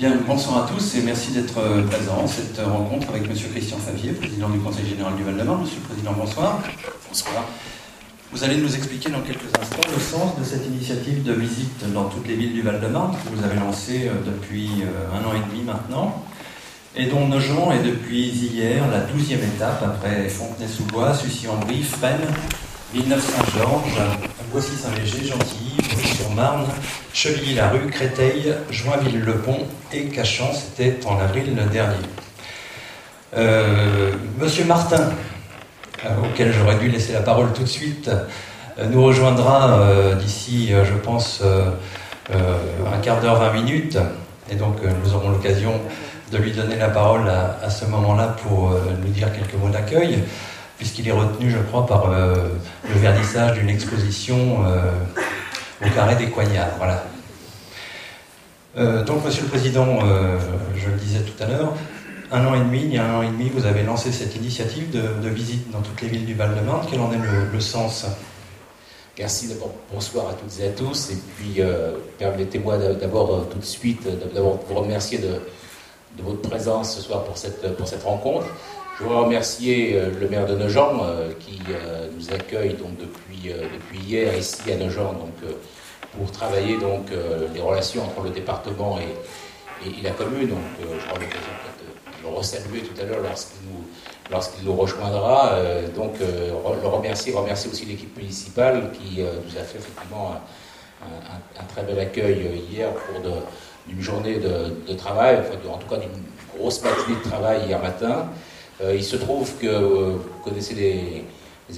Bien, bonsoir à tous et merci d'être euh, présents. Cette rencontre avec M. Christian Favier, président du Conseil général du Val-de-Marne. Monsieur le Président, bonsoir. Bonsoir. Vous allez nous expliquer dans quelques instants le sens de cette initiative de visite dans toutes les villes du Val-de-Marne que vous avez lancée euh, depuis euh, un an et demi maintenant et dont Nogent est depuis hier la douzième étape après Fontenay-sous-Bois, Sucy-en-Brie, Fresnes, Villeneuve-Saint-Georges, Boissy-Saint-Léger, Gentilly, Brie-sur-Marne, Chevilly-la-Rue, Créteil, Joinville-le-Pont et Cachan, c'était en avril dernier. Euh, Monsieur Martin, euh, auquel j'aurais dû laisser la parole tout de suite, euh, nous rejoindra d'ici, je pense, un quart d'heure, vingt minutes, et donc nous aurons l'occasion de lui donner la parole à, à ce moment-là pour nous dire quelques mots d'accueil puisqu'il est retenu, je crois, par le vernissage d'une exposition au des Coignards. Voilà. Euh, donc, Monsieur le Président, je le disais tout à l'heure, un an et demi, il y a un an et demi, vous avez lancé cette initiative de, visite dans toutes les villes du Val-de-Marne. Quel en est le, sens Merci d'abord, bonsoir à toutes et à tous. Et puis, permettez-moi d'abord tout de suite d'abord vous remercier de, votre présence ce soir pour cette, pour cette rencontre. Je voudrais remercier euh, le maire de Nogent euh, qui euh, nous accueille donc depuis, depuis hier ici à Nogent donc, pour travailler donc, les relations entre le département et, la commune. Donc, je l'occasion de le resaluer tout à l'heure lorsqu'il nous, lorsqu'il nous rejoindra. donc, le remercier, remercier aussi l'équipe municipale qui nous a fait effectivement un, très bel accueil hier pour de, d'une journée de, travail, en tout cas d'une grosse matinée de travail hier matin. Euh, il se trouve que euh, vous connaissez les,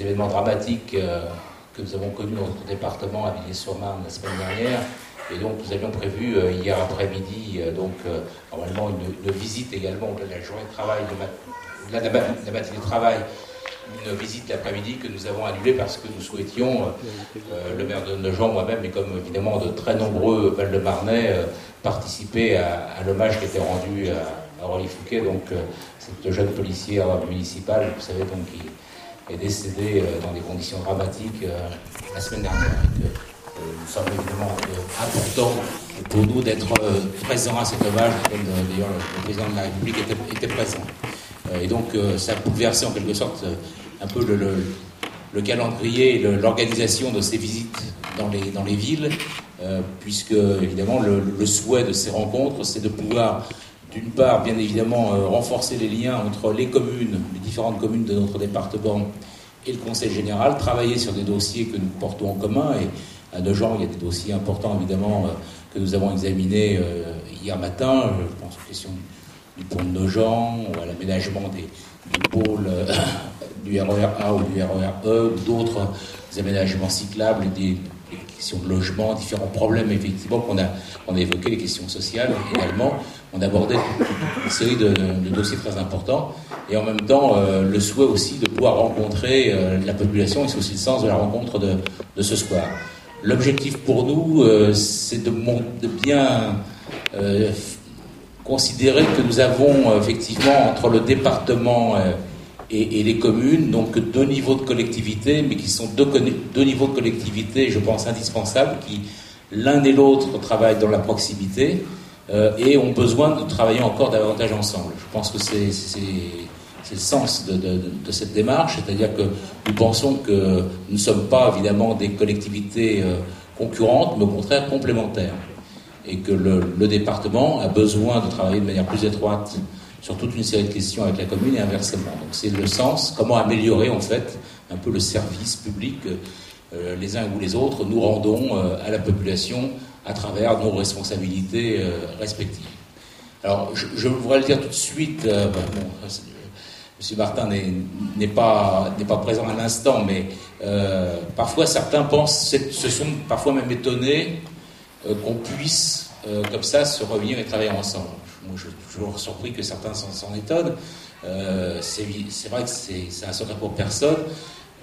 événements dramatiques euh, que nous avons connus dans notre département à Villiers-sur-Marne la semaine dernière. Et donc, nous avions prévu hier après-midi, donc normalement une, visite également de la journée de travail, de, la, la, matinée de travail, une visite l'après-midi que nous avons annulée parce que nous souhaitions, le maire de Nogent, moi-même, et comme évidemment de très nombreux Val-de-Marnais, participer à, à l'hommage qui était rendu à Aurélie Fouquet, donc euh, cette jeune policière municipale, vous savez, donc, qui est décédée euh, dans des conditions dramatiques euh, la semaine dernière. nous sommes évidemment important pour nous d'être présents à cet hommage, comme d'ailleurs le président de la République était, présent. et donc ça a bouleversé en quelque sorte un peu le, calendrier et l'organisation de ces visites dans les, dans les villes, puisque évidemment le, souhait de ces rencontres, c'est de pouvoir d'une part, bien évidemment, euh, renforcer les liens entre les communes, les différentes communes de notre département et le Conseil général, travailler sur des dossiers que nous portons en commun. Et à Nogent, il y a des dossiers importants, évidemment, euh, que nous avons examinés euh, hier matin. Je pense aux questions du pont de Nogent, ou à l'aménagement des, du pôle du RER A ou du RER E, ou d'autres aménagements cyclables, des, questions de logement, différents problèmes, effectivement, qu'on a, on a les questions sociales également on abordait une série de, dossiers très importants et en même temps euh, le souhait aussi de pouvoir rencontrer euh, la population et c'est aussi le sens de la rencontre de, ce soir. L'objectif pour nous, euh, c'est de, de, bien considérer que nous avons effectivement entre le département et, les communes, donc deux niveaux de collectivité, mais qui sont deux, deux niveaux de collectivité, je pense, indispensables, qui l'un et l'autre travaillent dans la proximité euh, et ont besoin de travailler encore davantage ensemble. Je pense que c'est le sens de, cette démarche, c'est-à-dire que nous pensons que nous ne sommes pas évidemment des collectivités euh, concurrentes, mais au contraire complémentaires, et que le, département a besoin de travailler de manière plus étroite sur toute une série de questions avec la commune et inversement. Donc c'est le sens, comment améliorer en fait un peu le service public euh, les uns ou les autres nous rendons à la population à travers nos responsabilités euh, respectives. Alors, je, voudrais le dire tout de suite, euh, bon, M. Martin n'est pas, pas présent à l'instant, mais euh, parfois certains pensent, se sont parfois même étonnés qu'on puisse, comme ça, se revenir et travailler ensemble. Moi, je suis toujours surpris que certains s'en étonnent. c'est vrai que c'est un secret pour personne.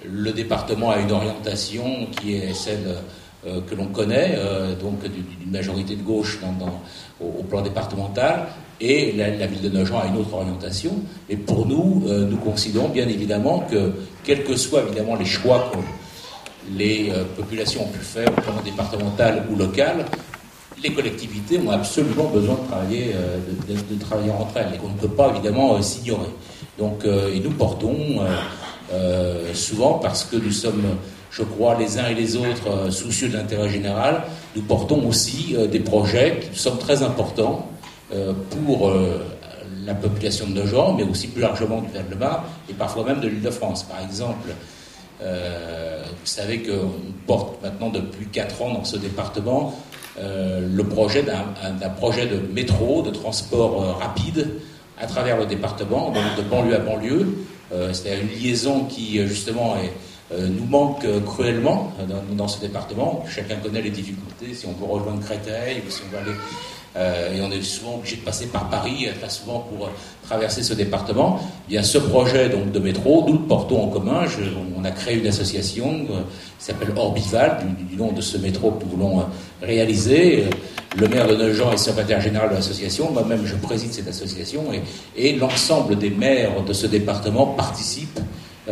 Le département a une orientation qui est celle euh, que l'on connaît, euh, donc d'une majorité de gauche au, plan départemental, et la, ville de Nogent a une autre orientation. Et pour nous, euh, nous considérons bien évidemment que, quels que soient évidemment les choix que les populations ont pu faire au plan départemental ou local, les collectivités ont absolument besoin de travailler, de, travailler entre elles et qu'on ne peut pas évidemment s'ignorer. Donc, et nous portons souvent parce que nous sommes je crois, les uns et les autres soucieux de l'intérêt général, nous portons aussi des projets qui sont très importants pour la population de Nogent, mais aussi plus largement du Val-de-Marne et parfois même de l'Île-de-France. Par exemple, euh, vous savez qu'on porte maintenant depuis 4 ans dans ce département euh, le projet d'un projet de métro, de transport euh, rapide à travers le département, donc de banlieue à banlieue. C'est une liaison qui justement nous manque cruellement dans, dans, ce département. Chacun connaît les difficultés. Si on veut rejoindre Créteil ou si on veut aller euh, et on est souvent obligé de passer par Paris, euh, très souvent pour euh, traverser ce département. Il y a ce projet donc de métro, nous le portons en commun. on a créé une association qui s'appelle Orbival, du, nom de ce métro que nous voulons réaliser. Le maire de Nogent est secrétaire général de l'association, moi-même je préside cette association, et, et l'ensemble des maires de ce département participent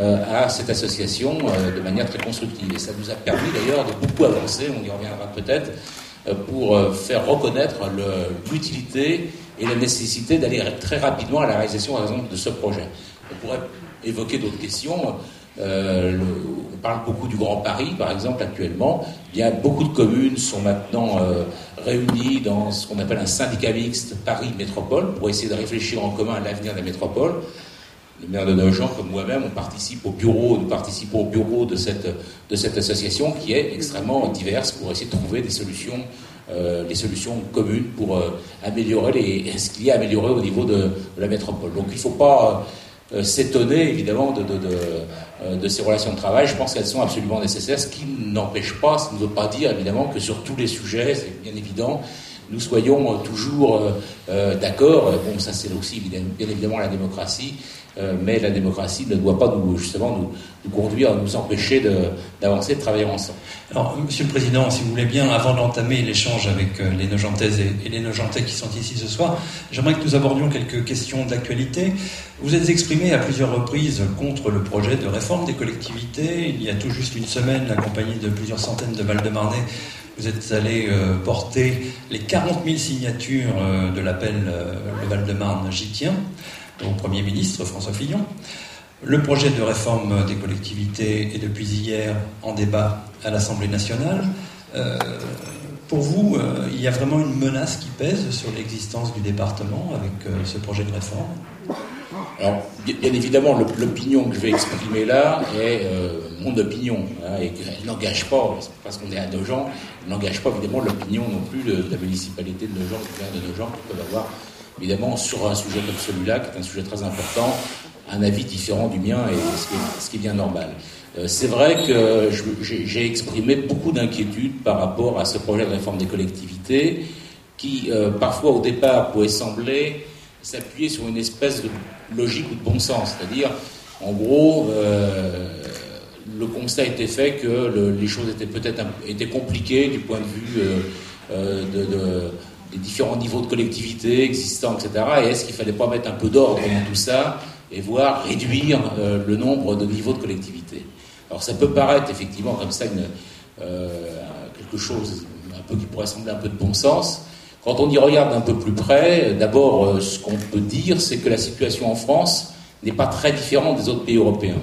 à cette association de manière très constructive. Et ça nous a permis d'ailleurs de beaucoup avancer, on y reviendra peut-être, euh, pour euh, faire reconnaître l'utilité et la nécessité d'aller très rapidement à la réalisation, par exemple, de ce projet. On pourrait évoquer d'autres questions. Euh, on parle beaucoup du Grand Paris, par exemple, actuellement. A beaucoup de communes sont maintenant réunies dans ce qu'on appelle un syndicat mixte Paris Métropole pour essayer de réfléchir en commun à l'avenir de la métropole le maire de Nogent, comme moi-même, on participe au bureau, nous participons au bureau de cette, de cette association qui est extrêmement diverse pour essayer de trouver des solutions, euh, solutions communes pour euh, améliorer les, ce qu'il y a à améliorer au niveau de, la métropole. Donc il ne faut pas euh, s'étonner évidemment de, de, de, ces relations de travail. Je pense qu'elles sont absolument nécessaires, ce qui n'empêche pas, ça ne veut pas dire évidemment que sur tous les sujets, c'est bien évident, nous soyons toujours d'accord. Bon, ça c'est aussi bien évidemment la démocratie. Euh, mais la démocratie ne doit pas nous, justement nous, nous conduire, nous empêcher d'avancer, de, travailler ensemble. Alors, Monsieur le Président, si vous voulez bien, avant d'entamer l'échange avec euh, les Nogentaises et, les Nogentais qui sont ici ce soir, j'aimerais que nous abordions quelques questions d'actualité. Vous êtes exprimé à plusieurs reprises contre le projet de réforme des collectivités. Il y a tout juste une semaine, accompagné de plusieurs centaines de Val-de-Marnais, vous êtes allé euh, porter les 40 000 signatures de l'appel Le Val-de-Marne, j'y tiens au Premier ministre François Fillon. Le projet de réforme des collectivités est depuis hier en débat à l'Assemblée nationale. Euh, pour vous, euh, il y a vraiment une menace qui pèse sur l'existence du département avec euh, ce projet de réforme? Alors, bien évidemment, l'opinion que je vais exprimer là est mon opinion. Hein, et elle n'engage pas, parce qu'on est à Nogent, elle n'engage pas évidemment l'opinion non plus de, la municipalité de Nogent, de Nogent, qui peuvent avoir évidemment, sur un sujet comme celui-là, qui est un sujet très important, un avis différent du mien, et ce qui est, bien normal. Euh, c'est vrai que j'ai exprimé beaucoup d'inquiétudes par rapport à ce projet de réforme des collectivités, qui euh, parfois au départ pouvait sembler s'appuyer sur une espèce de logique ou de bon sens, c'est-à-dire, en gros, euh, le constat était fait que les choses étaient peut-être étaient compliquées du point de vue de les différents niveaux de collectivité existants, etc. Et est-ce qu'il ne fallait pas mettre un peu d'ordre dans tout ça et voir réduire euh, le nombre de niveaux de collectivité? Alors ça peut paraître effectivement comme ça euh, quelque chose un peu qui pourrait sembler un peu de bon sens. Quand on y regarde un peu plus près, d'abord euh, ce qu'on peut dire, c'est que la situation en France n'est pas très différente des autres pays européens.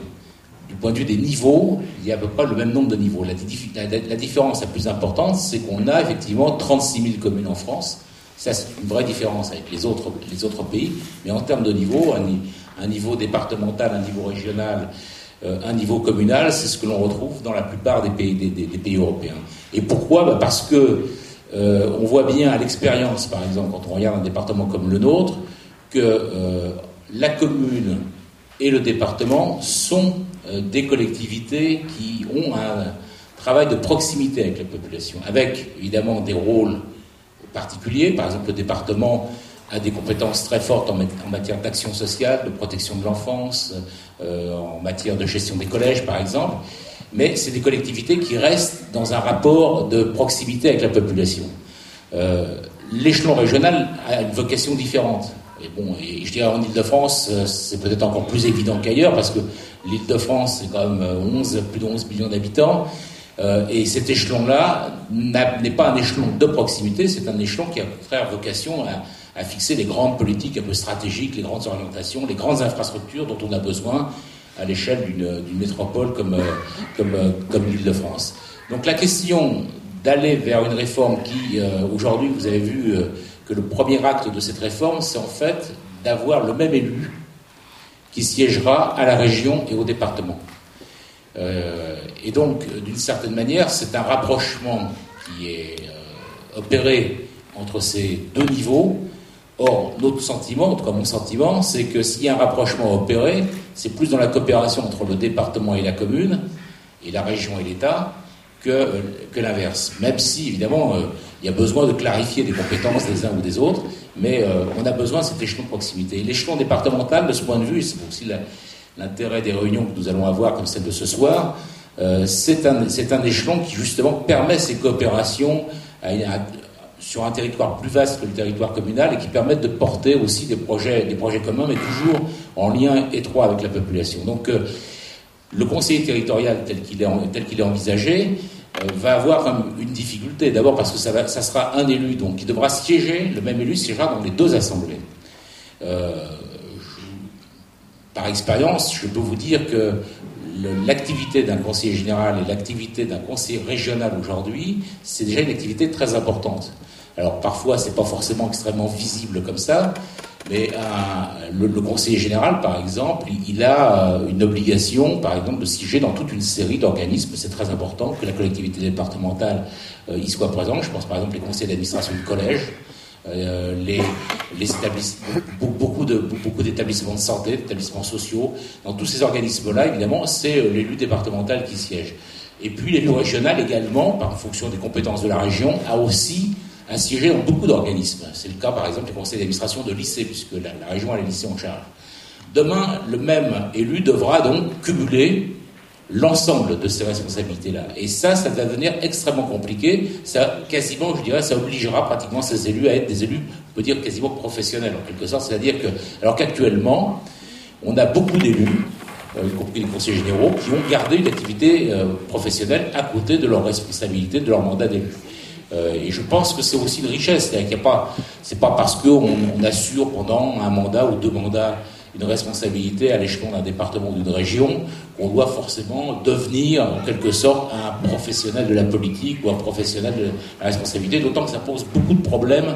Du point de vue des niveaux, il n'y a pas le même nombre de niveaux. La, différence la plus importante, c'est qu'on a effectivement 36 000 communes en France. Ça, c'est une vraie différence avec les autres, pays. Mais en termes de niveau, un, niveau départemental, un niveau régional, euh, un niveau communal, c'est ce que l'on retrouve dans la plupart des pays, des, pays européens. Et pourquoi? Bah, Parce que euh, on voit bien à l'expérience, par exemple, quand on regarde un département comme le nôtre, que euh, la commune et le département sont des collectivités qui ont un travail de proximité avec la population, avec évidemment des rôles particuliers. Par exemple, le département a des compétences très fortes en, matière d'action sociale, de protection de l'enfance, euh, en matière de gestion des collèges, par exemple. Mais c'est des collectivités qui restent dans un rapport de proximité avec la population. Euh, l'échelon régional a une vocation différente. Et bon, et je dirais en Ile-de-France, c'est peut-être encore plus évident qu'ailleurs, parce que L'Île-de-France, c'est quand même 11, plus de 11 millions d'habitants. Euh, et cet échelon-là n'est pas un échelon de proximité, c'est un échelon qui a au vocation à, fixer les grandes politiques un peu stratégiques, les grandes orientations, les grandes infrastructures dont on a besoin à l'échelle d'une métropole comme, comme, comme l'Île-de-France. Donc la question d'aller vers une réforme qui, aujourd'hui, vous avez vu que le premier acte de cette réforme, c'est en fait d'avoir le même élu qui siégera à la région et au département. Euh, et donc, d'une certaine manière, c'est un rapprochement qui est euh, opéré entre ces deux niveaux. Or, notre sentiment, en tout cas mon sentiment, c'est que s'il y a un rapprochement opéré, c'est plus dans la coopération entre le département et la commune, et la région et l'État, que, que l'inverse. Même si, évidemment, euh, il y a besoin de clarifier les compétences des uns ou des autres, mais euh, on a besoin de cet échelon de proximité. L'échelon départemental, de ce point de vue, c'est aussi l'intérêt des réunions que nous allons avoir, comme celle de ce soir, euh, c'est un, un, échelon qui justement permet ces coopérations sur un territoire plus vaste que le territoire communal et qui permettent de porter aussi des projets, des projets communs, mais toujours en lien étroit avec la population. Donc, le conseiller territorial tel qu'il est, tel qu'il est envisagé, euh, va avoir une difficulté. D'abord parce que ça, sera un élu, donc qui devra siéger, le même élu siégera dans les deux assemblées. Euh, par expérience, je peux vous dire que l'activité d'un conseiller général et l'activité d'un conseiller régional aujourd'hui, c'est déjà une activité très importante. Alors parfois, c'est pas forcément extrêmement visible comme ça, mais euh, le, conseiller général, par exemple, il, a euh, une obligation, par exemple, de siéger dans toute une série d'organismes. C'est très important que la collectivité départementale euh, y soit présente. Je pense par exemple les conseils d'administration de collège, les, établissements, beaucoup de beaucoup d'établissements de santé, d'établissements sociaux. Dans tous ces organismes-là, évidemment, c'est l'élu départemental qui siège. Et puis l'élu régional également, par fonction des compétences de la région, a aussi siéger dans beaucoup d'organismes. C'est le cas, par exemple, du conseil d'administration de lycée, puisque la, région a les lycées en charge. Demain, le même élu devra donc cumuler l'ensemble de ces responsabilités-là. Et ça, ça va devenir extrêmement compliqué. Ça, quasiment, je dirais, ça obligera pratiquement ces élus à être des élus, on peut dire quasiment professionnels, en quelque sorte. C'est-à-dire que, alors qu'actuellement, on a beaucoup d'élus, euh, y compris les conseillers généraux, qui ont gardé une activité euh, professionnelle à côté de leur responsabilité, de leur mandat d'élu. Euh, et je pense que c'est aussi une richesse. C'est-à-dire pas, c'est pas parce qu'on on assure pendant un mandat ou deux mandats une responsabilité à l'échelon d'un département ou d'une région qu'on doit forcément devenir en quelque sorte un professionnel de la politique ou un professionnel de la responsabilité, d'autant que ça pose beaucoup de problèmes,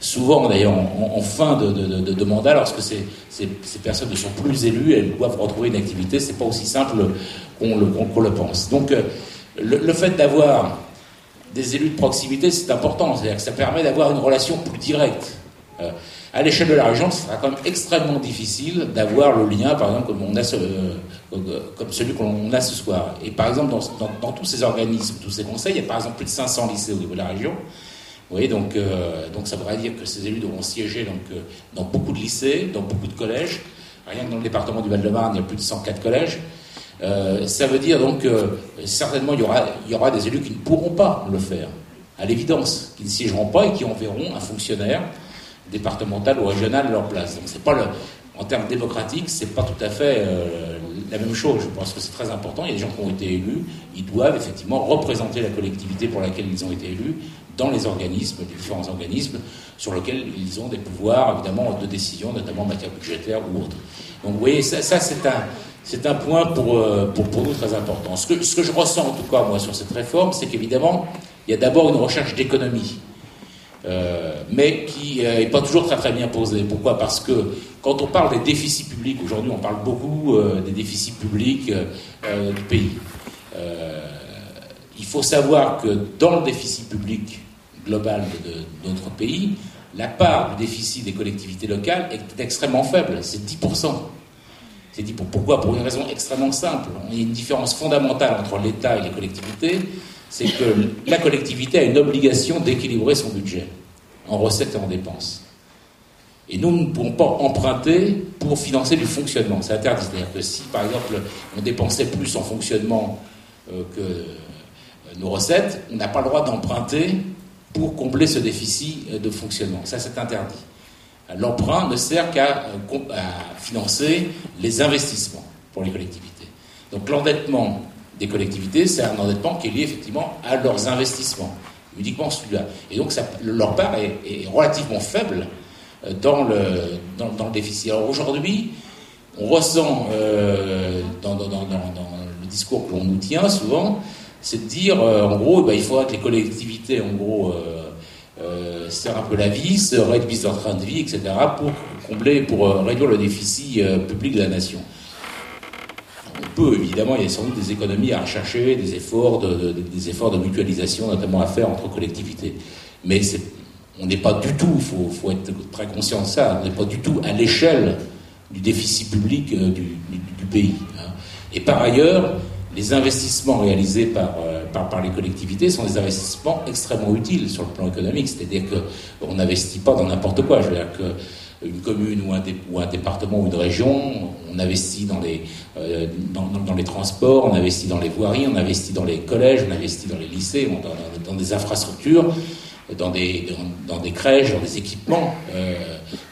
souvent d'ailleurs en, fin de, mandat, lorsque ces, personnes ne sont plus élues, elles doivent retrouver une activité, c'est pas aussi simple qu'on le, pense. Donc euh, le fait d'avoir des élus de proximité, c'est important. C'est-à-dire que ça permet d'avoir une relation plus directe. Euh, à l'échelle de la région, ce sera quand même extrêmement difficile d'avoir le lien, par exemple, comme, on a euh, comme celui qu'on a ce soir. Et par exemple, dans, tous ces organismes, tous ces conseils, il y a par exemple plus de 500 lycées au niveau de la région. Vous voyez, donc, euh, donc ça voudrait dire que ces élus devront siéger donc, dans beaucoup de lycées, dans beaucoup de collèges. Rien que dans le département du Val-de-Marne, il y a plus de 104 collèges. Euh, ça veut dire donc que certainement il y, aura, des élus qui ne pourront pas le faire, à l'évidence, qui ne siégeront pas et qui enverront un fonctionnaire départemental ou régional à leur place. Donc c'est pas en termes démocratiques, c'est pas tout à fait euh, la même chose. Je pense que c'est très important. Il y a des gens qui ont été élus, ils doivent effectivement représenter la collectivité pour laquelle ils ont été élus dans les organismes, les différents organismes sur lesquels ils ont des pouvoirs évidemment de décision, notamment en matière budgétaire ou autre. Donc vous voyez, ça c'est un c'est un point pour, euh, nous très important. Ce que, je ressens en tout cas, moi, sur cette réforme, c'est qu'évidemment, il y a d'abord une recherche d'économie, euh, mais qui n'est pas toujours très très bien posée. Pourquoi? Parce que quand on parle des déficits publics, aujourd'hui on parle beaucoup euh, des déficits publics du pays. il faut savoir que dans le déficit public global de, de notre pays, la part du déficit des collectivités locales est extrêmement faible, c'est 10%. C'est dit pourquoi? Pour une raison extrêmement simple. Il y a une différence fondamentale entre l'État et les collectivités, c'est que la collectivité a une obligation d'équilibrer son budget en recettes et en dépenses. Et nous, nous ne pouvons pas emprunter pour financer du fonctionnement. C'est interdit. C'est-à-dire que si, par exemple, on dépensait plus en fonctionnement euh, que euh, nos recettes, on n'a pas le droit d'emprunter pour combler ce déficit euh, de fonctionnement. Ça, c'est interdit. L'emprunt ne sert qu'à financer les investissements pour les collectivités. Donc l'endettement des collectivités, c'est un endettement qui est lié effectivement à leurs investissements, uniquement celui-là. Et donc leur part est, relativement faible euh, dans le, déficit. Alors aujourd'hui, on ressent euh, dans, le discours que l'on nous tient souvent, c'est de dire, euh, en gros, eh ben, il faudra que les collectivités, en gros, euh, serrent un peu la vis, réduisent leur train de vie, etc., pour combler, pour réduire le déficit public de la nation peut, évidemment, il y a sans doute des économies à rechercher, des efforts de, des efforts de mutualisation, notamment à faire entre collectivités. Mais on n'est pas du tout, il faut, être très conscient de ça, on n'est pas du tout à l'échelle du déficit public euh, du, pays. Hein. Et par ailleurs, les investissements réalisés euh, par, par, les collectivités sont des investissements extrêmement utiles sur le plan économique. C'est-à-dire qu'on n'investit pas dans n'importe quoi. Je veux dire que une commune ou un, ou un, département ou une région, on investit dans les, euh, dans, les transports, on investit dans les voiries, on investit dans les collèges, on investit dans les lycées, dans, dans des infrastructures, dans des, dans, des crèches, dans des équipements euh,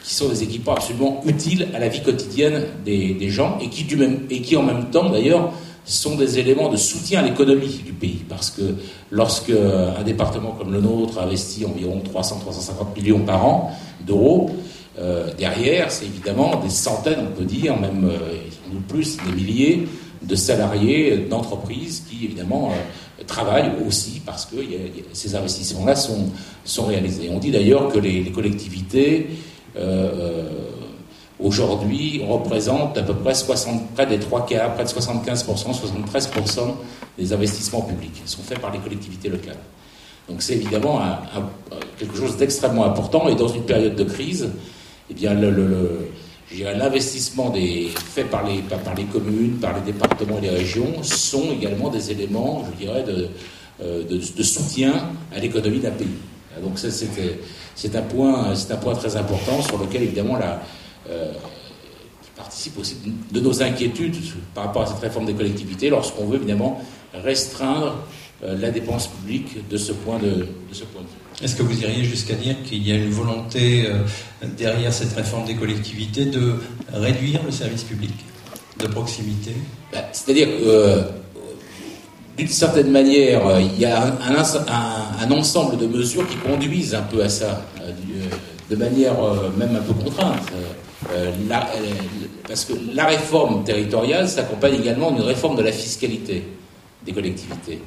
qui sont des équipements absolument utiles à la vie quotidienne des, des gens et qui, du même, et qui en même temps d'ailleurs sont des éléments de soutien à l'économie du pays. Parce que lorsque un département comme le nôtre investit environ 300-350 millions par an d'euros, euh, derrière, c'est évidemment des centaines, on peut dire, même euh, plus, des milliers de salariés d'entreprises qui, évidemment, euh, travaillent aussi parce que ces investissements-là sont, sont réalisés. On dit d'ailleurs que les, collectivités, aujourd'hui, représentent à peu près 60, près des trois quarts, près de 75%, 73% des investissements publics sont faits par les collectivités locales. Donc c'est évidemment quelque chose d'extrêmement important et dans une période de crise, eh bien, l'investissement des, fait par les, par les communes, par les départements et les régions sont également des éléments, je dirais, de, euh, soutien à l'économie d'un pays. Donc c'est un, point, un point très important sur lequel, évidemment, la, euh, participe aussi de nos inquiétudes par rapport à cette réforme des collectivités lorsqu'on veut, évidemment, restreindre euh, la dépense publique de ce point de, de, ce point de vue. Est-ce que vous iriez jusqu'à dire qu'il y a une volonté euh, derrière cette réforme des collectivités de réduire le service public de proximité? Bah, C'est-à-dire que, d'une certaine manière, il y a un, ensemble de mesures qui conduisent un peu à ça, de manière même un peu contrainte. Parce que la réforme territoriale s'accompagne également d'une réforme de la fiscalité des collectivités.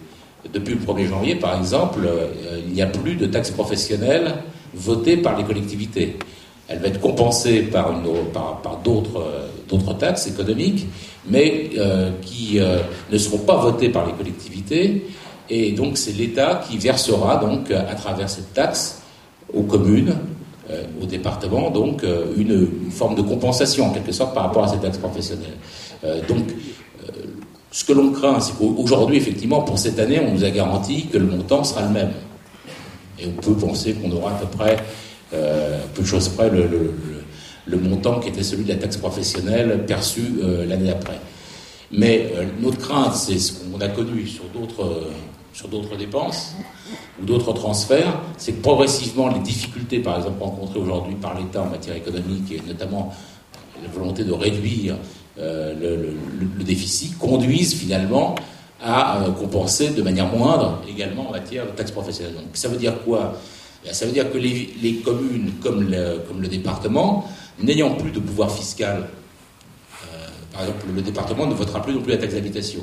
Depuis le 1er janvier, par exemple, euh, il n'y a plus de taxes professionnelles votées par les collectivités. Elle va être compensée par, d'autres, euh, taxes économiques, mais euh, qui ne seront pas votées par les collectivités. Et donc c'est l'État qui versera donc à travers cette taxe aux communes, aux départements, donc une, une, forme de compensation en quelque sorte par rapport à ces taxes professionnelles. donc ce que l'on craint, c'est qu'aujourd'hui, effectivement, pour cette année, on nous a garanti que le montant sera le même. Et on peut penser qu'on aura à peu près, euh, peu de choses près, le, montant qui était celui de la taxe professionnelle perçue euh, l'année d'après. Mais euh, notre crainte, c'est ce qu'on a connu sur d'autres sur d'autres dépenses ou d'autres transferts, c'est que progressivement les difficultés, par exemple, rencontrées aujourd'hui par l'État en matière économique, et notamment la volonté de réduire euh, le, déficit conduisent finalement à euh, compenser de manière moindre également en matière de taxes professionnelles. Donc ça veut dire quoi? Ben, Ça veut dire que les, communes comme le, comme le département, n'ayant plus de pouvoir fiscal, euh, par exemple le département ne votera plus non plus la taxe d'habitation.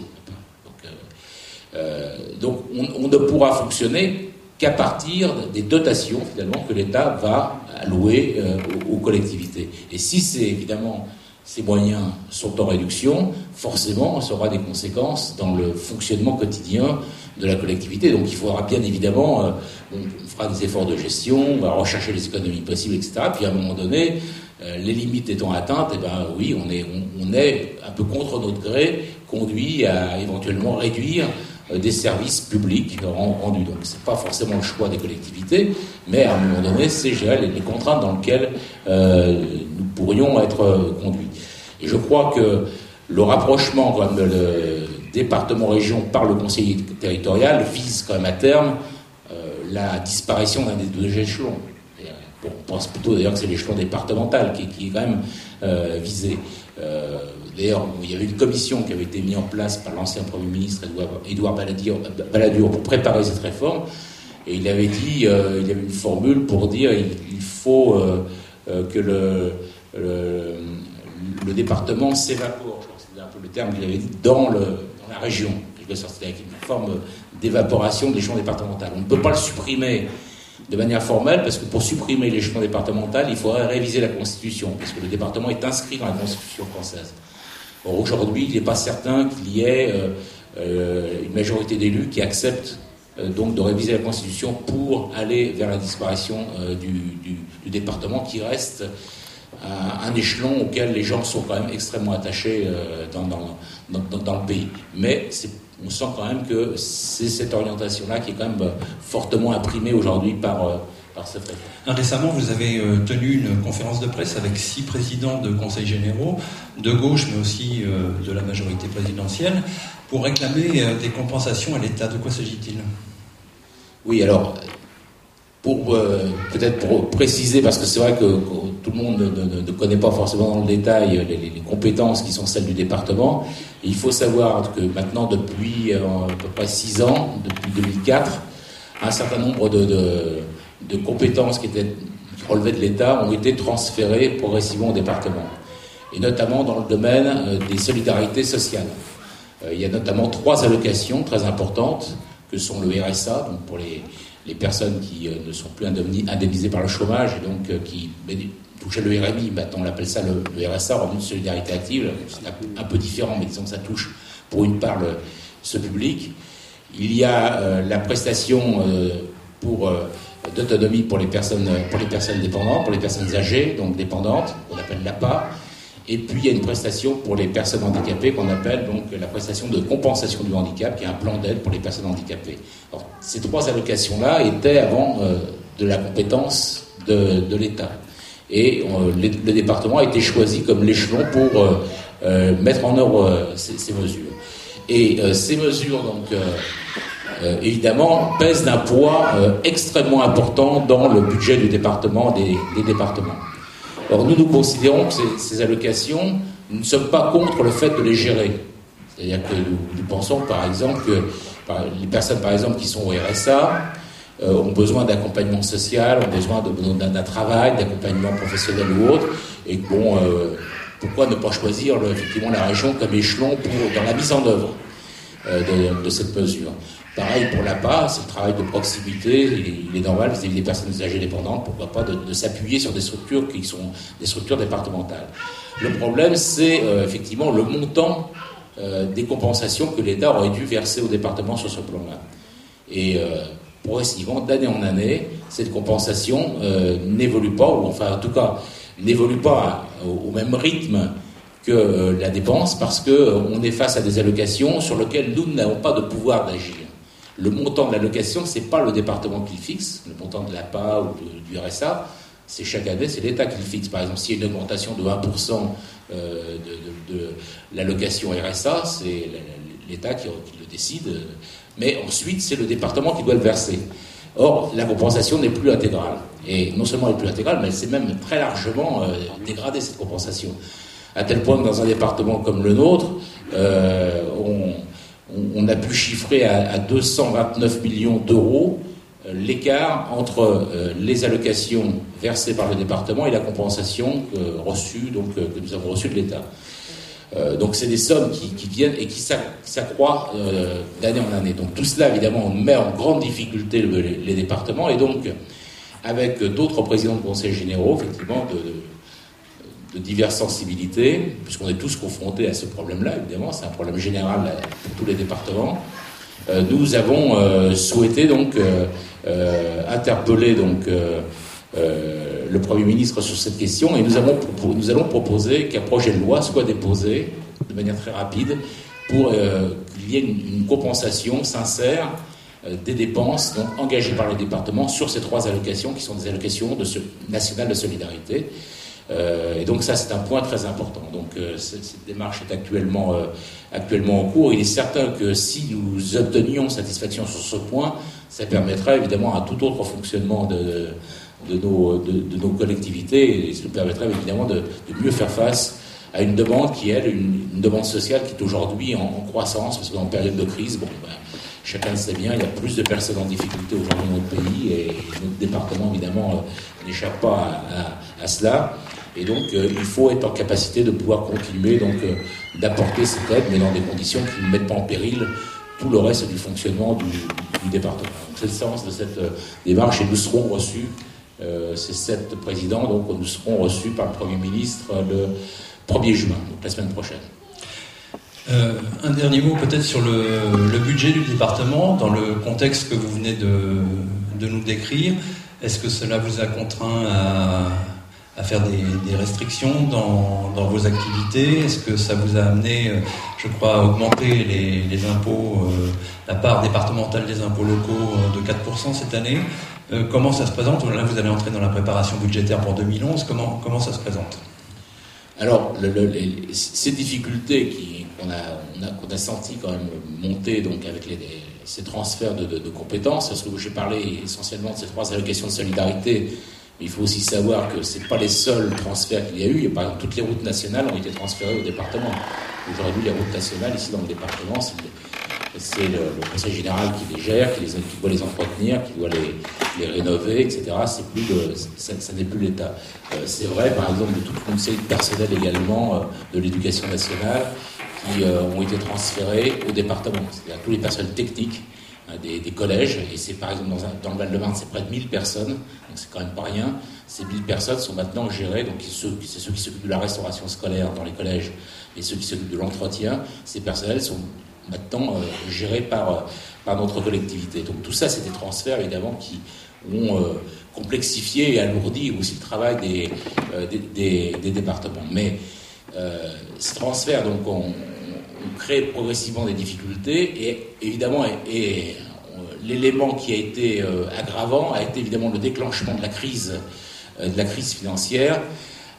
Donc, on, ne pourra fonctionner qu'à partir des dotations finalement que l'État va allouer aux, aux, collectivités. Et si c'est évidemment ces moyens sont en réduction, forcément, ça aura des conséquences dans le fonctionnement quotidien de la collectivité. Donc il faudra bien évidemment, euh, on fera des efforts de gestion, on va rechercher les économies possibles, etc. Puis à un moment donné, euh, les limites étant atteintes, eh ben oui, on est, on, est un peu contre notre gré conduit à éventuellement réduire euh, des services publics rendus. Donc c'est pas forcément le choix des collectivités, mais à un moment donné, c'est les, contraintes dans lesquelles nous pourrions être conduits. Et je crois que le rapprochement quand le département-région par le conseiller territorial vise quand même à terme euh, la disparition d'un des deux échelons. on pense plutôt d'ailleurs que c'est l'échelon départemental qui, est quand même visé. D'ailleurs, il y avait une commission qui avait été mise en place par l'ancien Premier ministre Édouard Balladur pour préparer cette réforme. Et il avait dit, il y avait une formule pour dire il, faut que le, département s'évapore. Je crois que c'était un peu le terme qu'il avait dit dans, la région. C'était avec une forme d'évaporation de l'échelon départemental. On ne peut pas le supprimer de manière formelle, parce que pour supprimer l'échelon départemental, il faudrait réviser la Constitution, parce que le département est inscrit dans la Constitution française. Or, aujourd'hui, il n'est pas certain qu'il y ait euh, euh, une majorité d'élus qui acceptent euh, donc de réviser la Constitution pour aller vers la disparition du, département qui reste un échelon auquel les gens sont quand même extrêmement attachés dans, dans, le pays. Mais on sent quand même que c'est cette orientation-là qui est quand même fortement imprimée aujourd'hui par, par cette réforme. Récemment, vous avez tenu une conférence de presse avec six présidents de conseils généraux, de gauche, mais aussi euh, de la majorité présidentielle, pour réclamer euh, des compensations à l'État. De quoi s'agit-il? Oui, alors, pour peut-être pour préciser, parce que c'est vrai que, tout le monde ne, connaît pas forcément dans le détail les, compétences qui sont celles du département, il faut savoir que maintenant, depuis à peu près six ans, depuis 2004, un certain nombre de compétences qui, étaient, relevaient de l'État ont été transférées progressivement au département, et notamment dans le domaine euh, des solidarités sociales. Euh, il y a notamment trois allocations très importantes, que sont le RSA, donc pour les, les personnes qui euh, ne sont plus indemnisées par le chômage et donc qui touchaient le RMI, maintenant on appelle ça le, RSA, revenu de solidarité active, c'est un peu différent, mais disons que ça touche pour une part ce public. Il y a la prestation pour d'autonomie pour les personnes pour les personnes dépendantes, pour les personnes âgées, donc dépendantes, qu'on appelle l'APA. Et puis il y a une prestation pour les personnes handicapées qu'on appelle donc la prestation de compensation du handicap, qui est un plan d'aide pour les personnes handicapées. Alors, ces trois allocations-là étaient avant euh, de la compétence de, l'État. Et euh, le, département a été choisi comme l'échelon pour euh, mettre en œuvre ces, mesures. Et ces mesures évidemment, pèse d'un poids extrêmement important dans le budget du département, des, départements. Alors nous, nous considérons que ces, allocations, nous ne sommes pas contre le fait de les gérer. C'est-à-dire que nous, pensons, par exemple, que les personnes, par exemple, qui sont au RSA, euh, ont besoin d'accompagnement social, ont besoin d'un travail, d'accompagnement professionnel ou autre, et bon, pourquoi ne pas choisir effectivement la région comme échelon pour, dans la mise en œuvre de, de cette mesure Pareil pour l'APA, c'est le travail de proximité, il est normal vis-à-vis des personnes âgées dépendantes, pourquoi pas de, s'appuyer sur des structures qui sont des structures départementales. Le problème, c'est euh, effectivement le montant euh, des compensations que l'État aurait dû verser au département sur ce plan-là. Et euh, progressivement, d'année en année, cette compensation n'évolue pas, ou enfin en tout cas n'évolue pas au, même rythme que la dépense, parce qu'on est face à des allocations sur lesquelles nous n'avons pas de pouvoir d'agir. Le montant de l'allocation, ce n'est pas le département qui le fixe, le montant de l'APA ou du RSA, c'est chaque année, c'est l'État qui le fixe. Par exemple, s'il y a une augmentation de 1% euh, de, l'allocation RSA, c'est l'État qui, le décide, mais ensuite, c'est le département qui doit le verser. Or, la compensation n'est plus intégrale. Et non seulement elle n'est plus intégrale, mais elle s'est même très largement euh, dégradée, cette compensation. À tel point que dans un département comme le nôtre, euh, on, on, a pu chiffrer à, 229 millions d'euros euh, l'écart entre euh, les allocations versées par le département et la compensation reçue, donc, euh, que nous avons reçue de l'État. donc c'est des sommes qui, viennent et qui s'accroissent d'année en année. Donc tout cela, évidemment, met en grande difficulté les, départements et donc avec d'autres présidents de conseils généraux, effectivement, de diverses sensibilités, puisqu'on est tous confrontés à ce problème-là, évidemment, c'est un problème général pour tous les départements. Euh, nous avons euh, souhaité donc euh, interpeller donc le Premier ministre sur cette question et nous, allons proposer qu'un projet de loi soit déposé de manière très rapide pour qu'il y ait une, compensation sincère des dépenses engagées par les départements sur ces trois allocations qui sont des allocations de nationales de solidarité. Euh, et donc ça, c'est un point très important. Donc euh, cette, démarche est actuellement, euh, actuellement en cours. Il est certain que si nous obtenions satisfaction sur ce point, ça permettrait évidemment un tout autre fonctionnement de, nos, de, nos collectivités et ça nous permettrait évidemment de, mieux faire face à une demande qui est une, demande sociale qui est aujourd'hui en, croissance, parce qu'en période de crise, bon, ben, chacun le sait bien, il y a plus de personnes en difficulté aujourd'hui dans notre pays et notre département évidemment n'échappe pas à, cela. Et donc euh, il faut être en capacité de pouvoir continuer donc euh, d'apporter cette aide, mais dans des conditions qui ne mettent pas en péril tout le reste du fonctionnement du, département. C'est le sens de cette démarche et nous serons reçus, ces sept présidents, donc nous serons reçus par le Premier ministre le 1er juin, donc la semaine prochaine. Euh, un dernier mot peut-être sur le, budget du département, dans le contexte que vous venez de, nous décrire. Est-ce que cela vous a contraint à, faire des, restrictions dans, vos activités? Est-ce que ça vous a amené, euh, je crois, à augmenter les, impôts, euh, la part départementale des impôts locaux de 4% cette année? Comment ça se présente? Là, vous allez entrer dans la préparation budgétaire pour 2011. Comment, ça se présente? Alors, ces difficultés qu'on a, a, a senti quand même monter donc avec ces transferts de, compétences, parce que j'ai parlé essentiellement de ces trois allocations de solidarité, il faut aussi savoir que ce pas les seuls transferts qu'il y a eu. Par exemple, toutes les routes nationales ont été transférées au département. Aujourd'hui, les routes nationales, ici dans le département, c'est le, conseil général qui les gère, qui, doit les entretenir, qui doit les, rénover, etc. C'est ça, n'est plus l'État. Euh, c'est vrai, par exemple, de tout le conseil personnel également euh, de l'éducation nationale qui euh, ont été transférés au département, c'est-à-dire tous les personnels techniques hein, des, collèges. Et c'est par exemple dans, le Val-de-Marne, c'est près de 1000 personnes, donc c'est quand même pas rien. Ces 1000 personnes sont maintenant gérées, donc c'est ceux qui s'occupent de la restauration scolaire dans les collèges et ceux qui s'occupent de l'entretien. Ces personnels sont maintenant euh, géré par, euh, par notre collectivité. Donc tout ça, c'est des transferts évidemment qui ont euh, complexifié et alourdi aussi le travail des, départements. Mais ce transfert, donc, on, progressivement des difficultés et évidemment, et, l'élément qui a été aggravant a été évidemment le déclenchement de la crise, de la crise financière,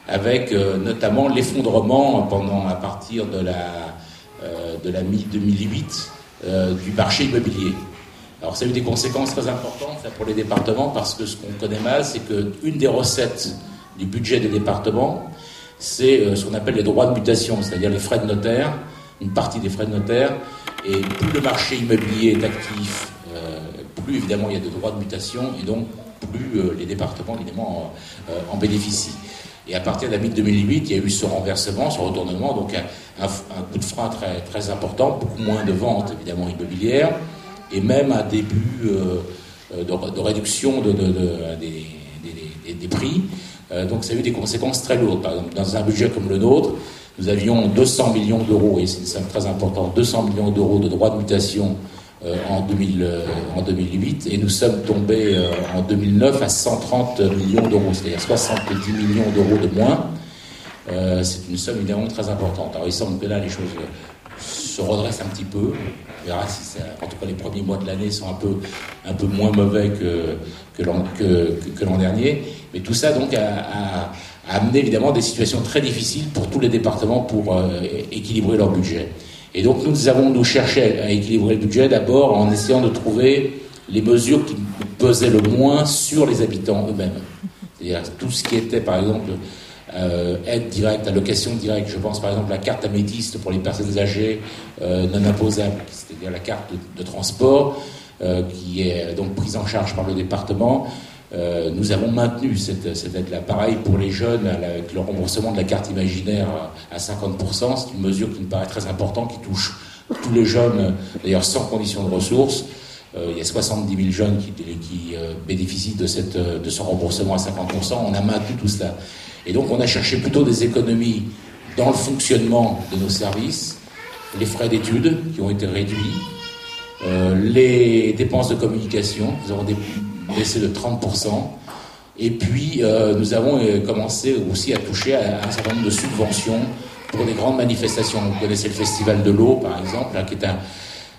avec notamment l'effondrement pendant à partir de la euh, de la mi-2008 euh, du marché immobilier. Alors ça a eu des conséquences très importantes pour les départements parce que ce qu'on connaît mal, c'est qu'une des recettes du budget des départements, c'est euh, ce qu'on appelle les droits de mutation, c'est-à-dire les frais de notaire, une partie des frais de notaire. Et plus le marché immobilier est actif, plus évidemment il y a de droits de mutation et donc plus les départements évidemment en bénéficient. Et à partir de la mi-2008, il y a eu ce renversement, ce retournement, donc un, coup de frein très, important, beaucoup moins de ventes évidemment immobilières, et même un début euh, de, réduction de, des, des, prix. Euh, donc ça a eu des conséquences très lourdes. Par exemple, dans un budget comme le nôtre, nous avions 200 millions d'euros, et c'est une somme très importante, 200 millions d'euros de droits de mutation euh, en, 2000, euh, 2008 et nous sommes tombés euh, en 2009 à 130 millions d'euros, c'est-à-dire 70 millions d'euros de moins. c'est une somme évidemment très importante. Alors il semble que là les choses se redressent un petit peu. On verra si ça, en tout cas les premiers mois de l'année sont un peu, un peu moins mauvais que, que l'an dernier. Mais tout ça donc a, amené évidemment des situations très difficiles pour tous les départements pour équilibrer leur budget. Et donc nous avons nous cherché à équilibrer le budget d'abord en essayant de trouver les mesures qui pesaient le moins sur les habitants eux-mêmes. C'est-à-dire tout ce qui était par exemple euh, aide directe, allocation directe. Je pense par exemple à la carte améthyste pour les personnes âgées euh, non imposables, c'est-à-dire la carte de, transport euh, qui est donc prise en charge par le département. Euh, nous avons maintenu cette, aide-là. Pareil pour les jeunes, avec le remboursement de la carte imaginaire à 50%, c'est une mesure qui me paraît très importante, qui touche tous les jeunes, d'ailleurs sans condition de ressources. Euh, il y a 70 000 jeunes qui, euh, bénéficient de, cette, de ce remboursement à 50%. On a maintenu tout cela. Et donc on a cherché plutôt des économies dans le fonctionnement de nos services, les frais d'études qui ont été réduits, les dépenses de communication, nous avons des, baissé de 30%. Et puis, euh, nous avons euh, commencé aussi à toucher à, un certain nombre de subventions pour des grandes manifestations. Vous connaissez le Festival de l'eau, par exemple, qui est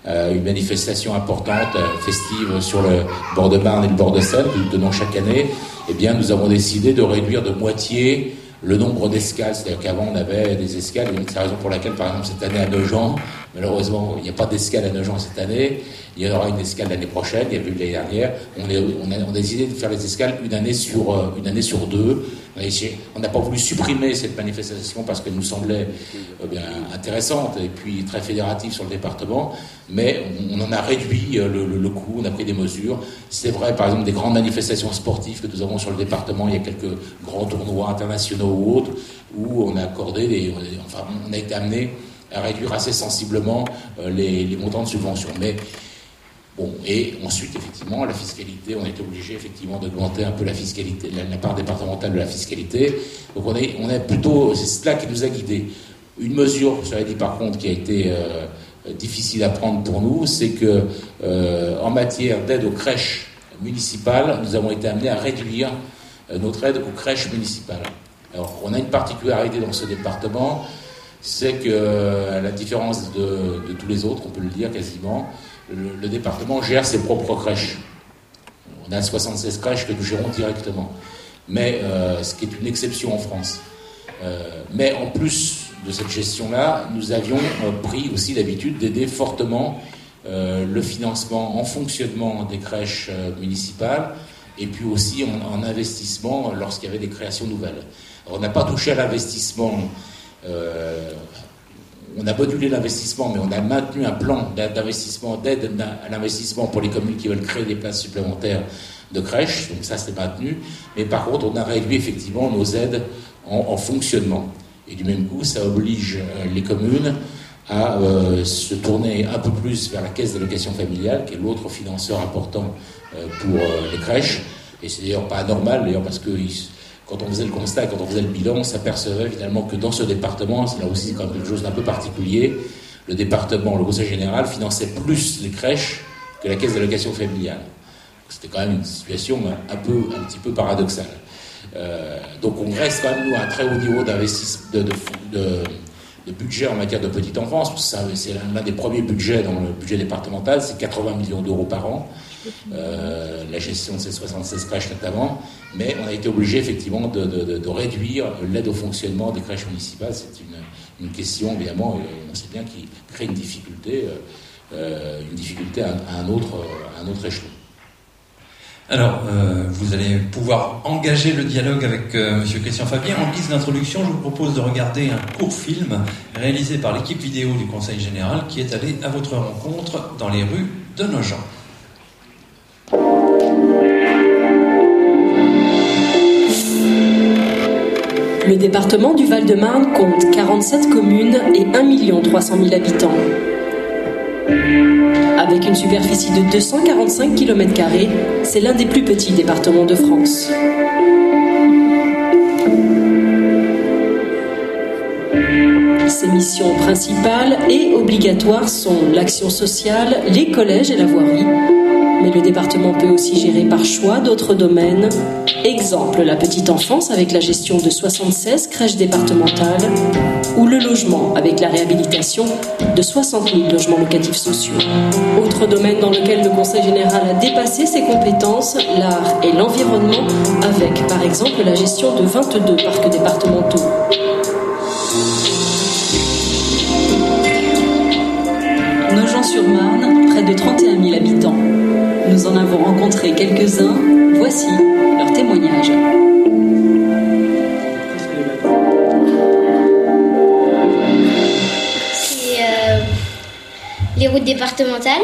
euh, une manifestation importante, festive sur le bord de Marne et le bord de Seine, que nous tenons chaque année. Eh bien, nous avons décidé de réduire de moitié le nombre d'escales. C'est-à-dire qu'avant, on avait des escales, c'est la raison pour laquelle, par exemple, cette année à Nogent, Malheureusement, il n'y a pas d'escale à Nogent cette année. Il y aura une escale l'année prochaine. Il y a eu l'année dernière. On, a, décidé de faire les escales une année sur, euh, une année sur deux. On n'a pas voulu supprimer cette manifestation parce qu'elle nous semblait euh, bien intéressante et puis très fédérative sur le département. Mais on, en a réduit euh, le, coût. On a pris des mesures. C'est vrai, par exemple, des grandes manifestations sportives que nous avons sur le département. Il y a quelques grands tournois internationaux ou autres où on a accordé enfin, on a été amené à réduire assez sensiblement les, les montants de subventions. Mais Bon, et ensuite, effectivement, la fiscalité, on est obligé effectivement d'augmenter un peu la fiscalité, la, part départementale de la fiscalité. Donc on est, on est plutôt, c'est cela qui nous a guidés. Une mesure, je dit par contre, qui a été euh, difficile à prendre pour nous, c'est que euh, en matière d'aide aux crèches municipales, nous avons été amenés à réduire euh, notre aide aux crèches municipales. Alors, on a une particularité dans ce département, c'est que, à la différence de tous les autres, on peut le dire quasiment, le, département gère ses propres crèches. On a 76 crèches que nous gérons directement, mais euh, ce qui est une exception en France. Euh, mais en plus de cette gestion-là, nous avions euh, pris aussi l'habitude d'aider fortement le financement en fonctionnement des crèches municipales et puis aussi en, en investissement lorsqu'il y avait des créations nouvelles. On n'a pas touché à l'investissement on a modulé l'investissement, mais on a maintenu un plan d'investissement, d'aide à l'investissement pour les communes qui veulent créer des places supplémentaires de crèches. Donc ça, c'est maintenu. Mais par contre, on a réduit effectivement nos aides en, fonctionnement. Et du même coup, ça oblige euh, les communes à euh, se tourner un peu plus vers la caisse d'allocation familiale, qui est l'autre financeur important euh, pour les crèches. Et c'est d'ailleurs pas anormal, d'ailleurs, parce que quand on faisait le constat, quand on faisait le bilan, on s'apercevait finalement que dans ce département, c'est là aussi quand même quelque chose d'un peu particulier, le département, le conseil général finançait plus les crèches que la caisse d'allocation familiale. C'était quand même une situation un, peu, un petit peu paradoxale. Euh, donc on reste quand même à un très haut niveau d'investissement, de, de, de, budget en matière de petite enfance. C'est l'un des premiers budgets dans le budget départemental, c'est 80 millions d'euros par an. Euh, la gestion de ces 76 crèches notamment, mais on a été obligé effectivement de, réduire l'aide au fonctionnement des crèches municipales. C'est une, question évidemment, on sait bien, qui crée une difficulté, euh, une difficulté à, un autre, échelon. Alors, euh, vous allez pouvoir engager le dialogue avec M. Christian Fabien. En guise d'introduction, je vous propose de regarder un court film réalisé par l'équipe vidéo du Conseil général qui est allé à votre rencontre dans les rues de Nogent. Le département du Val-de-Marne compte 47 communes et 1 300 000 habitants. Avec une superficie de 245 km, c'est l'un des plus petits départements de France. Ses missions principales et obligatoires sont l'action sociale, les collèges et la voirie, mais le département peut aussi gérer par choix d'autres domaines. Exemple, la petite enfance avec la gestion de 76 crèches départementales ou le logement avec la réhabilitation de 60 000 logements locatifs sociaux. Autre domaine dans lequel le Conseil général a dépassé ses compétences, l'art et l'environnement avec par exemple la gestion de 22 parcs départementaux. Nogent-sur-Marne, près de 31 000 habitants. Nous en avons rencontré quelques-uns. Voici leur témoignage. C'est euh, les routes départementales,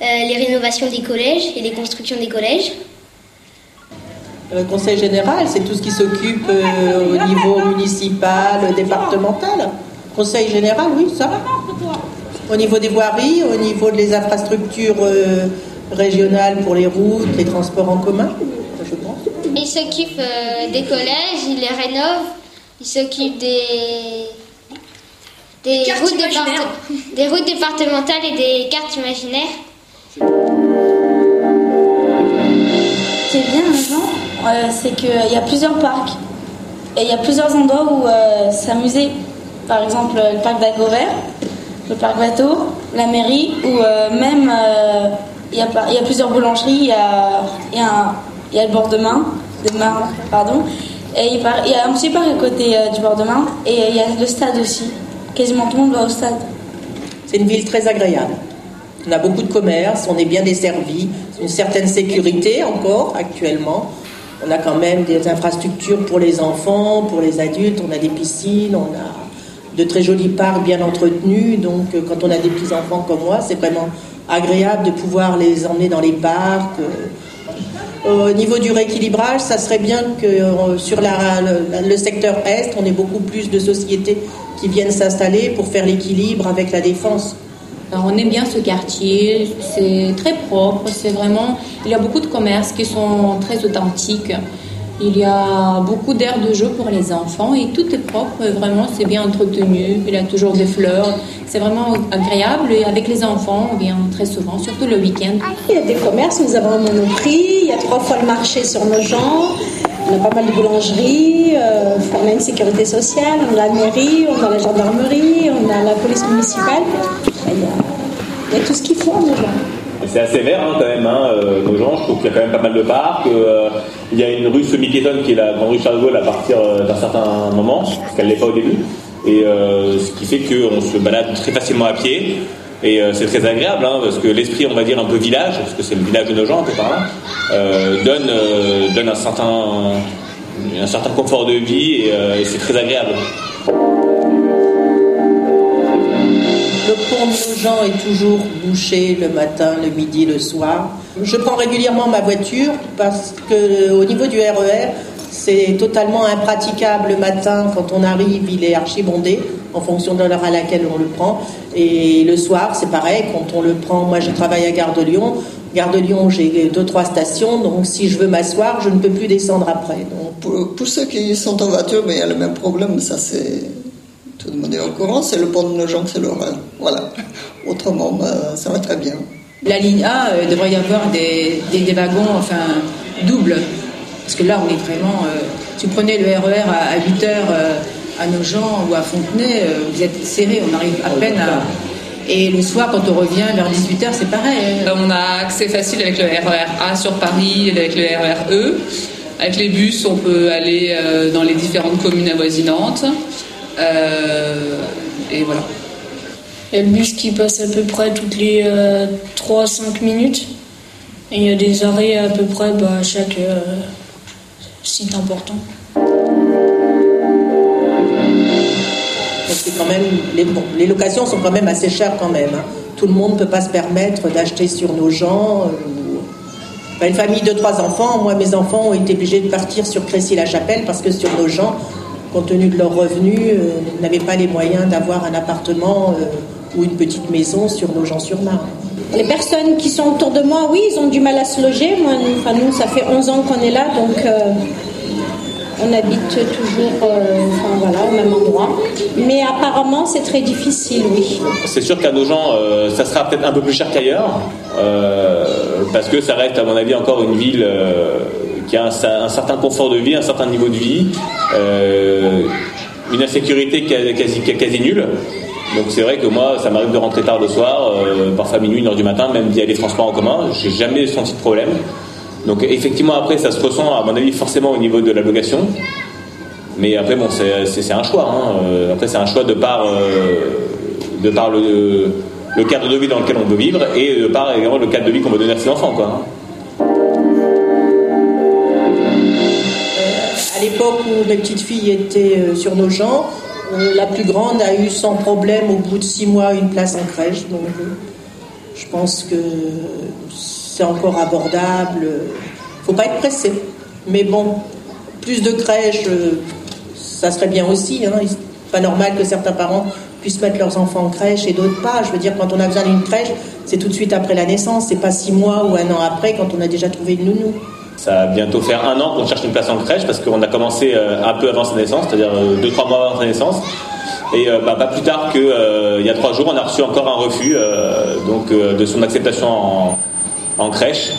euh, les rénovations des collèges et les constructions des collèges. Le conseil général, c'est tout ce qui s'occupe euh, au niveau municipal, départemental. Conseil général, oui, ça va. Au niveau des voiries, au niveau des infrastructures régional pour les routes, les transports en commun, je pense. Il s'occupe euh, des collèges, il les rénove, il s'occupe des, des, routes des routes départementales et des cartes imaginaires. Ce qui est bien maintenant, euh, c'est qu'il y a plusieurs parcs et il y a plusieurs endroits où euh, s'amuser. Par exemple, le parc d'Agovert, le parc Bateau, la mairie ou même il y, a, plusieurs boulangeries, il y a, le bord de main, de main, pardon. Et il, y a un petit parc à côté euh, du bord de main et il y a le stade aussi. Quasiment tout le monde va au stade. C'est une ville très agréable. On a beaucoup de commerces, on est bien desservi, une certaine sécurité encore actuellement. On a quand même des infrastructures pour les enfants, pour les adultes, on a des piscines, on a de très jolis parcs bien entretenus. Donc quand on a des petits-enfants comme moi, c'est vraiment agréable de pouvoir les emmener dans les parcs. Au niveau du rééquilibrage, ça serait bien que euh, sur le, secteur Est, on ait beaucoup plus de sociétés qui viennent s'installer pour faire l'équilibre avec la défense. on aime bien ce quartier, c'est très propre, c'est vraiment, il y a beaucoup de commerces qui sont très authentiques. Il y a beaucoup d'aires de jeu pour les enfants et tout est propre, vraiment c'est bien entretenu. Il y a toujours des fleurs, c'est vraiment agréable. Et avec les enfants, on vient très souvent, surtout le week-end. Il y a des commerces, nous avons un monoprix, il y a trois fois le marché sur nos gens. On a pas mal de boulangeries, euh, on a une sécurité sociale, on a la mairie, on a la gendarmerie, on a la police municipale. Il y a, il y a tout ce qu'il faut, gens. C'est assez vert hein, quand même, hein, euh, nos gens. Je trouve qu'il y a quand même pas mal de parcs. Euh, il y a une rue semi-piétonne qui est la grande rue Charles Gaulle à partir euh, d'un certain moment, parce qu'elle ne l'est pas au début. Et ce qui fait qu'on se balade très facilement à pied. Et c'est très agréable, hein, parce que l'esprit, on va dire, un peu village, parce que c'est le village de peu par là, donne, donne un, certain, un certain confort de vie et c'est très agréable. Le pont de Nogent est toujours bouché le matin, le midi, le soir. Je prends régulièrement ma voiture parce que au niveau du RER, e c'est totalement impraticable le matin quand on arrive, il est archibondé en fonction de l'heure à laquelle on le prend. Et le soir, c'est pareil, quand on le prend, moi je travaille à Gare de Lyon. Gare de Lyon, j'ai deux, trois stations, donc si je veux m'asseoir, je ne peux plus descendre après. Pour, pour, ceux qui sont en voiture, mais il y a le même problème, ça c'est tout le monde est au courant, c'est le pont de nos gens, c'est l'horreur. Voilà. Autrement, bah, ça va très bien. La ligne A, euh, devrait y avoir des, des, wagons, enfin, doubles. Parce que là, on est vraiment. Euh, si vous prenez le RER e à, 8 h euh, à Nogent ou à Fontenay, vous êtes serré, on arrive à peine à. Et le soir, quand on revient vers 18h, c'est pareil. Hein. On a accès facile avec le RER e A sur Paris, avec le RER E. Avec les bus, on peut aller dans les différentes communes avoisinantes. Euh, et voilà. Il y a le bus qui passe à peu près toutes les 3-5 euh, minutes. Et il y a des arrêts à peu près bah, à chaque euh, site important. quand même, les, les, locations sont quand même assez chères quand même. Hein. Tout le monde ne peut pas se permettre d'acheter sur nos gens. une famille de trois enfants, moi mes enfants ont été obligés de partir sur Crécy-la-Chapelle parce que sur nos gens, compte tenu de leurs revenus, euh, n'avaient pas les moyens d'avoir un appartement euh, ou une petite maison sur nos gens sur marne Les personnes qui sont autour de moi, oui, ils ont du mal à se loger. Moi, enfin, nous, ça fait 11 ans qu'on est là, donc euh, on habite toujours enfin, voilà, au même endroit. Mais apparemment, c'est très difficile, oui. C'est sûr qu'à nos gens, ça sera peut-être un peu plus cher qu'ailleurs, parce que ça reste, à mon avis, encore une ville qui a un, certain confort de vie, un certain niveau de vie, euh, une insécurité quasi, quasi nulle. Donc c'est vrai que moi, ça m'arrive de rentrer tard le soir, euh, parfois minuit, une heure du matin, même via les transports en commun. J'ai jamais senti de problème. Donc effectivement, après, ça se ressent, à mon avis, forcément au niveau de la location. Mais après, bon, c'est un choix. Hein. Euh, après, c'est un choix de par, le, cadre de vie dans lequel on veut vivre et de par également le cadre de vie qu'on veut donner à ses enfants. Quoi, hein. l'époque où les petites filles étaient euh, sur nos gens, euh, la plus grande a eu sans problème au bout de six mois une place en crèche. Donc euh, je pense que c'est encore abordable. Faut pas être pressé. Mais bon, plus de crèches, ça serait bien aussi. Hein. Pas normal que certains parents puissent mettre leurs enfants en crèche et d'autres pas. Je veux dire, quand on a besoin d'une crèche, c'est tout de suite après la naissance. C'est pas six mois ou un an après quand on a déjà trouvé une nounou. Ça va bientôt faire un an qu'on cherche une place en crèche parce qu'on a commencé euh, un peu avant sa naissance, c'est-à-dire 2-3 euh, mois avant sa naissance. Et euh, bah, pas plus tard qu'il y a 3 jours, on a reçu encore un refus donc, de son acceptation en, crèche.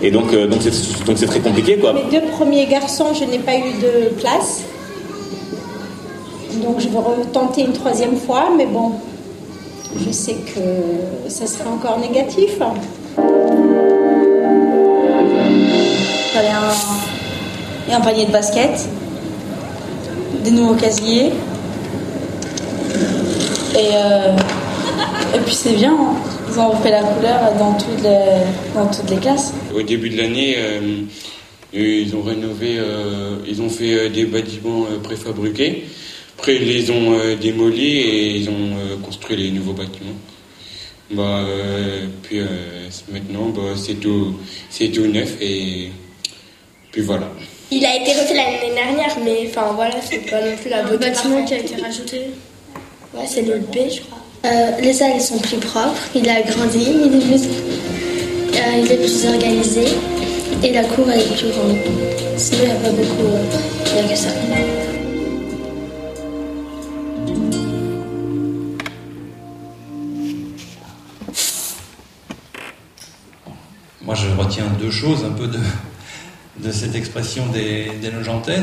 Et donc donc c'est très compliqué. Quoi. Mes deux premiers garçons, je n'ai pas eu de place. Donc je vais retenter une troisième fois, mais bon, je sais que ça sera encore négatif. Y a un panier de basket, des nouveaux casiers et, euh, Et puis c'est bien, hein. ils ont refait la couleur dans toutes les, dans toutes les classes. Au début de l'année, euh, ils ont rénové, euh, ils ont fait euh, des bâtiments préfabriqués. Après, ils les ont démolis et ils ont construit les nouveaux bâtiments. Bah, puis maintenant, bah, c'est tout, tout neuf et puis voilà. Il a été refait l'année dernière, mais enfin voilà, c'est pas non plus la beauté. Le bâtiment qui a été rajouté. Ouais, c'est le B, je crois. Euh, les salles sont plus propres, il a grandi, il est plus, euh, il est plus organisé et la cour est plus grande. Sinon, il n'y a pas beaucoup, euh, il n'y a que ça. Moi, je retiens deux choses un peu de, de cette expression des, des.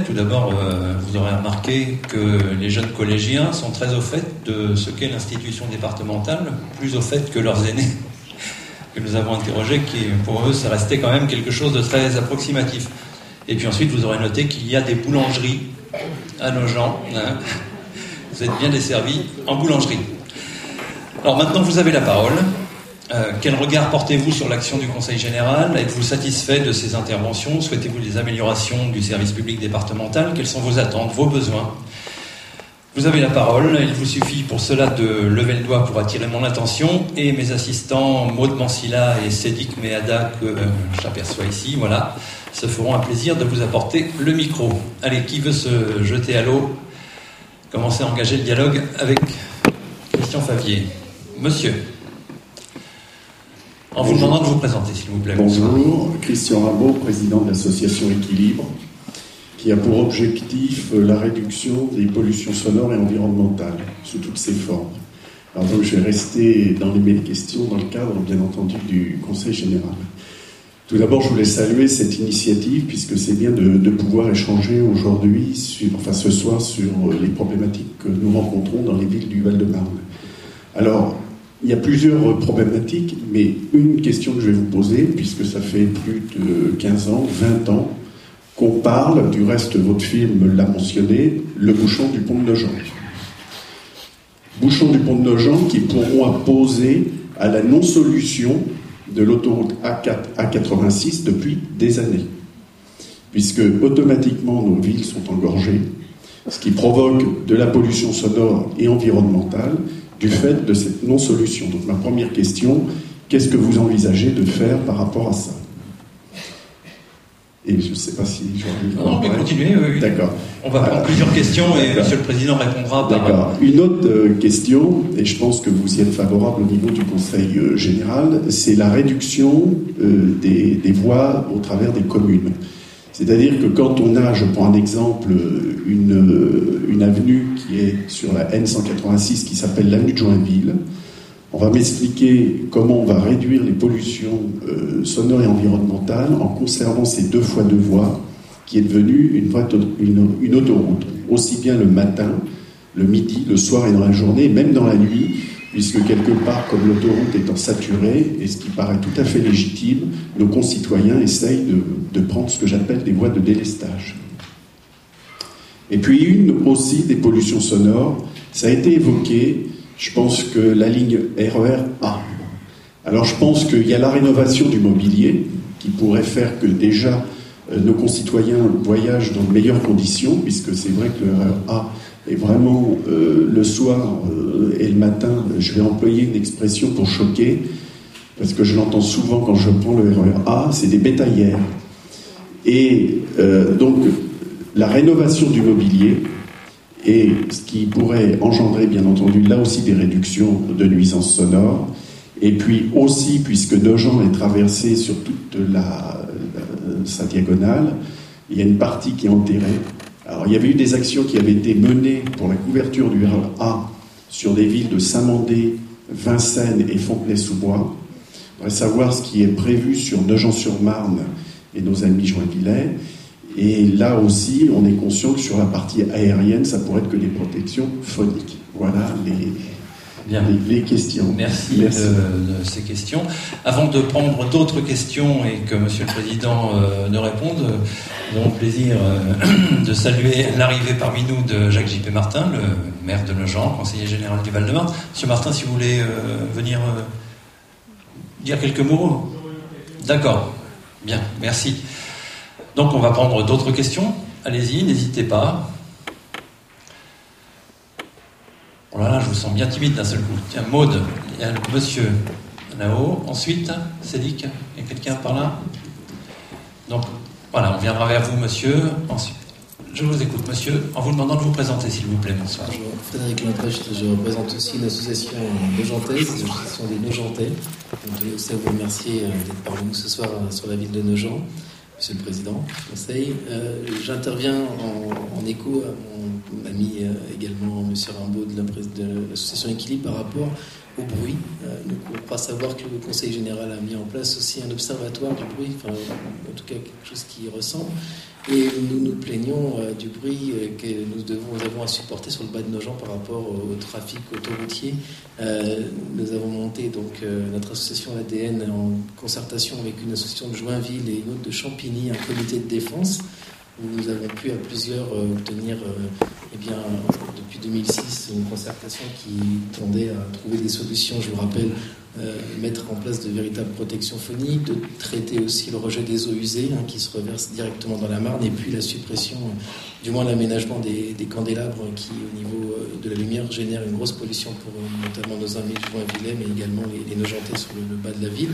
Tout d'abord, euh, vous aurez remarqué que les jeunes collégiens sont très au fait de ce qu'est l'institution départementale, plus au fait que leurs aînés que nous avons interrogés, qui pour eux, ça restait quand même quelque chose de très approximatif. Et puis ensuite, vous aurez noté qu'il y a des boulangeries à Nogent. Hein. Vous êtes bien desservis en boulangerie. Alors maintenant, vous avez la parole. Euh, quel regard portez-vous sur l'action du Conseil général? Êtes-vous satisfait de ces interventions? Souhaitez-vous des améliorations du service public départemental? Quelles sont vos attentes, vos besoins? Vous avez la parole. Il vous suffit pour cela de lever le doigt pour attirer mon attention. Et mes assistants, Maud Mansilla et Cédric Meada, que euh, j'aperçois ici, voilà, se feront un plaisir de vous apporter le micro. Allez, qui veut se jeter à l'eau? Commencez à engager le dialogue avec Christian Favier. Monsieur. En vous demandant de vous présenter, s'il vous plaît. Bonjour, Christian Rabot, président de l'association Équilibre, qui a pour objectif euh, la réduction des pollutions sonores et environnementales sous toutes ses formes. Alors donc je vais rester dans les mêmes questions dans le cadre, bien entendu, du Conseil général. Tout d'abord, je voulais saluer cette initiative puisque c'est bien de, de, pouvoir échanger aujourd'hui, enfin ce soir, sur euh, les problématiques que nous rencontrons dans les villes du Val-de-Marne. Alors, il y a plusieurs problématiques, mais une question que je vais vous poser, puisque ça fait plus de 15 ans, 20 ans, qu'on parle, du reste votre film l'a mentionné, le bouchon du pont de Nogent. Bouchon du pont de Nogent qui pourront apposer à la non-solution de l'autoroute A4, A86 depuis des années. Puisque automatiquement nos villes sont engorgées, ce qui provoque de la pollution sonore et environnementale, du fait de cette non-solution. Donc ma première question, qu'est-ce que vous envisagez de faire par rapport à ça? Et je ne sais pas si je Non, mais continuez. Oui, D'accord. On va prendre plusieurs questions et Monsieur le Président répondra par. D'accord. Une autre euh, question, et je pense que vous y êtes favorable au niveau du Conseil euh, général, c'est la réduction euh, des, des, voies au travers des communes. C'est-à-dire que quand on a, je prends un exemple, une, une avenue qui est sur la N186 qui s'appelle l'avenue de Joinville, on va m'expliquer comment on va réduire les pollutions euh, sonores et environnementales en conservant ces deux fois deux voies qui est devenue une autoroute, aussi bien le matin, le midi, le soir et dans la journée, même dans la nuit, puisque quelque part, comme l'autoroute étant saturée, et ce qui paraît tout à fait légitime, nos concitoyens essayent de, prendre ce que j'appelle des voies de délestage. Et puis une aussi des pollutions sonores, ça a été évoqué, je pense que la ligne RER e A. Alors je pense qu'il y a la rénovation du mobilier qui pourrait faire que déjà euh, nos concitoyens voyagent dans de meilleures conditions, puisque c'est vrai que le RER e A et vraiment, euh, le soir euh, et le matin, je vais employer une expression pour choquer, parce que je l'entends souvent quand je prends le RER A, c'est des bétaillères. Et euh, donc, la rénovation du mobilier, et ce qui pourrait engendrer, bien entendu, là aussi des réductions de nuisances sonores, et puis aussi, puisque Nogent est traversé sur toute la, sa diagonale, il y a une partie qui est enterrée, alors, il y avait eu des actions qui avaient été menées pour la couverture du A sur des villes de Saint-Mandé, Vincennes et Fontenay-sous-Bois. On va savoir ce qui est prévu sur Nogent-sur-Marne et nos amis Joinvillais. Et là aussi, on est conscient que sur la partie aérienne, ça pourrait être que des protections phoniques. Voilà les, les, les, questions. Merci, De, de, ces questions. Avant de prendre d'autres questions et que Monsieur le Président euh, ne réponde, nous avons le plaisir euh, de saluer l'arrivée parmi nous de Jacques J.P. Martin, le maire de Nogent, conseiller général du Val-de-Marne. Monsieur Martin, si vous voulez euh, venir dire quelques mots. D'accord. Bien, merci. Donc on va prendre d'autres questions. Allez-y, n'hésitez pas. Oh là là, je vous sens bien timide d'un seul coup. Tiens, Maude, il y a monsieur là-haut. Ensuite, Cédric, il y a quelqu'un par là Donc, voilà, on viendra vers vous, monsieur. Je vous écoute, monsieur, en vous demandant de vous présenter, s'il vous plaît. Bonsoir. Bonjour, Frédéric Lamprecht, je représente aussi une association nogentaise, l'association des Nogentais. Je voulais aussi vous remercier d'être parmi nous ce soir sur la ville de Nogent. Monsieur le Président du Conseil. Euh, J'interviens en, écho à mon ami euh, également, Monsieur Rimbaud de l'association Équilibre par rapport au bruit. Euh, donc, on croit savoir que le Conseil général a mis en place aussi un observatoire du bruit, enfin, en tout cas quelque chose qui ressemble. Et nous nous plaignons euh, du bruit euh, que nous, avons à supporter sur le bas de nos gens par rapport au, au trafic autoroutier. Nous avons monté donc notre association ADN en concertation avec une association de Joinville et une autre de Champigny, un comité de défense où nous avons pu à plusieurs obtenir, eh bien, depuis 2006, une concertation qui tendait à trouver des solutions. Je vous rappelle euh, mettre en place de véritables protections phoniques, de traiter aussi le rejet des eaux usées hein, qui se reversent directement dans la Marne, et puis la suppression, euh, du moins l'aménagement des, candélabres qui, au niveau euh, de la lumière, génère une grosse pollution pour notamment nos amis du Vilain, mais également les, les Nogentais sur le, bas de la ville.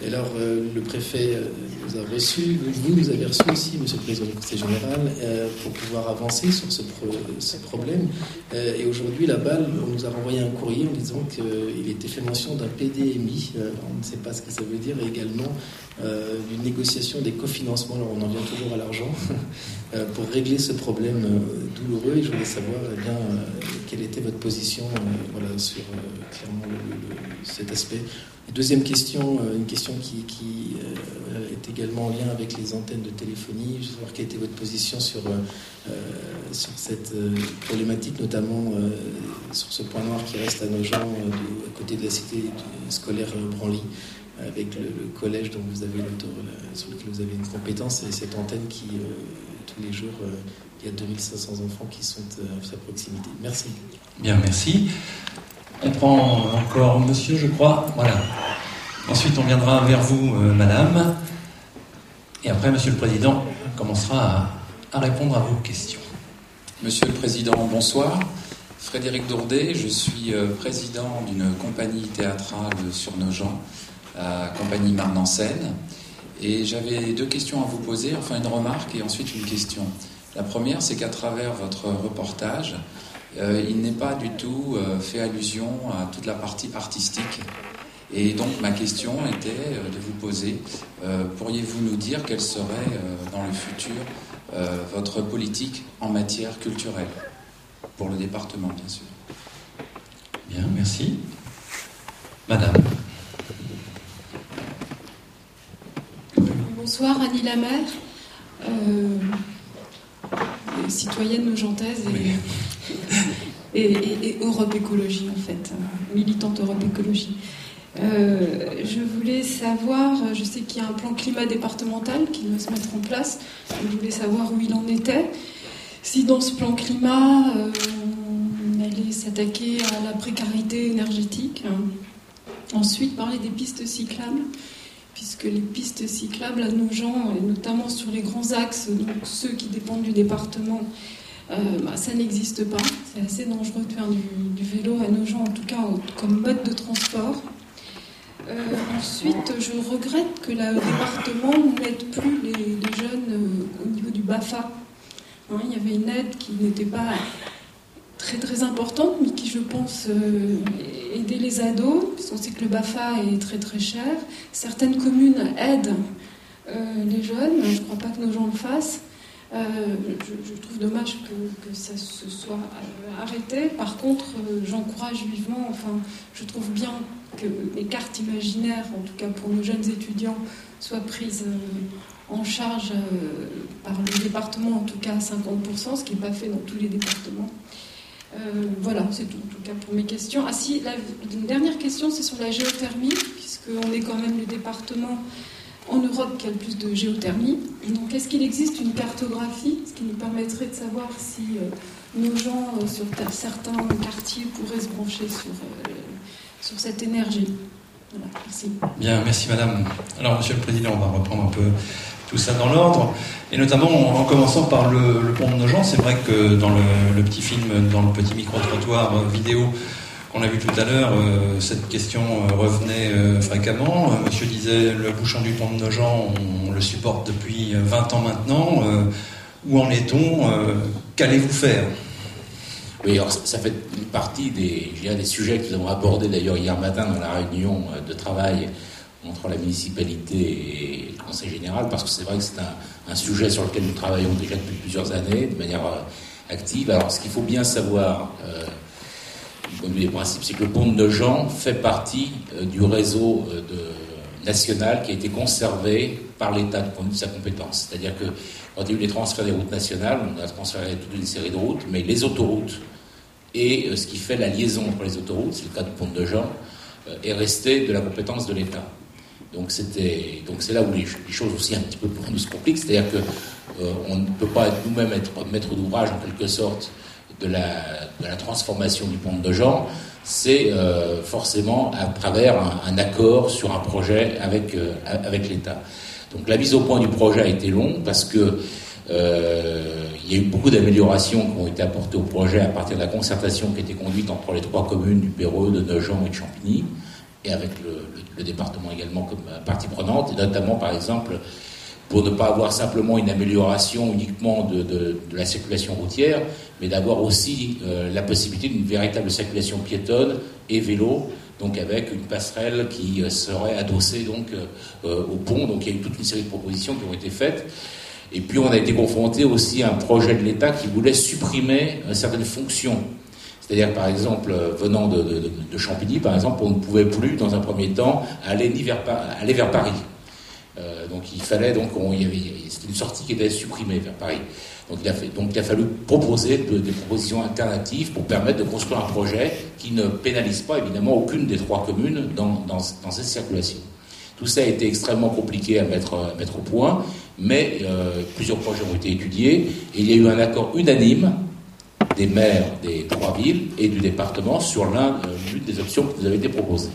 Et alors, euh, le préfet euh, nous a reçus, vous nous avez reçus aussi, monsieur le président du Conseil général, euh, pour pouvoir avancer sur ce, pro ce problème. et aujourd'hui, la balle, on nous a renvoyé un courrier en disant qu'il était fait mention d'un PDMI, on ne sait pas ce que ça veut dire, et également d'une négociation des cofinancements, alors on en vient toujours à l'argent, pour régler ce problème douloureux. Et je voulais savoir eh bien, quelle était votre position sur clairement cet aspect. Deuxième question, une question qui, euh, est également en lien avec les antennes de téléphonie. Je veux savoir quelle était votre position sur, euh, sur cette euh, problématique, notamment euh, sur ce point noir qui reste à nos gens à côté de la cité scolaire Branly, avec le, le, collège dont vous avez sur lequel vous avez une compétence, et cette antenne qui, tous les jours, il y a 2500 enfants qui sont à sa proximité. Merci. Bien, merci. On prend encore monsieur, je crois. Voilà. Ensuite, on viendra vers vous, euh, madame. Et après, monsieur le président commencera à, répondre à vos questions. Monsieur le président, bonsoir. Frédéric Dourdet, je suis euh, président d'une compagnie théâtrale sur Nogent, la compagnie Marne en scène. Et j'avais deux questions à vous poser, enfin une remarque et ensuite une question. La première, c'est qu'à travers votre reportage, il n'est pas du tout euh, fait allusion à toute la partie artistique. Et donc ma question était euh, de vous poser, euh, pourriez-vous nous dire quelle serait euh, dans le futur votre politique en matière culturelle? Pour le département, bien sûr Bien, merci. Madame. Bonsoir, Annie Lamère, citoyenne nogentaise et... Oui et, Europe Écologie, en fait, militante Europe Écologie. Euh, je voulais savoir, je sais qu'il y a un plan climat départemental qui doit se mettre en place, je voulais savoir où il en était. Si dans ce plan climat, euh, on allait s'attaquer à la précarité énergétique. Ensuite, parler des pistes cyclables, puisque les pistes cyclables à nos gens, et notamment sur les grands axes, donc ceux qui dépendent du département, euh, bah, ça n'existe pas. C'est assez dangereux de faire du, vélo à nos gens, en tout cas comme mode de transport. Euh, ensuite, je regrette que le département n'aide plus les, jeunes euh, au niveau du BAFA. Hein, il y avait une aide qui n'était pas très très importante, mais qui, je pense, aidait les ados, parce qu'on sait que le BAFA est très très cher. Certaines communes aident les jeunes, je ne crois pas que nos gens le fassent. Euh, je, trouve dommage que, ça se soit arrêté. Par contre, euh, j'encourage vivement, enfin, je trouve bien que les cartes imaginaires, en tout cas pour nos jeunes étudiants, soient prises euh, en charge par le département, en tout cas à 50%, ce qui n'est pas fait dans tous les départements. voilà, c'est tout, en tout cas pour mes questions. Ah si, une dernière question, c'est sur la géothermie, puisqu'on est quand même le département en Europe qui a le plus de géothermie. Donc, est-ce qu'il existe une cartographie, ce qui nous permettrait de savoir si nos gens sur certains quartiers pourraient se brancher sur, sur cette énergie? Merci. Bien, merci Madame. Alors, Monsieur le Président, on va reprendre un peu tout ça dans l'ordre, et notamment en, commençant par le, pont de Nogent. C'est vrai que dans le, petit film, dans le petit micro-trottoir euh, vidéo qu'on a vu tout à l'heure, euh, cette question euh, revenait fréquemment. monsieur disait le bouchon du pont de Nogent, on, le supporte depuis 20 ans maintenant. où en est-on Qu'allez-vous faire? Oui, alors ça fait partie des, des sujets que nous avons abordés d'ailleurs hier matin dans la réunion euh, de travail entre la municipalité et le Conseil général, parce que c'est vrai que c'est un, sujet sur lequel nous travaillons déjà depuis plusieurs années de manière euh, active. Alors ce qu'il faut bien savoir, euh, du des principes, c'est que le pont de Nogent fait partie euh, du réseau de, national qui a été conservé par l'État de sa compétence. C'est-à-dire que quand il y a eu les transferts des routes nationales, on a transféré toute une série de routes, mais les autoroutes et euh, ce qui fait la liaison entre les autoroutes, c'est le cas du pont de Jean, euh, est resté de la compétence de l'État. Donc c'était donc c'est là où les, choses aussi un petit peu pour nous se compliquent, c'est-à-dire que euh, on ne peut pas nous-mêmes être maître d'ouvrage en quelque sorte de la, transformation du pont de Jean, c'est forcément à travers un, accord sur un projet avec avec l'État. Donc la mise au point du projet a été longue parce que euh, il y a eu beaucoup d'améliorations qui ont été apportées au projet à partir de la concertation qui a été conduite entre les trois communes du Péreux, de Nogent et de Champigny, et avec le, département également comme partie prenante, et notamment par exemple pour ne pas avoir simplement une amélioration uniquement de, la circulation routière, mais d'avoir aussi euh, la possibilité d'une véritable circulation piétonne et vélo, donc avec une passerelle qui euh, serait adossée donc au pont. Donc il y a eu toute une série de propositions qui ont été faites. Et puis on a été confronté aussi à un projet de l'État qui voulait supprimer certaines fonctions. C'est-à-dire, par exemple, venant de, Champigny, par exemple, on ne pouvait plus, dans un premier temps, aller vers Paris. Euh, donc il fallait, donc, c'était une sortie qui était supprimée vers Paris. Donc il a, donc, il a fallu proposer des propositions alternatives pour permettre de construire un projet qui ne pénalise pas, évidemment, aucune des trois communes dans, dans, cette circulation. Tout ça a été extrêmement compliqué à mettre, mettre au point, mais euh, plusieurs projets ont été étudiés et il y a eu un accord unanime des maires des trois villes et du département sur euh, des options qui nous avaient été proposées.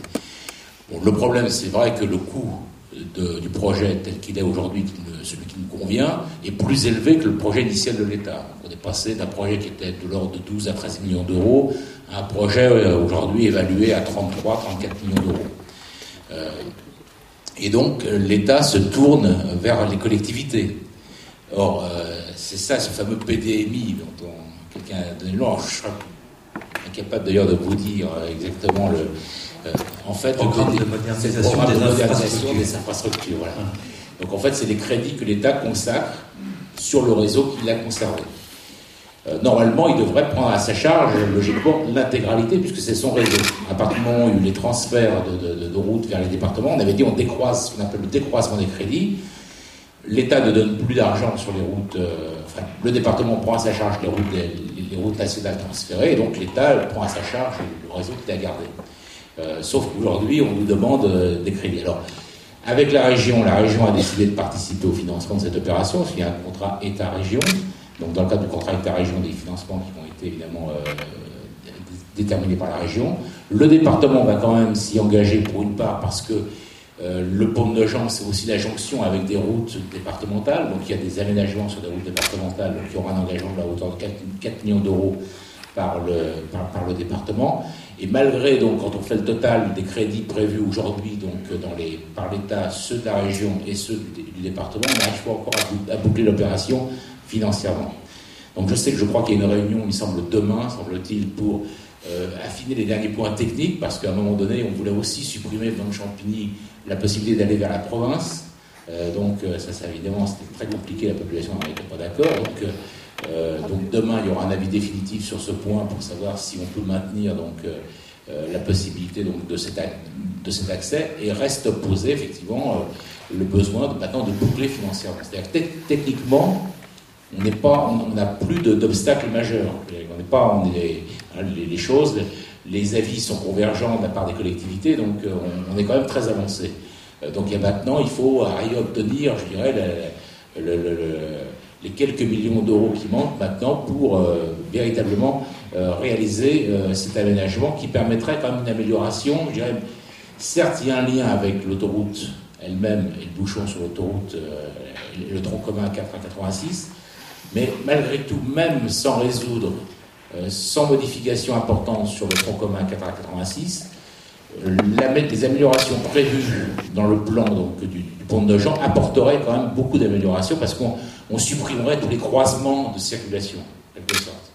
Bon, le problème, c'est vrai que le coût du projet tel qu'il est aujourd'hui, celui qui nous convient, est plus élevé que le projet initial de l'État. On est passé d'un projet qui était de l'ordre de 12 à 13 millions d'euros à un projet euh, aujourd'hui évalué à 33, 34 millions d'euros. Et donc euh, l'État se tourne vers les collectivités. Or, euh, c'est ça, ce fameux PDMI dont quelqu'un a donné nom. Je serais incapable d'ailleurs de vous dire euh, exactement le. En fait, programme de modernisation, des, infrastructures. des, infrastructures. Voilà. Donc en fait, c'est les crédits que l'État consacre sur le réseau qu'il a conservé. Euh, normalement, il devrait prendre à sa charge, logiquement, l'intégralité, puisque c'est son réseau. À partir du moment où il y a eu les transferts de, routes vers les départements, on avait dit on décroise, ce qu'on appelle le décroissement des crédits. L'État ne donne plus d'argent sur les routes, euh, enfin, le département prend à sa charge les routes, les, routes nationales transférées, et donc l'État prend à sa charge le réseau qu'il a gardé. Euh, sauf qu'aujourd'hui, on nous demande des crédits. Alors, avec la région, la région a décidé de participer au financement de cette opération, parce qu'il y a un contrat État-région. Donc, dans le cadre du contrat avec la région, des financements qui ont été évidemment euh, déterminés par la région. Le département va quand même s'y engager pour une part parce que euh, le pont de Nogent, c'est aussi la jonction avec des routes départementales. Donc, il y a des aménagements sur des routes départementales. Y aura un engagement de la hauteur de 4, millions d'euros par le, par, le département. Et malgré, donc, quand on fait le total des crédits prévus aujourd'hui par l'État, ceux de la région et ceux du, département, on n'arrive pas encore à boucler l'opération financièrement. Donc je sais que je crois qu'il y a une réunion, il semble, demain, semble-t-il, pour euh, affiner les derniers points techniques, parce qu'à un moment donné, on voulait aussi supprimer dans Champigny la possibilité d'aller vers la province. Euh, donc euh, ça, ça évidemment, c'était très compliqué, la population n'était pas d'accord. Donc, donc demain, il y aura un avis définitif sur ce point pour savoir si on peut maintenir donc, la possibilité donc, de, cet, de cet accès, et reste posé effectivement le besoin maintenant de boucler financièrement. C'est-à-dire techniquement, on n'a plus d'obstacles majeurs. On n'est pas, on est, hein, les, choses, les avis sont convergents de la part des collectivités, donc on, est quand même très avancé. donc a maintenant, il faut arriver à obtenir, je dirais, les quelques millions d'euros qui manquent maintenant pour véritablement réaliser cet aménagement qui permettrait quand même une amélioration, je dirais, Certes, il y a un lien avec l'autoroute elle-même et le bouchon sur l'autoroute, euh, le tronc commun 4 à 86, mais malgré tout, même sans résoudre, euh, sans modification importante sur le tronc commun 4 à 86, euh, les améliorations prévues dans le plan donc, du, pont de Jean apporteraient quand même beaucoup d'améliorations parce qu'on supprimerait tous les croisements de circulation, quelque sorte.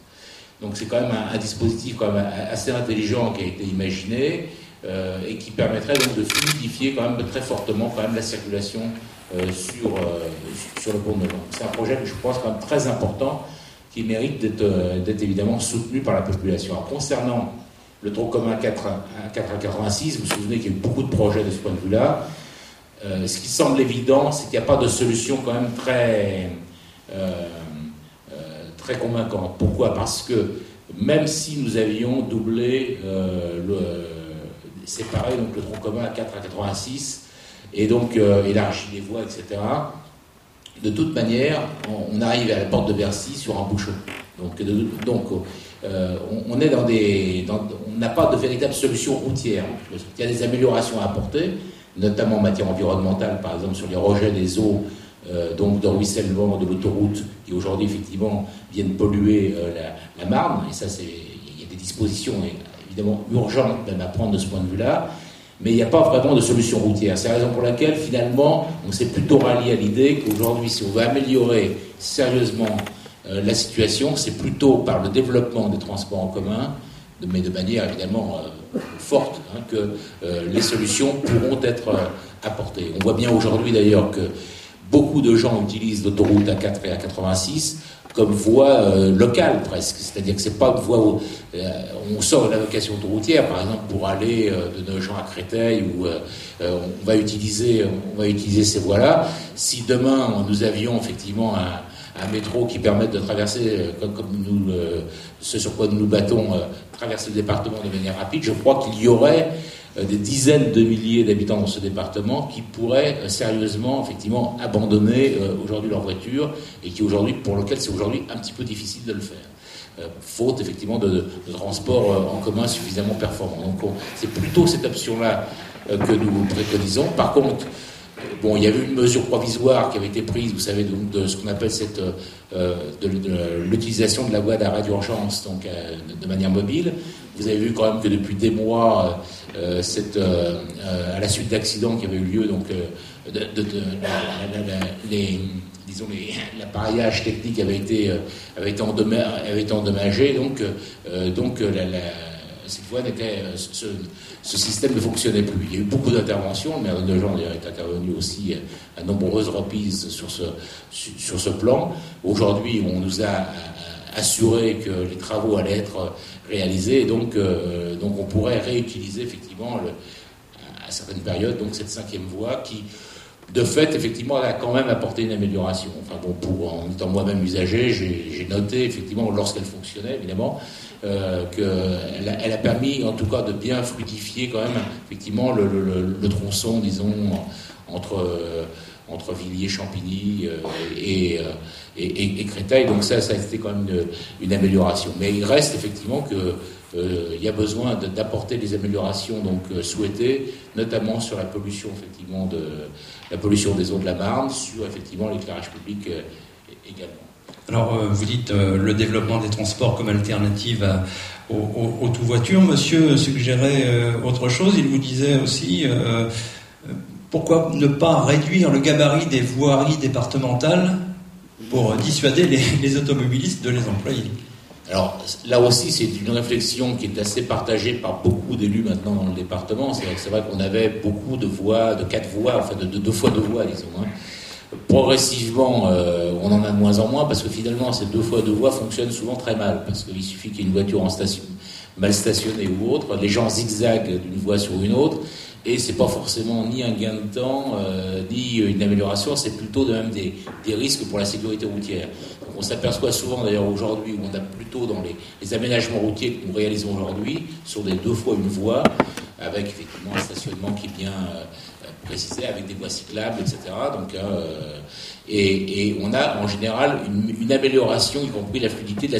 Donc c'est quand même un, dispositif quand même assez intelligent qui a été imaginé euh, et qui permettrait donc de fluidifier quand même très fortement quand même la circulation euh, sur, euh, sur le pont de Nantes. C'est un projet que je pense quand même très important qui mérite d'être évidemment soutenu par la population. Concernant le tronc commun 4 à, 4 à 86, vous vous souvenez qu'il y a eu beaucoup de projets de ce point de vue-là. Ce qui semble évident, c'est qu'il n'y a pas de solution quand même très, très convaincante. Pourquoi? Parce que même si nous avions doublé le séparer donc, le tronc commun à 4 à 86 et donc euh, élargir les voies, etc. De toute manière, on, arrive à la porte de Bercy sur un bouchon. Donc, donc euh, on, dans on n'a pas de véritable solution routière. Il y a des améliorations à apporter, notamment en matière environnementale, par exemple sur les rejets des eaux, euh, donc de ruissellement de l'autoroute, qui aujourd'hui effectivement viennent polluer la, la, Marne. Et ça, c'est, il y a des dispositions évidemment urgente même à prendre de ce point de vue-là, mais il n'y a pas vraiment de solution routière. C'est la raison pour laquelle, finalement, on s'est plutôt rallié à l'idée qu'aujourd'hui, si on veut améliorer sérieusement euh, la situation, c'est plutôt par le développement des transports en commun, mais de manière évidemment euh, forte, hein, que euh, les solutions pourront être apportées. On voit bien aujourd'hui d'ailleurs que beaucoup de gens utilisent l'autoroute A4 et A86 comme voie euh, locale presque. C'est-à-dire que c'est pas une voie où euh, on sort de la vocation autoroutière, par exemple, pour aller euh, de nos gens à Créteil, où on va utiliser, on va utiliser ces voies-là. Si demain nous avions effectivement un, un métro qui permette de traverser, comme, comme nous, ce sur quoi nous nous battons, traverser le département de manière rapide, je crois qu'il y aurait euh, des dizaines de milliers d'habitants dans ce département qui pourraient euh, sérieusement, effectivement, abandonner euh, aujourd'hui leur voiture et qui aujourd'hui, pour lequel c'est aujourd'hui un petit peu difficile de le faire. faute effectivement de, transport en commun suffisamment performant. Donc c'est plutôt cette option-là que nous préconisons. Par contre, Bon, il y avait une mesure provisoire qui avait été prise, vous savez, de, ce qu'on appelle cette, de, l'utilisation de la voie d'arrêt d'urgence, donc de, manière mobile. Vous avez vu quand même que depuis des mois, euh, euh, euh, à la suite d'accidents qui avaient eu lieu, donc l'appareillage technique avait été, avait été, endommagé, donc, donc cette voie n'était, ce, système ne fonctionnait plus. Il y a eu beaucoup d'interventions, le maire de Jean est intervenu aussi à nombreuses reprises sur ce, sur ce plan. Aujourd'hui, on nous a assuré que les travaux allaient être réalisé. Et donc, euh, donc on pourrait réutiliser effectivement à certaines périodes donc cette cinquième voie qui, de fait, effectivement, a quand même apporté une amélioration. Enfin bon, pour, en étant moi-même usager, j'ai noté effectivement lorsqu'elle fonctionnait, évidemment, euh, qu'elle a, elle a permis en tout cas de bien fluidifier quand même effectivement le, tronçon, disons, entre, euh, entre Villiers-Champigny euh, et, Créteil. Donc ça, ça a été quand même une, amélioration. Mais il reste effectivement que il y a besoin d'apporter des améliorations donc souhaitées, notamment sur la pollution effectivement de la pollution des eaux de la Marne, sur effectivement l'éclairage public également. Alors, vous dites le développement des transports comme alternative au, tout voiture. Monsieur suggérait autre chose. Il vous disait aussi pourquoi ne pas réduire le gabarit des voiries départementales pour dissuader les, automobilistes de les employer? Alors là aussi, c'est une réflexion qui est assez partagée par beaucoup d'élus maintenant dans le département. C'est vrai qu'on avait beaucoup de voies, de quatre voies, enfin de, deux fois deux voies, disons. Hein. Progressivement, euh, on en a de moins en moins parce que finalement, ces deux fois deux voies fonctionnent souvent très mal. Parce qu'il suffit qu'il y ait une voiture en station, mal stationnée ou autre, les gens zigzaguent d'une voie sur une autre et c'est pas forcément ni un gain de temps euh, ni une amélioration, c'est plutôt de même des, risques pour la sécurité routière. on s'aperçoit souvent d'ailleurs aujourd'hui où on a plutôt dans les, les aménagements routiers que nous réalisons aujourd'hui sur des deux fois une voie avec effectivement un stationnement qui est bien euh, précisé avec des voies cyclables, etc. Donc, euh, et, on a en général une, amélioration, y compris la fluidité de la,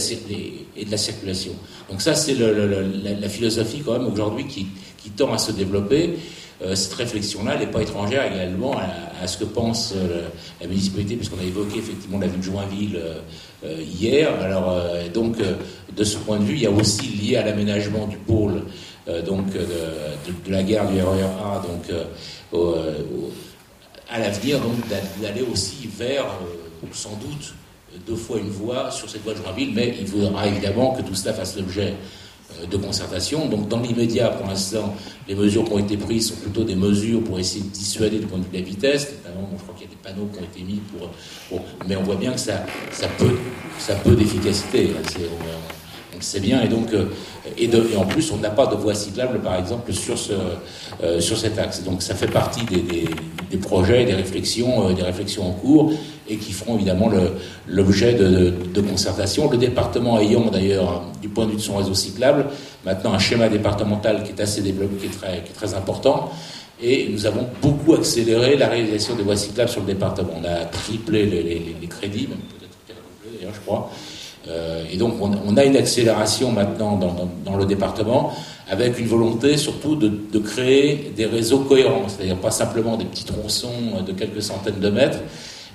et de la circulation. Donc ça, c'est la, philosophie quand même aujourd'hui qui, tend à se développer. Euh, cette réflexion-là, elle n'est pas étrangère également à, ce que pense euh, la municipalité, puisqu'on a évoqué effectivement la ville de Joinville hier. Alors, donc, de ce point de vue, il y a aussi lié à l'aménagement du pôle donc de, de, la gare du RER A, donc au, à l'avenir donc d'aller aussi vers, sans doute, deux fois une voie sur cette voie de Joinville, mais il faudra évidemment que tout cela fasse l'objet de concertation. Donc dans l'immédiat, pour l'instant, les mesures qui ont été prises sont plutôt des mesures pour essayer de dissuader du point de vue de la vitesse. Notamment, je crois qu'il y a des panneaux qui ont été mis pour... mais on voit bien que ça, ça peut, ça peut d'efficacité. C'est bien. Et donc, de, et, en plus, on n'a pas de voie cyclable, par exemple, sur, ce, euh, sur cet axe. Donc ça fait partie des, projets, des réflexions, euh, des réflexions en cours et qui feront évidemment l'objet de, de, de, concertation. Le département ayant d'ailleurs, du point de vue de son réseau cyclable, maintenant un schéma départemental qui est assez développé, qui est très, qui est très important. Et nous avons beaucoup accéléré la réalisation des voies cyclables sur le département. On a triplé les, crédits, même peut-être triplé d'ailleurs, je crois. Euh, et donc on, a une accélération maintenant dans, le département avec une volonté surtout de, créer des réseaux cohérents, c'est-à-dire pas simplement des petits tronçons de quelques centaines de mètres,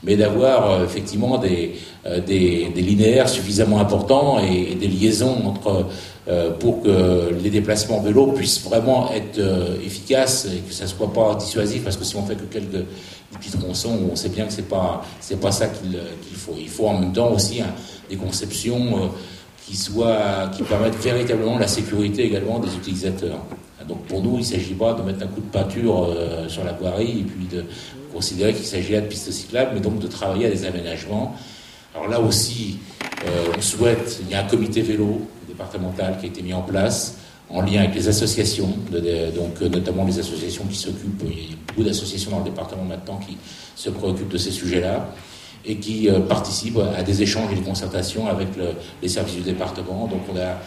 mais d'avoir euh, effectivement des, euh, des, des, linéaires suffisamment importants et, des liaisons entre pour que les déplacements vélo puissent vraiment être efficaces et que ça soit pas dissuasif parce que si on fait que quelques petits tronçons, on sait bien que c'est pas c'est pas ça qu'il qu faut. Il faut en même temps aussi un, des conceptions euh, qui soient qui permettent véritablement la sécurité également des utilisateurs. Donc pour nous, il ne s'agit pas de mettre un coup de peinture euh, sur la voirie et puis de considérer qu'il s'agit de pistes cyclables, mais donc de travailler à des aménagements. Alors là aussi, euh, on souhaite, il y a un comité vélo départemental qui a été mis en place en lien avec les associations, donc notamment les associations qui s'occupent, il y a beaucoup d'associations dans le département maintenant qui se préoccupent de ces sujets-là et qui euh, participent à des échanges et des concertations avec le, les services du département. Donc on a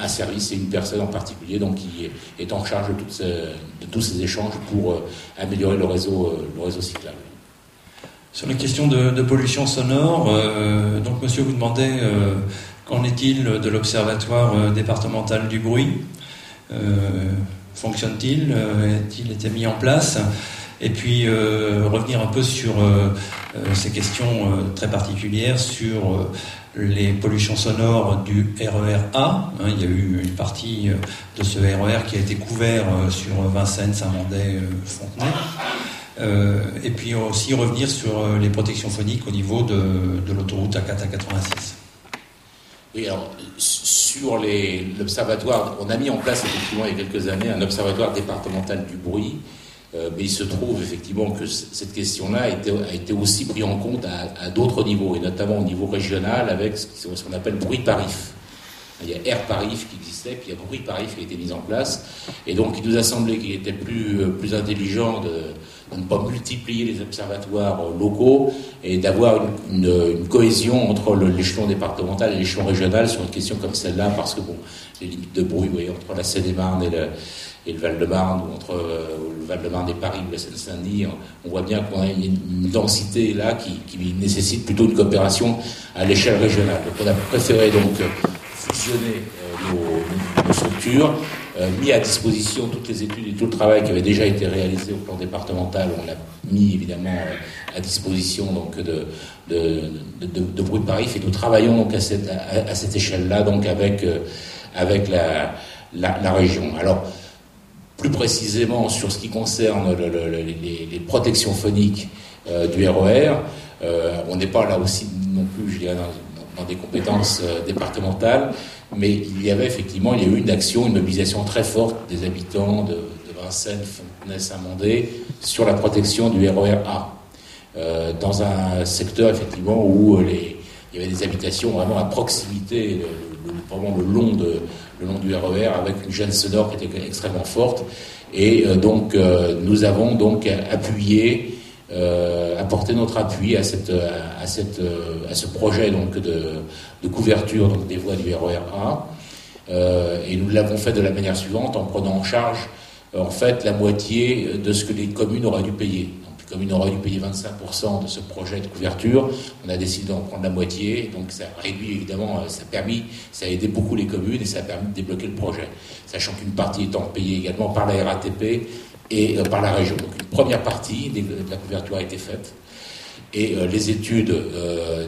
un service et une personne en particulier donc, qui est en charge de, tous ces échanges pour euh, améliorer le réseau, euh, le réseau cyclable. Sur les questions de, de pollution sonore, euh, donc monsieur vous demandait euh, qu'en est-il de l'observatoire euh, départemental du bruit Fonctionne-t-il Est-il été mis en place et puis euh, revenir un peu sur euh, ces questions euh, très particulières sur les pollutions sonores du RER A. Hein, il y a eu une partie de ce RER qui a été couvert sur Vincennes, Saint-Mandé, Fontenay. Euh, et puis aussi revenir sur les protections phoniques au niveau de, de l'autoroute A4 à 86. Oui, alors sur l'observatoire, on a mis en place effectivement il y a quelques années un observatoire départemental du bruit euh, mais il se trouve effectivement que cette question-là a été, aussi prise en compte à, d'autres niveaux, et notamment au niveau régional avec ce qu'on appelle bruit parif. Il y a air parif qui existait, puis il y a bruit parif qui a été mis en place. Et donc il nous a semblé qu'il était plus, euh, intelligent de, de, ne pas multiplier les observatoires euh, locaux et d'avoir une, cohésion entre l'échelon départemental et l'échelon régional sur une question comme celle-là, parce que bon, les limites de bruit, voyez, entre la Seine-et-Marne et le Val-de-Marne, ou entre euh, le Val-de-Marne et Paris ou la Seine-Saint-Denis, on voit bien qu'on a une, densité là qui, nécessite plutôt une coopération à l'échelle régionale. Donc on a préféré donc fusionner euh, nos, structures, euh, mis à disposition toutes les études et tout le travail qui avait déjà été réalisé au plan départemental. Mis évidemment à disposition donc de, de, de, Bruit de Paris et nous travaillons donc à cette, à, cette échelle-là avec, euh, avec la, la, région. Alors, plus précisément sur ce qui concerne le, le, les, protections phoniques euh, du RER, e euh, on n'est pas là aussi non plus, dans, des compétences départementales, mais il y avait effectivement, il y a eu une action, une mobilisation très forte des habitants de, de Vincennes, Fontenay, Saint-Mandé sur la protection du RER e A, euh, dans un secteur effectivement où les, il y avait des habitations vraiment à proximité, le, vraiment le long, de, le long du RER avec une gêne sonore qui était extrêmement forte. Et donc nous avons donc appuyé, apporté notre appui à, cette, à, cette, à ce projet donc de, de couverture donc, des voies du RER A. et nous l'avons fait de la manière suivante en prenant en charge en fait la moitié de ce que les communes auraient dû payer comme il aurait dû payer 25% de ce projet de couverture, on a décidé d'en prendre la moitié. Donc ça réduit évidemment, euh, ça a permis, ça a aidé beaucoup les communes et ça a permis de débloquer le projet. Sachant qu'une partie étant payée également par la RATP et euh, par la région. Donc une première partie de la couverture a été faite. Et euh, les études,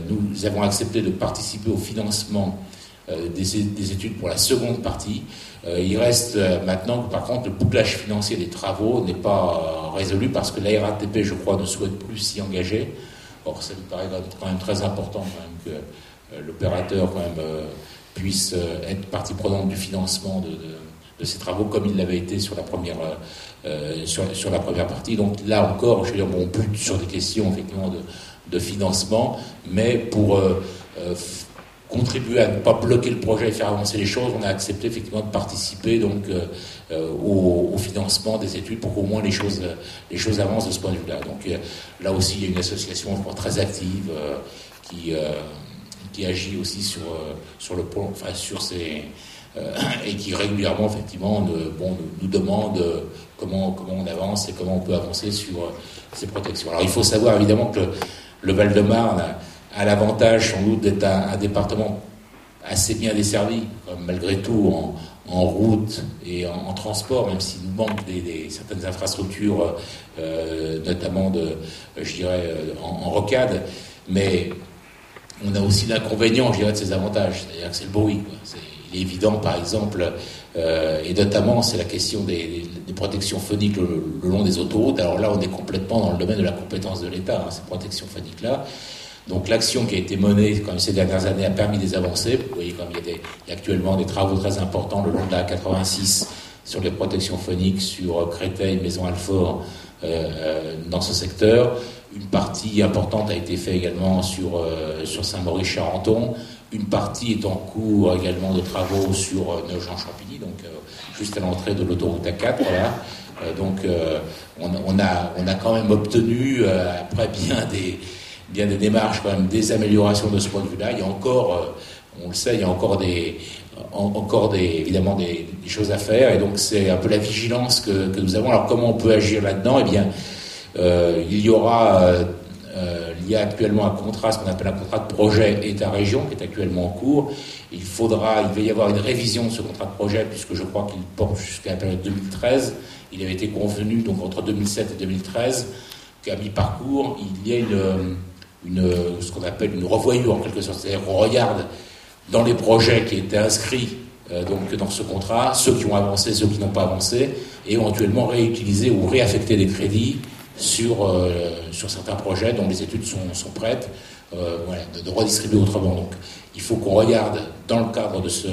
nous avons accepté de participer au financement des, études pour la seconde partie. Euh, il reste euh, maintenant par contre, le bouclage financier des travaux n'est pas euh, résolu parce que la RATP, je crois, ne souhaite plus s'y engager. Or, ça me paraît quand même très important que l'opérateur puisse être partie prenante du financement de, ces travaux comme il l'avait été sur la première sur, la première partie. Donc là encore, je veux dire, bon, on bute sur des questions effectivement de, financement, mais pour contribuer à ne pas bloquer le projet et faire avancer les choses, on a accepté effectivement de participer donc euh, euh, au, financement des études pour qu'au moins les choses, les choses avancent de ce point de vue-là. Donc euh, là aussi, il y a une association très active qui, qui agit aussi sur, sur le enfin sur ces et qui régulièrement effectivement bon, nous, demande comment, comment on avance et comment on peut avancer sur ces protections. Alors il faut savoir évidemment que le Val-de-Marne a l'avantage sans doute d'être un, département assez bien desservi, malgré tout en, route et en, transport, même s'il nous manque des, certaines infrastructures, euh, notamment de, je dirais, euh, en, rocade. Mais on a aussi l'inconvénient, je dirais, de ces avantages, c'est-à-dire que c'est le bruit. il est évident, par exemple, euh, et notamment, c'est la question des, protections phoniques le, long des autoroutes. Alors là, on est complètement dans le domaine de la compétence de l'État, hein, ces protections phoniques-là. Donc l'action qui a été menée comme ces dernières années a permis des avancées. Vous voyez comme il y a, actuellement des travaux très importants le long de la 86 sur les protections phoniques sur Créteil, Maison Alfort euh, euh, dans ce secteur. Une partie importante a été faite également sur, euh, sur Saint-Maurice-Charenton. Une partie est en cours également de travaux sur euh, Nogent-Champigny, donc juste à l'entrée de l'autoroute A4. Voilà. donc on, on, a, on a quand même obtenu, après bien des bien des démarches, quand même, des améliorations de ce point de vue-là. Il y a encore, euh, on le sait, il y a encore des, encore des, évidemment des, choses à faire, et donc c'est un peu la vigilance que, nous avons. Alors comment on peut agir là-dedans? Eh bien, euh, il y aura, euh, il y a actuellement un contrat, ce qu'on appelle un contrat de projet État-région, qui est actuellement en cours. Il faudra, il va y avoir une révision de ce contrat de projet, puisque je crois qu'il porte jusqu'à la période 2013. Il avait été convenu donc entre 2007 et 2013 qu'à mi-parcours, il y a une ce qu'on appelle une revoyure en quelque sorte. C'est-à-dire qu'on regarde dans les projets qui étaient inscrits euh, dans ce contrat, ceux qui ont avancé, ceux qui n'ont pas avancé, et éventuellement réutiliser ou réaffecter des crédits sur, euh, sur certains projets dont les études sont, prêtes, euh, de, redistribuer autrement. Donc il faut qu'on regarde dans le cadre de ce,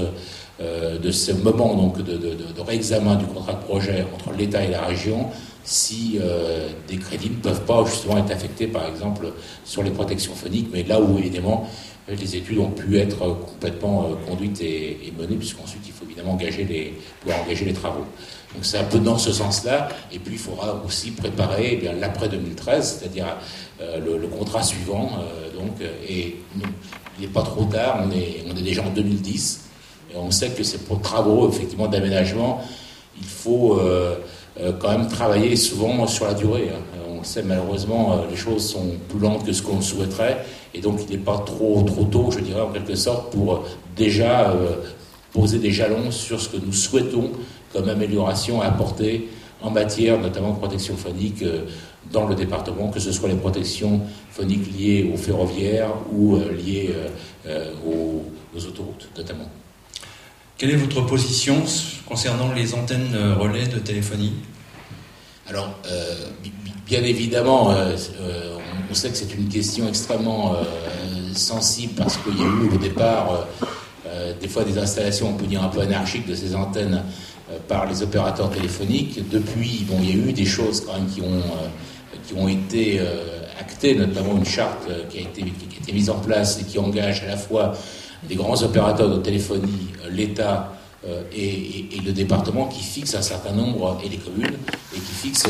de ce moment donc, de réexamen du contrat de projet entre l'État et la région, si euh, des crédits ne peuvent pas justement être affectés, par exemple, sur les protections phoniques, mais là où évidemment les études ont pu être complètement euh, conduites et, menées, puisqu'ensuite il faut évidemment engager les, pouvoir engager les travaux. Donc c'est un peu dans ce sens-là, et puis il faudra aussi préparer eh l'après 2013, c'est-à-dire euh, le, contrat suivant. donc, et il n'est pas trop tard, on est, on est déjà en 2010, et on sait que ces travaux effectivement d'aménagement, il faut quand même travailler souvent sur la durée. Hein. On le sait, malheureusement, euh, les choses sont plus lentes que ce qu'on souhaiterait, et donc il n'est pas trop, trop tôt, je dirais, en quelque sorte, pour euh, déjà poser des jalons sur ce que nous souhaitons comme amélioration à apporter en matière notamment de protection phonique dans le département, que ce soit les protections phoniques liées aux ferroviaires ou liées aux, autoroutes notamment. Quelle est votre position concernant les antennes relais de téléphonie? Alors, euh, bien évidemment, euh, euh, on sait que c'est une question extrêmement sensible parce qu'il y a eu au départ des fois des installations, on peut dire un peu anarchiques de ces antennes par les opérateurs téléphoniques. Depuis, bon, il y a eu des choses quand même qui ont, qui ont été actées, notamment une charte qui a, été, qui a été mise en place et qui engage à la fois des grands opérateurs de téléphonie, l'État et, le département qui fixent un certain nombre, et les communes, et qui fixent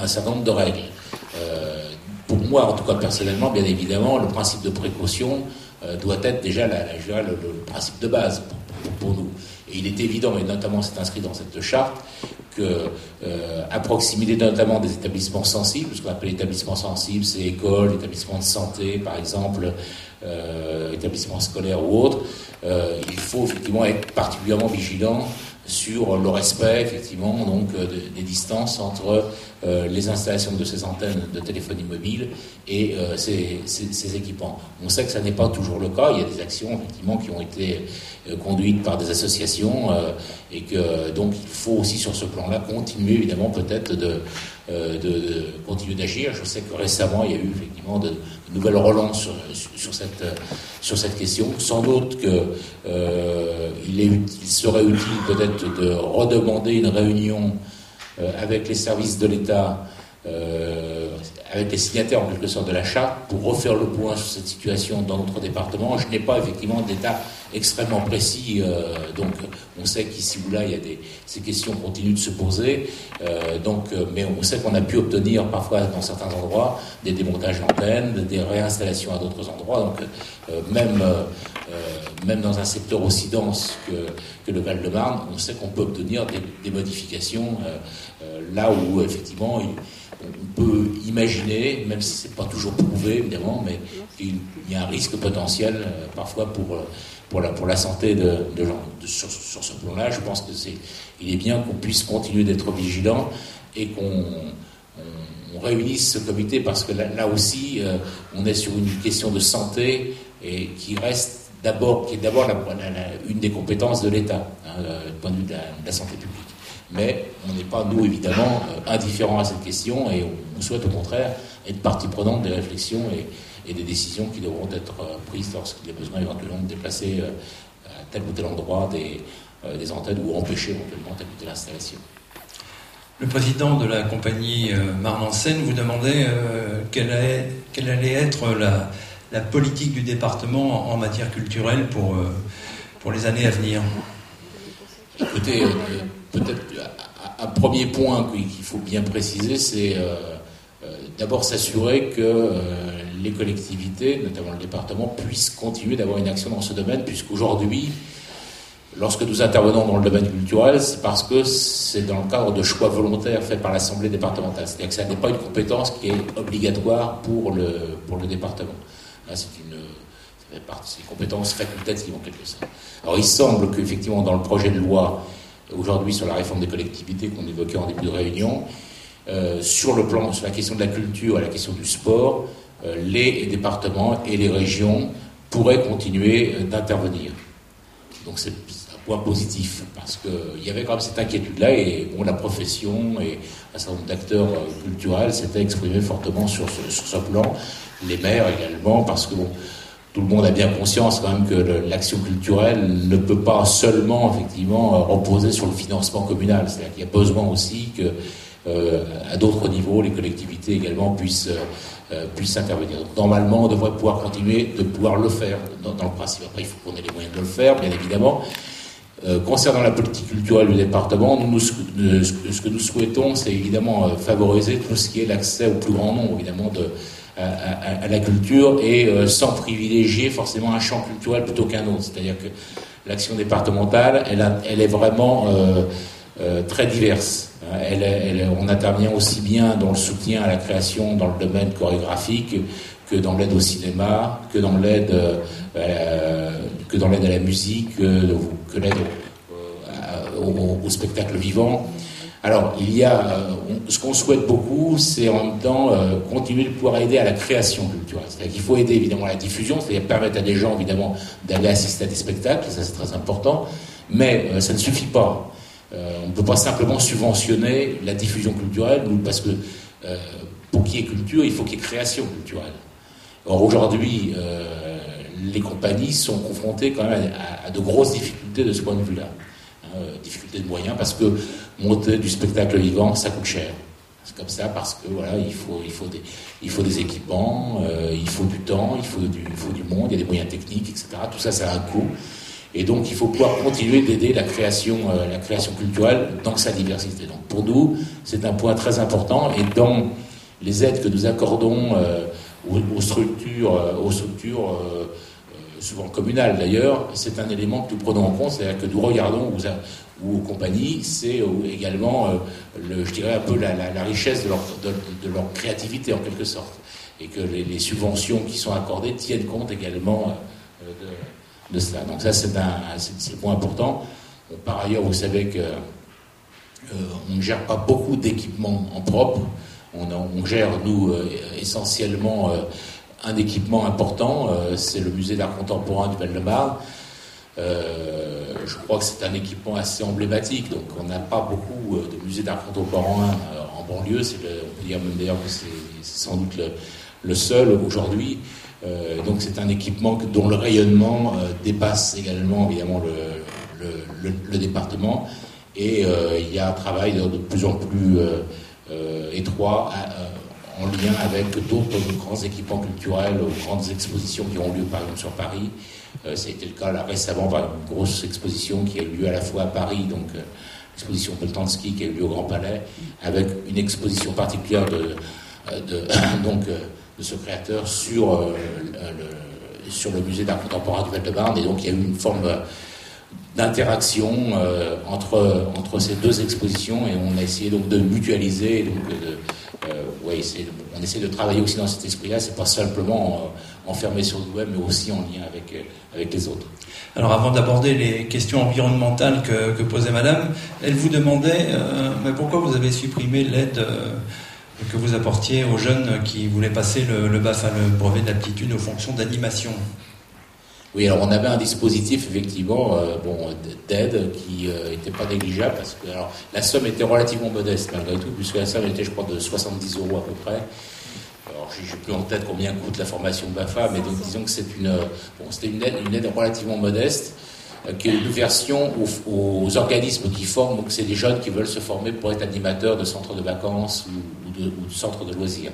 un, certain nombre de règles. pour moi, en tout cas personnellement, bien évidemment, le principe de précaution doit être déjà la, le, principe de base pour nous. Et il est évident, et notamment c'est inscrit dans cette charte, que euh, proximité notamment des établissements sensibles, ce qu'on appelle établissements sensibles, c'est écoles, établissements de santé par exemple, euh, établissements scolaires ou autres, euh, il faut effectivement être particulièrement vigilant sur le respect effectivement donc euh, des distances entre euh, les installations de ces antennes de téléphonie mobile et euh, ces, ces, équipements. On sait que ça n'est pas toujours le cas. Il y a des actions effectivement qui ont été conduites par des associations et que donc il faut aussi sur ce plan-là continuer évidemment peut-être de, de, continuer d'agir. Je sais que récemment il y a eu effectivement de, nouvelles relances sur, sur, cette, sur cette question. Sans doute qu'il il, il serait utile peut-être de redemander une réunion euh, avec les services de l'État, euh, avec les signataires en quelque sorte de la charte, pour refaire le point sur cette situation dans notre département. Je n'ai pas effectivement d'état extrêmement précis, euh, donc on sait qu'ici ou là, il y a des, ces questions continuent de se poser, donc, mais on sait qu'on a pu obtenir parfois dans certains endroits des démontages d'antennes, des réinstallations à d'autres endroits, donc même même dans un secteur aussi dense que, le Val-de-Marne, on sait qu'on peut obtenir des, modifications euh, euh, là où effectivement on peut imaginer, même si ce n'est pas toujours prouvé évidemment, mais il y a un risque potentiel euh, parfois pour, pour, la, santé de, gens. Sur, ce plan-là, je pense que c'est il est bien qu'on puisse continuer d'être vigilant et qu'on réunisse ce comité parce que là, aussi, on est sur une question de santé et qui reste d'abord, qui est d'abord une des compétences de l'État, hein, euh, du point de vue de la, santé publique. Mais on n'est pas, nous, évidemment, euh, indifférents à cette question et on, souhaite au contraire être partie prenante des réflexions et, des décisions qui devront être euh, prises lorsqu'il y a besoin éventuellement de déplacer à tel ou tel endroit des, des antennes ou empêcher éventuellement telle ou telle installation. Le président de la compagnie Marne en Seine vous demandait quelle, quelle, allait être la, la politique du département en matière culturelle pour, euh, pour les années à venir Écoutez, euh, peut-être un premier point qu'il faut bien préciser, c'est euh, d'abord s'assurer que les collectivités, notamment le département, puissent continuer d'avoir une action dans ce domaine, puisqu'aujourd'hui, lorsque nous intervenons dans le domaine culturel, c'est parce que c'est dans le cadre de choix volontaires faits par l'Assemblée départementale. C'est-à-dire que ça n'est pas une compétence qui est obligatoire pour le, pour le département c'est une, ça compétences facultatives en quelque sorte. Alors il semble qu'effectivement dans le projet de loi aujourd'hui sur la réforme des collectivités qu'on évoquait en début de réunion, euh, sur le plan, sur la question de la culture et la question du sport, euh, les départements et les régions pourraient continuer euh, d'intervenir. Donc c'est un point positif parce qu'il y avait quand même cette inquiétude-là et bon, la profession et un certain nombre d'acteurs culturels s'étaient exprimés fortement sur sur ce plan les maires également, parce que tout le monde a bien conscience quand même que l'action culturelle ne peut pas seulement effectivement euh, reposer sur le financement communal. C'est-à-dire qu'il y a besoin aussi que euh, à d'autres niveaux, les collectivités également puissent, euh, puissent intervenir. normalement, on devrait pouvoir continuer de pouvoir le faire dans, le principe. Après, il faut qu'on ait les moyens de le faire, bien évidemment. concernant la politique culturelle du département, nous, ce, que nous souhaitons, c'est évidemment favoriser tout ce qui est l'accès au plus grand nombre, évidemment, de, à, la culture et euh, sans privilégier forcément un champ culturel plutôt qu'un autre. C'est-à-dire que l'action départementale, elle, est vraiment euh, euh, très diverse. Elle, on intervient aussi bien dans le soutien à la création dans le domaine chorégraphique que dans l'aide au cinéma, que dans l'aide que dans l'aide à la musique, que, l'aide au, spectacle vivant. Alors, il y a, euh, ce qu'on souhaite beaucoup, c'est en même temps euh, continuer de pouvoir aider à la création culturelle. C'est-à-dire qu'il faut aider évidemment à la diffusion, c'est-à-dire permettre à des gens évidemment d'aller assister à des spectacles, ça c'est très important, mais euh, ça ne suffit pas. on ne peut pas simplement subventionner la diffusion culturelle, parce que pour qu'il y ait culture, il faut qu'il y ait création culturelle. Or aujourd'hui, les compagnies sont confrontées quand même à, de grosses difficultés de ce point de vue-là. Difficultés de moyens, parce que monter du spectacle vivant, ça coûte cher. C'est comme ça parce que voilà, il faut, il faut, des, il faut des équipements, euh, il faut du temps, il faut du, il faut du monde, il y a des moyens techniques, etc. Tout ça, ça a un coût. Et donc, il faut pouvoir continuer d'aider la création, euh, la création culturelle dans sa diversité. Donc, pour nous, c'est un point très important. Et dans les aides que nous accordons euh, aux, structures, aux structures souvent communales d'ailleurs, c'est un élément que nous prenons en compte, c'est-à-dire que nous regardons ou aux compagnies, c'est également, le, je dirais, un peu la, richesse de leur, créativité en quelque sorte. Et que les, subventions qui sont accordées tiennent compte également de de cela. Donc ça, c'est un, c'est, point important. par ailleurs, vous savez que euh, on ne gère pas beaucoup d'équipements en propre. On, gère, nous, euh, essentiellement euh, un équipement important, c'est le musée d'art contemporain du Val-de-Marne. Je crois que c'est un équipement assez emblématique, donc on n'a pas beaucoup de musées d'art contemporain en banlieue. On peut dire même d'ailleurs que c'est, sans doute le, seul aujourd'hui. Euh, donc c'est un équipement dont le rayonnement euh, dépasse également évidemment le, département. Et euh, il y a un travail de, plus en plus étroit en lien avec d'autres grands équipements culturels, grandes expositions qui ont lieu par exemple sur Paris. A été le cas là récemment par une grosse exposition qui a eu lieu à la fois à Paris, donc l'exposition Poltanski qui a eu lieu au Grand Palais, avec une exposition particulière de, de donc de ce créateur sur, euh, le, sur le musée d'art contemporain du Val-de-Marne. Et donc il y a eu une forme d'interaction euh, entre, entre ces deux expositions et on a essayé donc de mutualiser. Donc euh, on essaie de travailler aussi dans cet esprit-là. C'est pas simplement enfermé sur le web, mais aussi en lien avec, avec les autres. Alors avant d'aborder les questions environnementales que, que, posait Madame, elle vous demandait mais pourquoi vous avez supprimé l'aide que vous apportiez aux jeunes qui voulaient passer le, le le brevet d'aptitude aux fonctions d'animation? Oui, alors on avait un dispositif effectivement euh, bon, d'aide qui n'était euh, pas négligeable parce que alors, la somme était relativement modeste malgré tout, puisque la somme était je crois de 70 euros à peu près. Je n'ai plus en tête combien coûte la formation BAFA, mais disons que c'est une, bon, c'était une aide, une aide relativement modeste euh, qui est une version aux, organismes qui forment, donc c'est des jeunes qui veulent se former pour être animateurs de centres de vacances ou, de, centres de loisirs.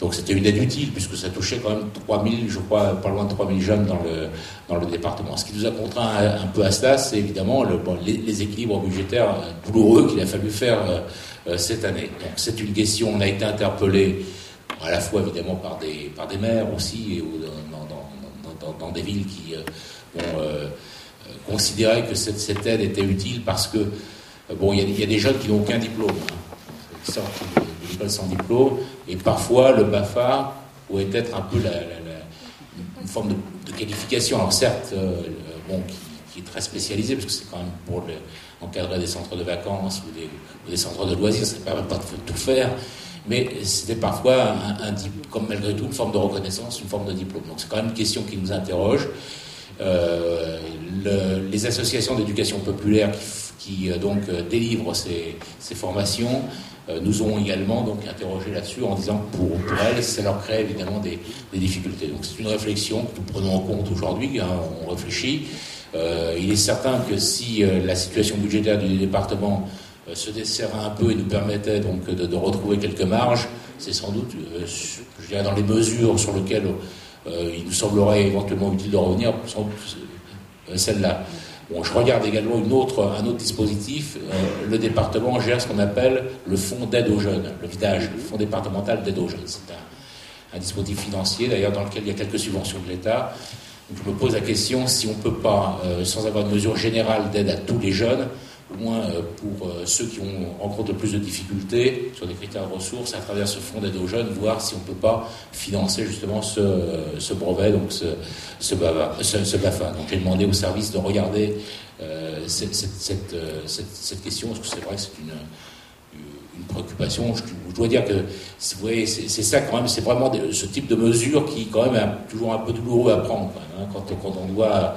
Donc c'était une aide utile puisque ça touchait quand même 3000, je crois, pas loin de 3000 jeunes dans le, dans le département. Ce qui nous a contraint un, peu à cela, c'est évidemment le, les, équilibres budgétaires douloureux qu'il a fallu faire euh, euh, cette année. Donc c'est une question, on a été interpellé à la fois évidemment par des, par des maires aussi, et, dans, dans, dans, des villes qui ont considérait que cette, cette, aide était utile parce que, euh, bon, il y, a des jeunes qui n'ont aucun diplôme, hein, qui sortent de l'école sans diplôme, et parfois le BAFA pourrait être un peu une forme de, qualification. Alors certes, euh, bon, qui, est très spécialisée, parce que c'est quand même pour encadrer des centres de vacances ou des centres de loisirs, ça ne permet pas de tout faire, mais c'était parfois, un, comme malgré tout, une forme de reconnaissance, une forme de diplôme. Donc c'est quand même une question qui nous interroge. Euh, les associations d'éducation populaire qui, euh, donc euh, délivrent ces, formations nous ont également donc interrogé là-dessus en disant que pour, elles, ça leur crée évidemment des, difficultés. Donc c'est une réflexion que nous prenons en compte aujourd'hui, hein, on réfléchit. il est certain que si la situation budgétaire du département se desserrait un peu et nous permettait donc de, retrouver quelques marges, c'est sans doute, je dirais, dans les mesures sur lesquelles euh, il nous semblerait éventuellement utile de revenir sur euh, celle-là. Bon, je regarde également un autre dispositif. Euh, le département gère ce qu'on appelle le fonds d'aide aux jeunes, le VIDAGE, le fonds départemental d'aide aux jeunes. C'est un, dispositif financier, d'ailleurs, dans lequel il y a quelques subventions de l'État. je me pose la question si on ne peut pas, sans avoir une mesure générale d'aide à tous les jeunes, euh, pour euh, ceux qui ont, rencontrent le plus de difficultés sur des critères de ressources, à travers ce fonds d'aide aux jeunes, voir si on ne peut pas financer justement ce, ce brevet, donc ce, ce, BAFA. Donc j'ai demandé au service de regarder euh, cette, cette, cette, question, parce que c'est vrai que c'est une, une préoccupation. Je, dois dire que c'est ça quand même, c'est vraiment ce type de mesure qui quand même toujours un peu douloureux à prendre hein, quand, quand, on doit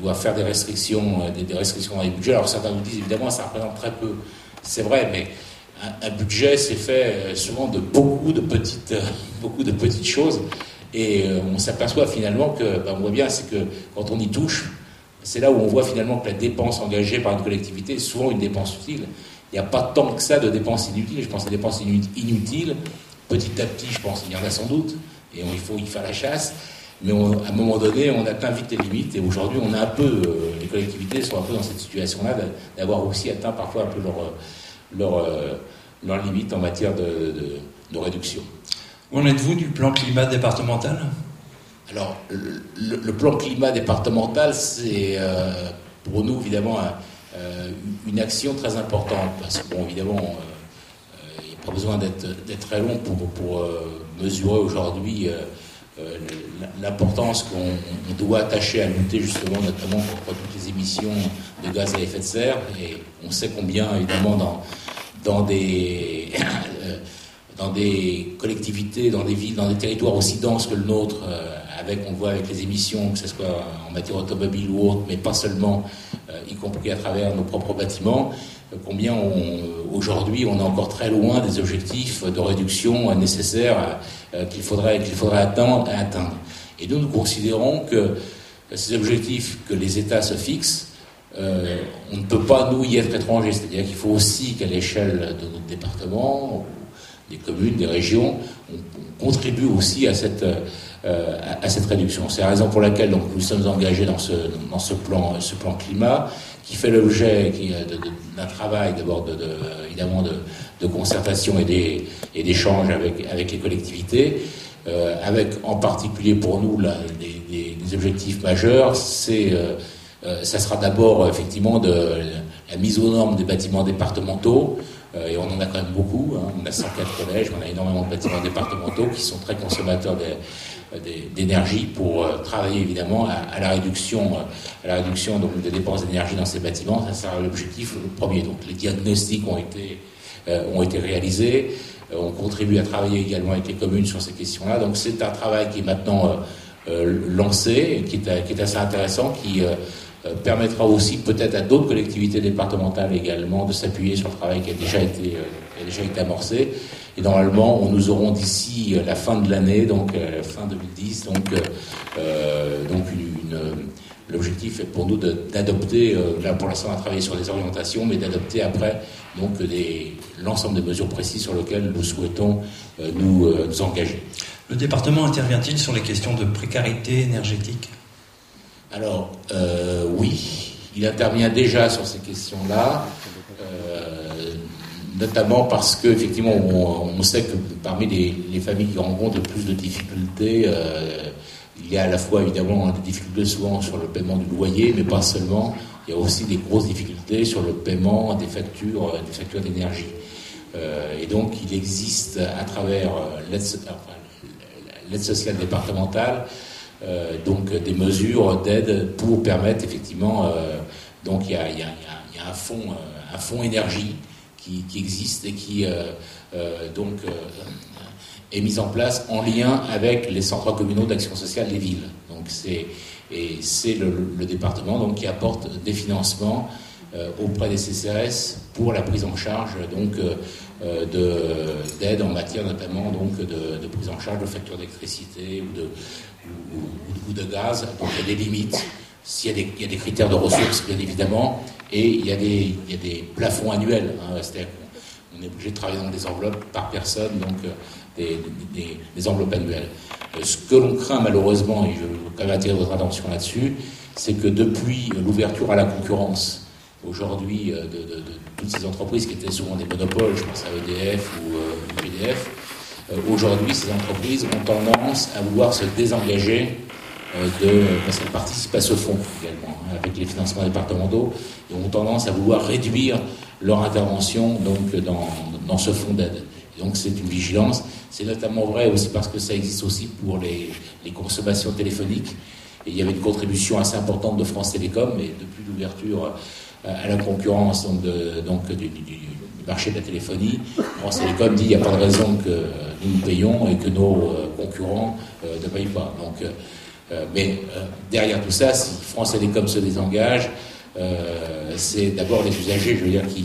doit faire des restrictions, euh, des, restrictions dans les budgets. Alors certains nous disent évidemment ça représente très peu. C'est vrai, mais un, budget c'est fait euh, souvent de beaucoup de petites, beaucoup de petites choses. Et euh, on s'aperçoit finalement que, ben, on voit bien, c'est que quand on y touche, c'est là où on voit finalement que la dépense engagée par une collectivité est souvent une dépense utile. il n'y a pas tant que ça de dépenses inutiles. Je pense à des dépenses inutiles. Petit à petit, je pense qu'il y en a sans doute, et il faut y faire la chasse. Mais à un moment donné, on atteint vite les limites, et aujourd'hui, on a un peu, euh, les collectivités sont un peu dans cette situation-là, d'avoir aussi atteint parfois un peu leur, leur, euh, leur limite en matière de, de, réduction. Où en êtes-vous du plan climat départemental? Alors, le, plan climat départemental, c'est euh, pour nous évidemment une action très importante, parce que, bon, évidemment, il n'y a pas besoin d'être très long pour, pour mesurer aujourd'hui euh, l'importance qu'on doit attacher à lutter justement notamment contre toutes les émissions de gaz à effet de serre. Et on sait combien, évidemment, dans, dans des... Euh, dans des collectivités, dans des villes, dans des territoires aussi denses que le nôtre, euh, avec, on voit avec les émissions, que ce soit en matière automobile ou autre, mais pas seulement, y compris à travers nos propres bâtiments, combien aujourd'hui on est encore très loin des objectifs de réduction nécessaires euh, qu'il faudrait, qu'il faudrait atteindre, atteindre. Et nous, nous considérons que ces objectifs que les États se fixent, euh, on ne peut pas, nous, y être étrangers. C'est-à-dire qu'il faut aussi qu'à l'échelle de notre département, des communes, des régions, on, contribue aussi à cette, euh, à, cette réduction. C'est la raison pour laquelle nous sommes engagés dans dans ce, plan, ce plan climat qui fait l'objet d'un travail d'abord de, évidemment de, concertation et d'échanges avec, les collectivités, euh, avec en particulier pour nous là, des, objectifs majeurs, c'est euh, euh, ça sera d'abord effectivement de la mise aux normes des bâtiments départementaux, et on en a quand même beaucoup, hein. on a 104 collèges, on a énormément de bâtiments départementaux qui sont très consommateurs d'énergie pour euh, travailler évidemment à, la réduction, euh, à la réduction donc, des dépenses d'énergie dans ces bâtiments. Ça sera l'objectif premier. Donc les diagnostics ont été, euh, ont été réalisés. on contribue à travailler également avec les communes sur ces questions-là. Donc c'est un travail qui est maintenant lancé, qui est, qui est, assez intéressant, qui permettra aussi peut-être à d'autres collectivités départementales également de s'appuyer sur le travail qui a déjà été, qui a déjà été amorcé et normalement, nous aurons d'ici euh, la fin de l'année, donc euh, fin 2010, donc, euh, donc l'objectif est pour nous d'adopter, là pour l'instant on a travaillé sur les orientations, mais d'adopter après donc l'ensemble des mesures précises sur lesquelles nous souhaitons nous, nous engager. Le département intervient-il sur les questions de précarité énergétique? Alors oui, il intervient déjà sur ces questions-là notamment parce que effectivement on, sait que parmi les, familles qui rencontrent le plus de difficultés, euh, il y a à la fois évidemment des difficultés souvent sur le paiement du loyer, mais pas seulement. Il y a aussi des grosses difficultés sur le paiement des factures, des factures d'énergie. Euh, et donc il existe à travers l'aide sociale départementale donc des mesures d'aide pour permettre effectivement donc il y a, un un fonds énergie qui, existe et qui euh, euh, donc euh, est mise en place en lien avec les centres communaux d'action sociale des villes. Donc c'est et c'est le, département donc qui apporte des financements auprès des CCRS pour la prise en charge donc d'aide en matière notamment donc de, prise en charge de factures d'électricité ou de ou, de gaz. Donc il y a des limites. S'il y, a des critères de ressources, bien évidemment, et il y a des, plafonds annuels. Hein, C'est-à-dire qu'on est obligé de travailler dans des enveloppes par personne, donc euh, des, enveloppes annuelles. Euh, ce que l'on craint malheureusement, et je veux quand même attirer votre attention là-dessus, c'est que depuis l'ouverture à la concurrence, aujourd'hui, euh, de, toutes ces entreprises qui étaient souvent des monopoles, je pense à EDF ou euh, EDF, aujourd'hui, ces entreprises ont tendance à vouloir se désengager de, parce qu'elles participent à ce fonds également, hein, avec les financements départementaux, et ont tendance à vouloir réduire leur intervention donc, dans, dans ce fonds d'aide. Donc c'est une vigilance. C'est notamment vrai aussi parce que ça existe aussi pour les, les, consommations téléphoniques. Et il y avait une contribution assez importante de France Télécom, mais depuis l'ouverture à la concurrence donc, de, donc du, du, marché de la téléphonie, France Télécom dit qu'il n'y a pas de raison que nous payons et que nos euh, concurrents euh, ne payent pas. Donc, euh, mais derrière tout ça, si France Télécom se désengage, euh, c'est d'abord les usagers, je veux dire, qui,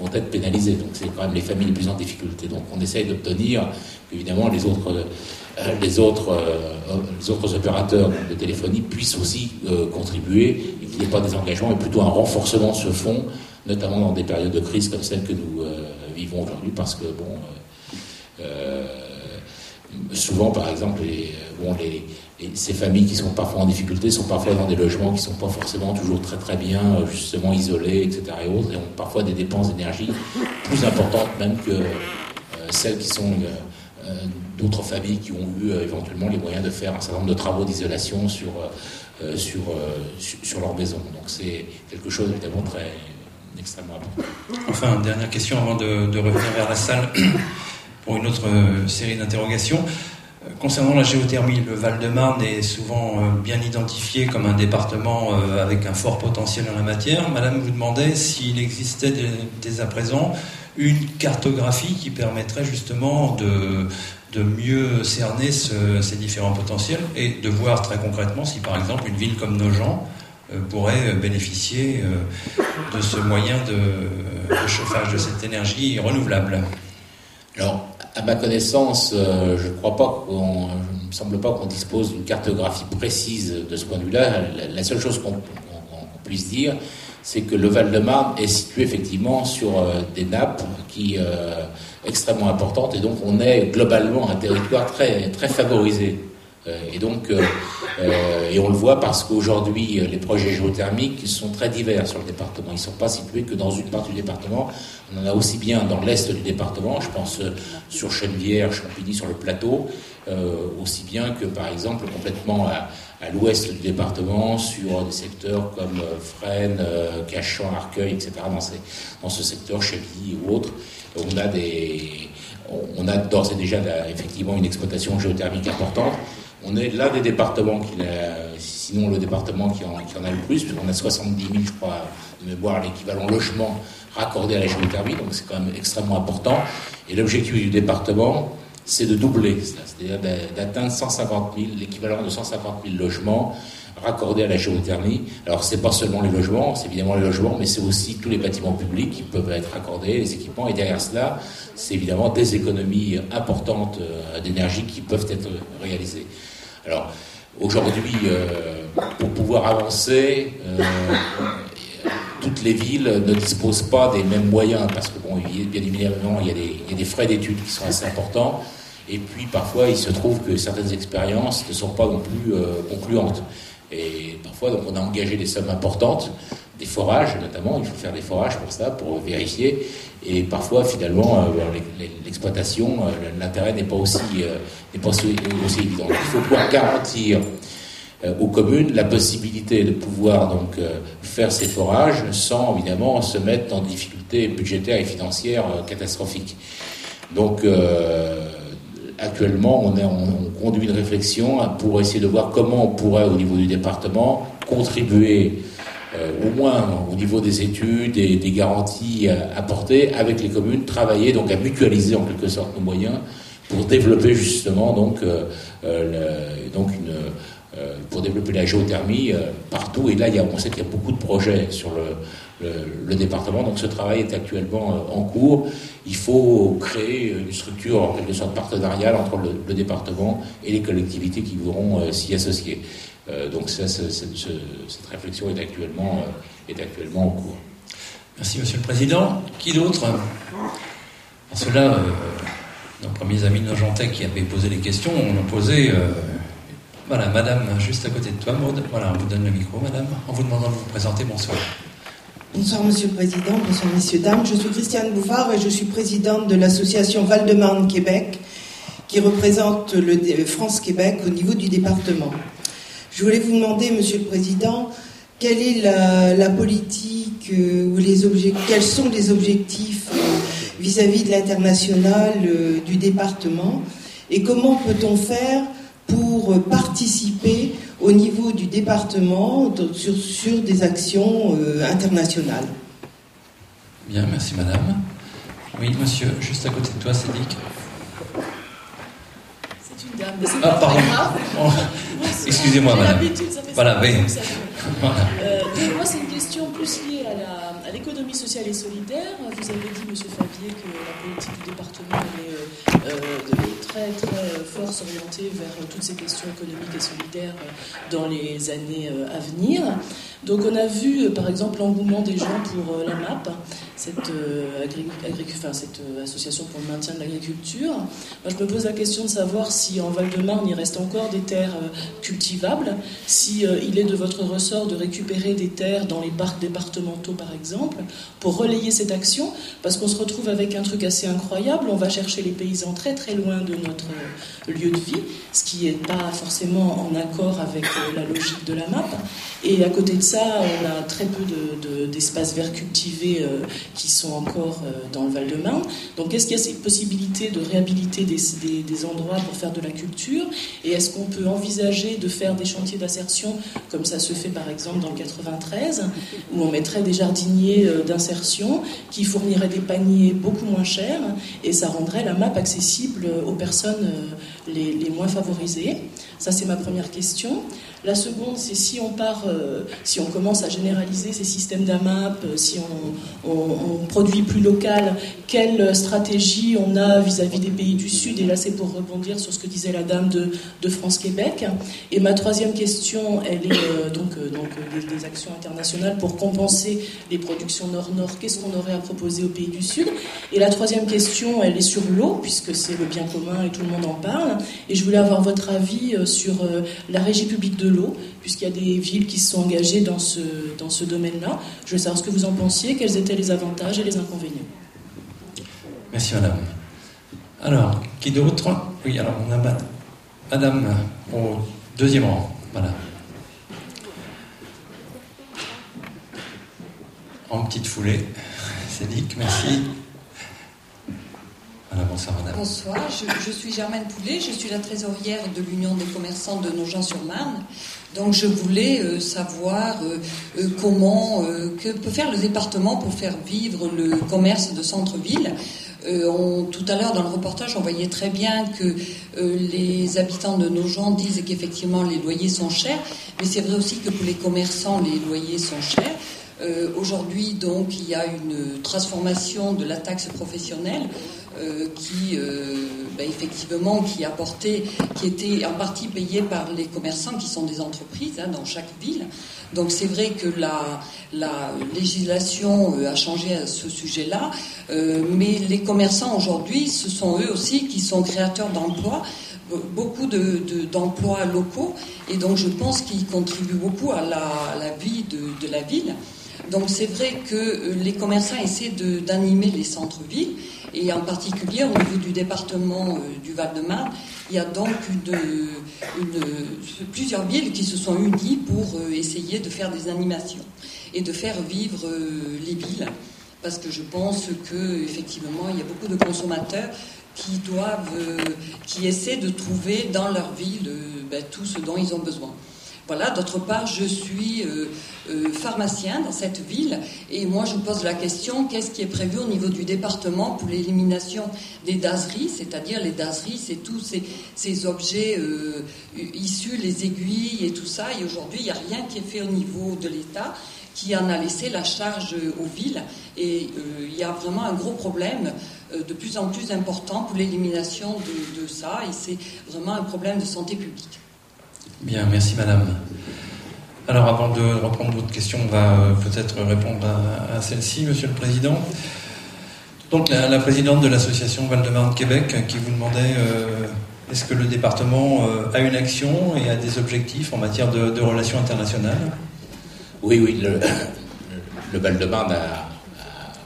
vont être pénalisés. Donc c'est quand même les familles les plus en difficulté. Donc on essaye d'obtenir évidemment les autres, euh, les autres, euh, les autres opérateurs de téléphonie puissent aussi contribuer et qu'il n'y ait pas des engagements, mais plutôt un renforcement de ce fonds notamment dans des périodes de crise comme celle que nous vivons aujourd'hui, parce que bon, souvent, par exemple, bon, les, ces familles qui sont parfois en difficulté sont parfois dans des logements qui ne sont pas forcément toujours très très bien, euh, justement isolés, etc. et autres, et ont parfois des dépenses d'énergie plus importantes même que euh, celles qui sont euh, d'autres familles qui ont eu éventuellement les moyens de faire un certain nombre de travaux d'isolation sur, sur, sur, leur maison. Donc c'est quelque chose évidemment très extrêmement important. Enfin, dernière question avant de revenir vers la salle pour une autre série d'interrogations. Concernant la géothermie, le Val-de-Marne est souvent euh, bien identifié comme un département euh, avec un fort potentiel en la matière. Madame vous demandait s'il existait dès, à présent une cartographie qui permettrait justement de, mieux cerner ces différents potentiels et de voir très concrètement si par exemple une ville comme Nogent euh, pourrait bénéficier de ce moyen de, de chauffage de cette énergie renouvelable. Alors, à ma connaissance, euh, je ne crois pas qu'on, me semble pas qu'on dispose d'une cartographie précise de ce point de vue-là. La, seule chose qu'on, puisse dire, c'est que le Val-de-Marne est situé effectivement sur euh, des nappes qui euh, extrêmement importantes, et donc on est globalement un territoire très très favorisé. Et donc, et on le voit parce qu'aujourd'hui, les projets géothermiques sont très divers sur le département. Ils ne sont pas situés que dans une partie du département. On en a aussi bien dans l'est du département, je pense euh, sur Chenevière, Champigny, sur le plateau, euh, aussi bien que par exemple complètement à, l'ouest du département, sur des secteurs comme euh, Fresnes, Cachan, Arcueil, etc. Dans, dans ce secteur, Chevilly ou autres, on a on a d'ores et déjà effectivement une exploitation géothermique importante. On est l'un des départements qui sinon le département qui en, a le plus, puisqu'on a 70 000, je crois, de mémoire, l'équivalent logement raccordé à la géothermie, donc c'est quand même extrêmement important. Et l'objectif du département, c'est de doubler, c'est-à-dire d'atteindre 150 000, l'équivalent de 150 000 logements raccordés à la géothermie. Alors c'est pas seulement les logements, c'est évidemment les logements, mais c'est aussi tous les bâtiments publics qui peuvent être raccordés, les équipements. Et derrière cela, c'est évidemment des économies importantes euh, d'énergie qui peuvent être réalisées. Alors aujourd'hui, euh, pour pouvoir avancer, euh, toutes les villes ne disposent pas des mêmes moyens, parce que, bon, bien évidemment, il y a des, il y a des frais d'études qui sont assez importants, et puis parfois, il se trouve que certaines expériences ne sont pas non plus euh, concluantes. Et parfois, donc, on a engagé des sommes importantes, des forages notamment, il faut faire des forages pour ça, pour vérifier, et parfois, finalement, euh, l'exploitation, euh, l'intérêt n'est pas, aussi, n'est pas aussi, évident. Il faut pouvoir garantir euh, aux communes la possibilité de pouvoir donc euh, faire ces forages sans évidemment se mettre dans des difficultés budgétaires et financières euh, catastrophiques. Donc actuellement, on, on, conduit une réflexion pour essayer de voir comment on pourrait, au niveau du département, contribuer, au moins au niveau des études et des garanties apportées avec les communes, travailler donc à mutualiser en quelque sorte nos moyens pour développer justement donc, donc une euh, pour développer la géothermie euh, partout. Et là, on sait qu'il y a beaucoup de projets sur le, le, département. Donc ce travail est actuellement euh, en cours. Il faut créer une structure en quelque sorte partenariale entre le, département et les collectivités qui voudront s'y associer. Donc ça, cette réflexion est actuellement, est actuellement en cours. Merci Monsieur le Président. Qui d'autre? Cela, nos premiers amis de Nogentais qui avaient posé les questions ont posé voilà, madame, juste à côté de toi, Maud. Voilà, on vous donne le micro, madame, en vous demandant de vous présenter. Bonsoir. Bonsoir, monsieur le président. Bonsoir, messieurs, dames. Je suis Christiane Bouffard et je suis présidente de l'association Val-de-Marne Québec, qui représente le France-Québec au niveau du département. Je voulais vous demander, monsieur le président, quelle est la, politique euh, ou les objectifs, quels sont les objectifs euh, vis-à-vis de l'international euh, du département et comment peut-on faire pour participer au niveau du département sur, sur des actions internationales? Bien, merci madame. Oui, monsieur, juste à côté de toi, Cédric. C'est ah, pardon. Oh, excusez-moi, madame. Voilà, oui. Euh, moi, c'est une question plus liée à l'économie sociale et solidaire. Vous avez dit, Monsieur Fabier, que la politique du département est euh, très, très fort s'orienter vers toutes ces questions économiques et solidaires dans les années à venir. Donc, on a vu, par exemple, l'engouement des gens pour la MAP, cette, cette association pour le maintien de l'agriculture. Je me pose la question de savoir si en Val-de-Marne, il reste encore des terres cultivables, si il est de votre ressort de récupérer des terres dans les parcs départementaux, par exemple, pour relayer cette action, parce qu'on se retrouve avec un truc assez incroyable. On va chercher les paysans très très loin de notre lieu de vie, ce qui n'est pas forcément en accord avec euh, la logique de la MAP. Et à côté de ça, on a très peu d'espaces verts cultivés euh, qui sont encore euh, dans le Val-de-Marne. Donc est-ce qu'il y a cette possibilité de réhabiliter des, endroits pour faire de la culture? Et est-ce qu'on peut envisager de faire des chantiers d'assertion comme ça se fait par exemple dans le 93, où on mettrait des jardiniers euh, d'insertion qui fourniraient des paniers beaucoup moins chers et ça rendrait la map accessible aux personnes euh, les, moins favorisées? Ça, c'est ma première question. La seconde, c'est si on part, euh, si on commence à généraliser ces systèmes d'AMAP, si on, produit plus local, quelle stratégie on a vis-à-vis des pays du Sud? Et là, c'est pour rebondir sur ce que disait la dame de, France-Québec. Et ma troisième question, elle est donc, donc des, des, actions internationales pour compenser les productions nord-nord. Qu'est-ce qu'on aurait à proposer aux pays du Sud? Et la troisième question, elle est sur l'eau, puisque c'est le bien commun et tout le monde en parle. Et je voulais avoir votre avis euh, sur euh, la régie publique de l'eau, puisqu'il y a des villes qui se sont engagées dans ce, dans ce domaine-là. Je veux savoir ce que vous en pensiez, quels étaient les avantages et les inconvénients. Merci madame. Alors, qui d'autre Oui, alors on a madame au deuxième rang. Voilà. En petite foulée. Cédric, merci. Bonsoir, je, suis Germaine Poulet, je suis la trésorière de l'Union des commerçants de Nogent-sur-Marne. Donc je voulais euh, savoir euh, euh, comment, que peut faire le département pour faire vivre le commerce de centre-ville. tout à l'heure, dans le reportage, on voyait très bien que les habitants de nos gens disent qu'effectivement les loyers sont chers, mais c'est vrai aussi que pour les commerçants, les loyers sont chers. Aujourd'hui, donc, il y a une transformation de la taxe professionnelle euh, qui, euh, bah, effectivement, qui apportait, qui était en partie payé par les commerçants qui sont des entreprises hein, dans chaque ville. Donc c'est vrai que la, la législation euh, a changé à ce sujet-là, mais les commerçants aujourd'hui, ce sont eux aussi qui sont créateurs d'emplois beaucoup d'emplois de, locaux et donc je pense qu'ils contribuent beaucoup à la, vie de, la ville. Donc c'est vrai que les commerçants essaient d'animer les centres-villes et en particulier au niveau du département euh, du Val-de-Marne, il y a donc plusieurs villes qui se sont unies pour euh, essayer de faire des animations et de faire vivre euh, les villes. Parce que je pense qu'effectivement, il y a beaucoup de consommateurs qui doivent, qui essaient de trouver dans leur ville ben, tout ce dont ils ont besoin. Voilà, d'autre part, je suis euh, euh, pharmacien dans cette ville et moi je me pose la question qu'est-ce qui est prévu au niveau du département pour l'élimination des daseries, c'est-à-dire les daseries, c'est tous ces, objets euh, issus, les aiguilles et tout ça. Et aujourd'hui, il n'y a rien qui est fait au niveau de l'État qui en a laissé la charge aux villes. Et il y a vraiment un gros problème de plus en plus important pour l'élimination de ça. Et c'est vraiment un problème de santé publique. Bien, merci madame. Alors avant de reprendre votre question, on va euh, peut-être répondre à, celle-ci, monsieur le président. Donc la, présidente de l'association Val-de-Marne Québec qui vous demandait euh, est-ce que le département euh, a une action et a des objectifs en matière de, relations internationales? Oui, oui, le, Val-de-Marne a,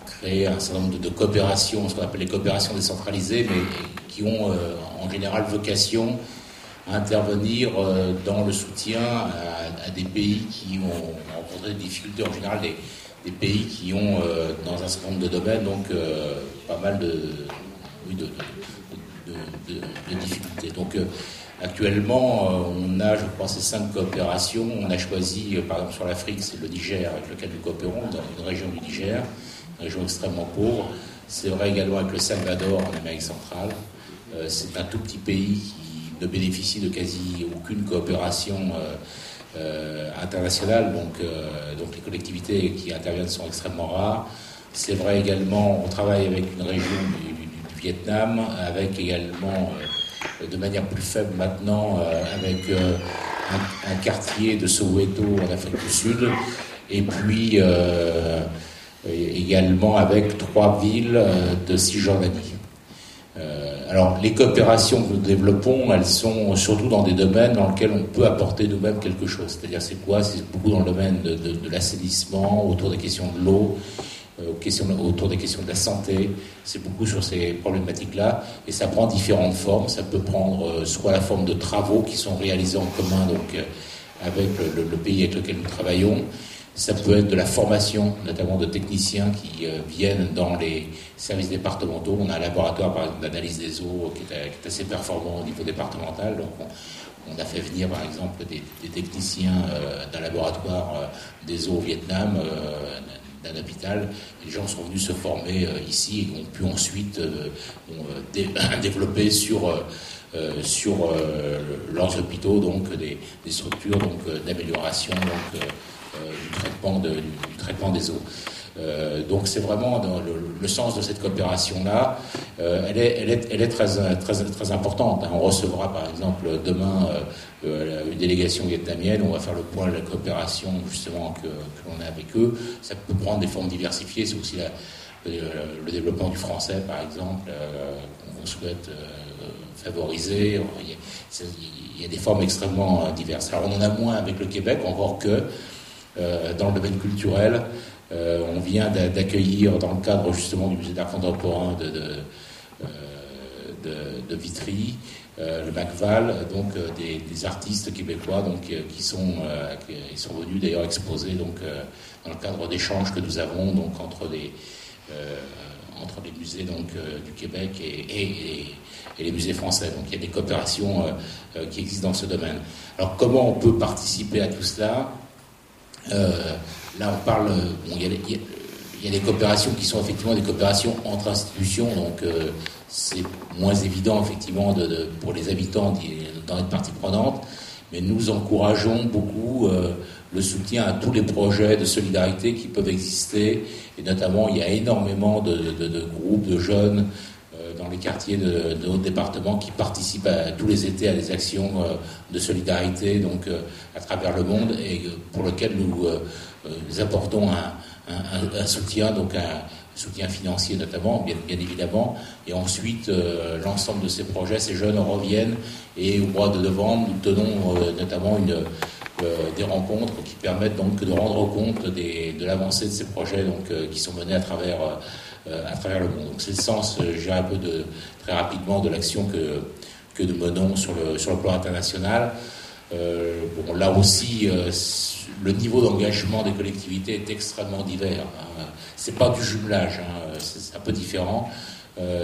créé un certain nombre de, coopérations, ce qu'on appelle les coopérations décentralisées, mais qui ont en général vocation intervenir euh, dans le soutien à, des pays qui ont rencontré des difficultés, en général des, pays qui ont, euh, dans un certain nombre de domaines, donc euh, pas mal de, difficultés. Donc actuellement, on a, je crois, ces cinq coopérations. On a choisi, par exemple, sur l'Afrique, c'est le Niger avec lequel nous coopérons, dans une région du Niger, une région extrêmement pauvre. C'est vrai également avec le Salvador en Amérique centrale. c'est un tout petit pays ne bénéficie de quasi aucune coopération euh, internationales, donc, donc les collectivités qui interviennent sont extrêmement rares. C'est vrai également, on travaille avec une région du, Vietnam, avec également de manière plus faible maintenant, avec un, quartier de Soweto en Afrique du Sud, et puis également avec trois villes de Cisjordanie. Euh, alors, les coopérations que nous développons, elles sont surtout dans des domaines dans lesquels on peut apporter nous-mêmes quelque chose. C'est-à-dire, c'est quoi? C'est beaucoup dans le domaine de, l'assainissement, autour des questions de l'eau, euh, autour des questions de la santé. C'est beaucoup sur ces problématiques-là. Et ça prend différentes formes. Ça peut prendre euh, soit la forme de travaux qui sont réalisés en commun, donc avec le pays avec lequel nous travaillons. Ça peut être de la formation, notamment de techniciens qui euh, viennent dans les services départementaux. On a un laboratoire, d'analyse des eaux qui est, assez performant au niveau départemental. Donc, on, a fait venir, par exemple, des, techniciens euh, d'un laboratoire euh, des eaux au Vietnam, d'un hôpital. Les gens sont venus se former ici et ont pu ensuite développer sur sur leurs hôpitaux donc des, des structures d'amélioration du, traitement du, traitement des eaux. Euh, donc c'est vraiment dans le, sens de cette coopération-là. Euh, elle, est, très, importante. On recevra par exemple demain une délégation vietnamienne. On va faire le point de la coopération justement que, l'on a avec eux. Ça peut prendre des formes diversifiées. C'est aussi le, développement du français par exemple qu'on souhaite favoriser. Il y, a, des formes extrêmement diverses. Alors on en a moins avec le Québec, encore que euh, dans le domaine culturel. Euh, on vient d'accueillir, dans le cadre justement du musée d'art contemporain de, euh, Vitry, le Macval, donc des, artistes québécois donc, qui, sont, sont venus d'ailleurs exposer donc, dans le cadre d'échanges que nous avons donc, entre, les, entre les musées donc, du Québec et, et, les musées français. Donc il y a des coopérations qui existent dans ce domaine. Alors comment on peut participer à tout cela? euh, là, on parle. il, y a, des coopérations qui sont effectivement des coopérations entre institutions, donc euh, c'est moins évident effectivement de, pour les habitants d'en être partie prenante, mais nous encourageons beaucoup euh, le soutien à tous les projets de solidarité qui peuvent exister, et notamment il y a énormément de, de groupes de jeunes dans les quartiers de, notre département qui participent tous les étés à des actions euh, de solidarité donc euh, à travers le monde et euh, pour lequel nous, apportons un, soutien, donc un soutien financier notamment, bien, bien évidemment, et ensuite l'ensemble de ces projets, ces jeunes reviennent et au mois de novembre, nous tenons notamment une, des rencontres qui permettent donc de rendre compte de l'avancée de ces projets donc, qui sont menés à travers à travers le monde. Donc c'est le sens, euh, j'ai un peu de, très rapidement de l'action que, que nous menons sur le, plan international. Euh, bon, là aussi, le niveau d'engagement des collectivités est extrêmement divers. Hein. C'est pas du jumelage, hein. c'est un peu différent.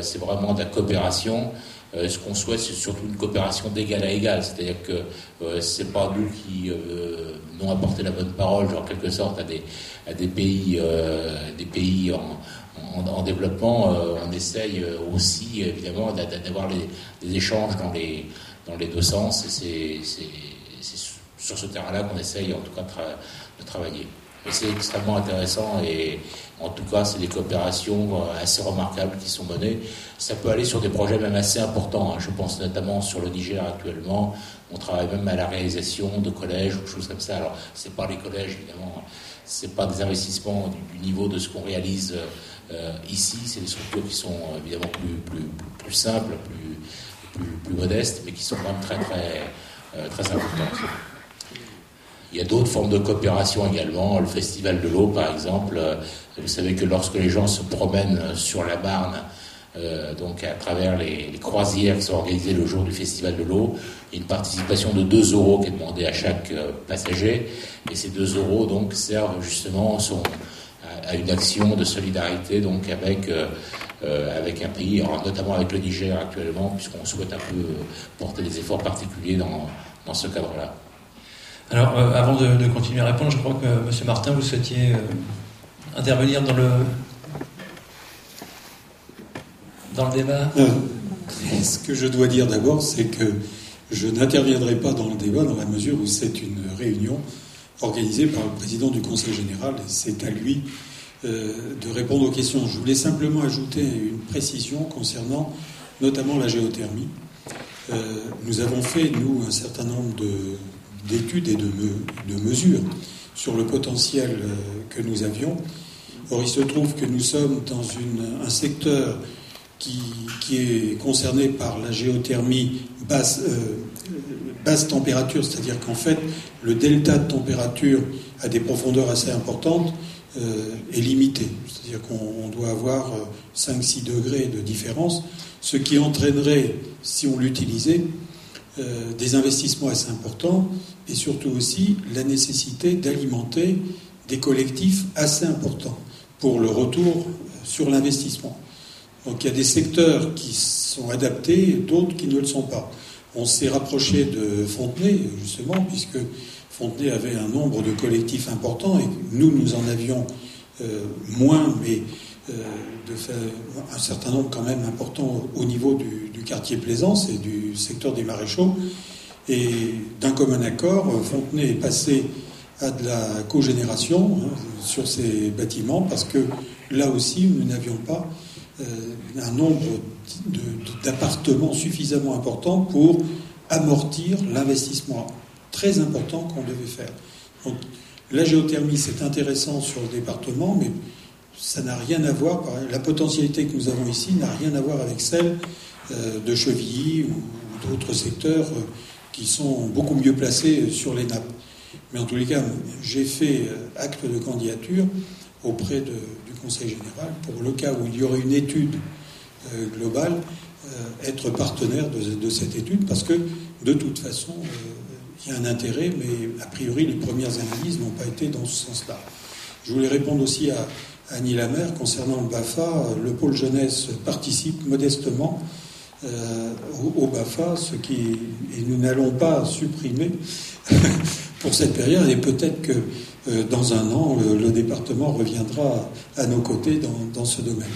c'est vraiment de la coopération. ce qu'on souhaite, c'est surtout une coopération d'égal à égal. C'est-à-dire que c'est pas nous qui n'ont apporté la bonne parole, genre en quelque sorte, à à des pays, des pays en, en, développement, euh, on essaye euh, aussi évidemment d'avoir des échanges dans les, dans les deux sens. C'est sur ce terrain-là qu'on essaye en tout cas de travailler. c'est extrêmement intéressant et en tout cas, c'est des coopérations euh, assez remarquables qui sont menées. Ça peut aller sur des projets même assez importants. Hein. Je pense notamment sur le Niger actuellement. On travaille même à la réalisation de collèges ou choses comme ça. Alors, c'est pas les collèges évidemment. C'est pas des investissements du, niveau de ce qu'on réalise ici, c'est des structures qui sont euh, évidemment plus, simples, plus, plus, modestes, mais qui sont quand même très, très, euh, très importantes. Il y a d'autres formes de coopération également. Le Festival de l'eau, par exemple. Vous savez que lorsque les gens se promènent sur la Marne, donc à travers les, croisières qui sont organisées le jour du Festival de l'eau, il y a une participation de 2 euros qui est demandée à chaque passager. Et ces 2 euros donc servent justement, sont, à une action de solidarité donc avec, euh, euh, avec un pays, notamment avec le Niger actuellement, puisqu'on souhaite un peu euh, porter des efforts particuliers dans, dans ce cadre-là. Alors, avant de, continuer à répondre, je crois que M. Martin, vous souhaitiez intervenir dans le, dans le débat Ce que je dois dire d'abord, c'est que Je n'interviendrai pas dans le débat dans la mesure où c'est une réunion organisée par le président du Conseil général et c'est à lui euh, de répondre aux questions. Je voulais simplement ajouter une précision concernant notamment la géothermie. Euh, nous avons fait, nous, un certain nombre d'études et de, mesures sur le potentiel euh, que nous avions. Or, il se trouve que nous sommes dans un secteur qui, est concerné par la géothermie basse, euh, basse température, c'est-à-dire qu'en fait, le delta de température à des profondeurs assez importantes euh, est limité. C'est-à-dire qu'on doit avoir 5-6 euh, degrés de différence, ce qui entraînerait, si on l'utilisait, euh, des investissements assez importants et surtout aussi la nécessité d'alimenter des collectifs assez importants pour le retour sur l'investissement. Donc il y a des secteurs qui sont adaptés, d'autres qui ne le sont pas. On s'est rapproché de Fontenay, justement, puisque Fontenay avait un nombre de collectifs importants et nous, nous en avions euh, moins, mais euh, un certain nombre quand même important au niveau du, quartier Plaisance et du secteur des maréchaux. Et d'un commun accord, Fontenay est passé à de la cogénération hein, sur ces bâtiments parce que là aussi, nous n'avions pas euh, un nombre d'appartements suffisamment important pour amortir l'investissement très important qu'on devait faire. Donc, la géothermie, c'est intéressant sur le département, mais ça n'a rien à voir, la potentialité que nous avons ici n'a rien à voir avec celle euh, de Chevilly ou d'autres secteurs euh, qui sont beaucoup mieux placés sur les nappes. Mais en tous les cas, j'ai fait euh, acte de candidature auprès du Conseil général pour le cas où il y aurait une étude globale, être partenaire de, cette étude, parce que de toute façon, il y a un intérêt, mais a priori, les premières analyses n'ont pas été dans ce sens-là. Je voulais répondre aussi à Annie Lamère concernant le BAFA. Le pôle jeunesse participe modestement euh, au, BAFA, ce qui et nous n'allons pas supprimer pour cette période, et peut-être que euh, dans un an, le, département reviendra à nos côtés dans, dans, ce domaine.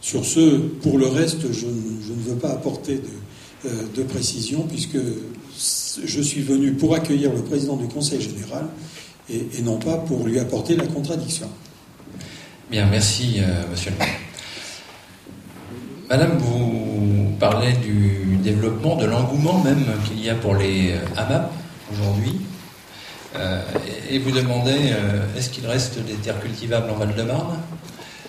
Sur ce, pour le reste, je, je ne veux pas apporter de, euh, de précision, puisque je suis venu pour accueillir le président du Conseil général et, non pas pour lui apporter la contradiction. Bien, merci, euh, monsieur le maire. Madame, vous parlez du développement, de l'engouement même qu'il y a pour les euh, AMAP aujourd'hui. Euh, et vous demandez est-ce qu'il reste des terres cultivables en Val-de-Marne?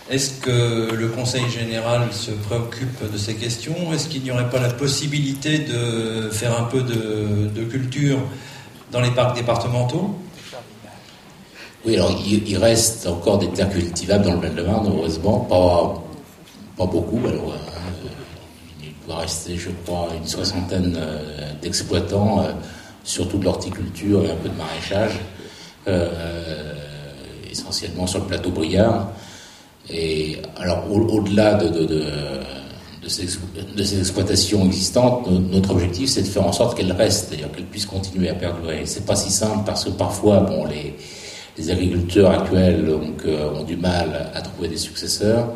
Est-ce que le Conseil général se préoccupe de ces questions? Est-ce qu'il n'y aurait pas la possibilité de faire un peu de, culture dans les parcs départementaux? Oui, alors il, reste encore des terres cultivables dans le Val-de-Marne, heureusement, pas, beaucoup. Alors, euh, il doit rester, je crois, une soixantaine euh, d'exploitants, euh, surtout de l'horticulture et un peu de maraîchage, essentiellement sur le plateau Briard. Et alors, au-delà de, ces, exploitations existantes, notre objectif, c'est de faire en sorte qu'elles restent, c'est-à-dire qu'elles puissent continuer à perdurer. C'est pas si simple parce que parfois, bon, les, agriculteurs actuels euh, ont du mal à trouver des successeurs.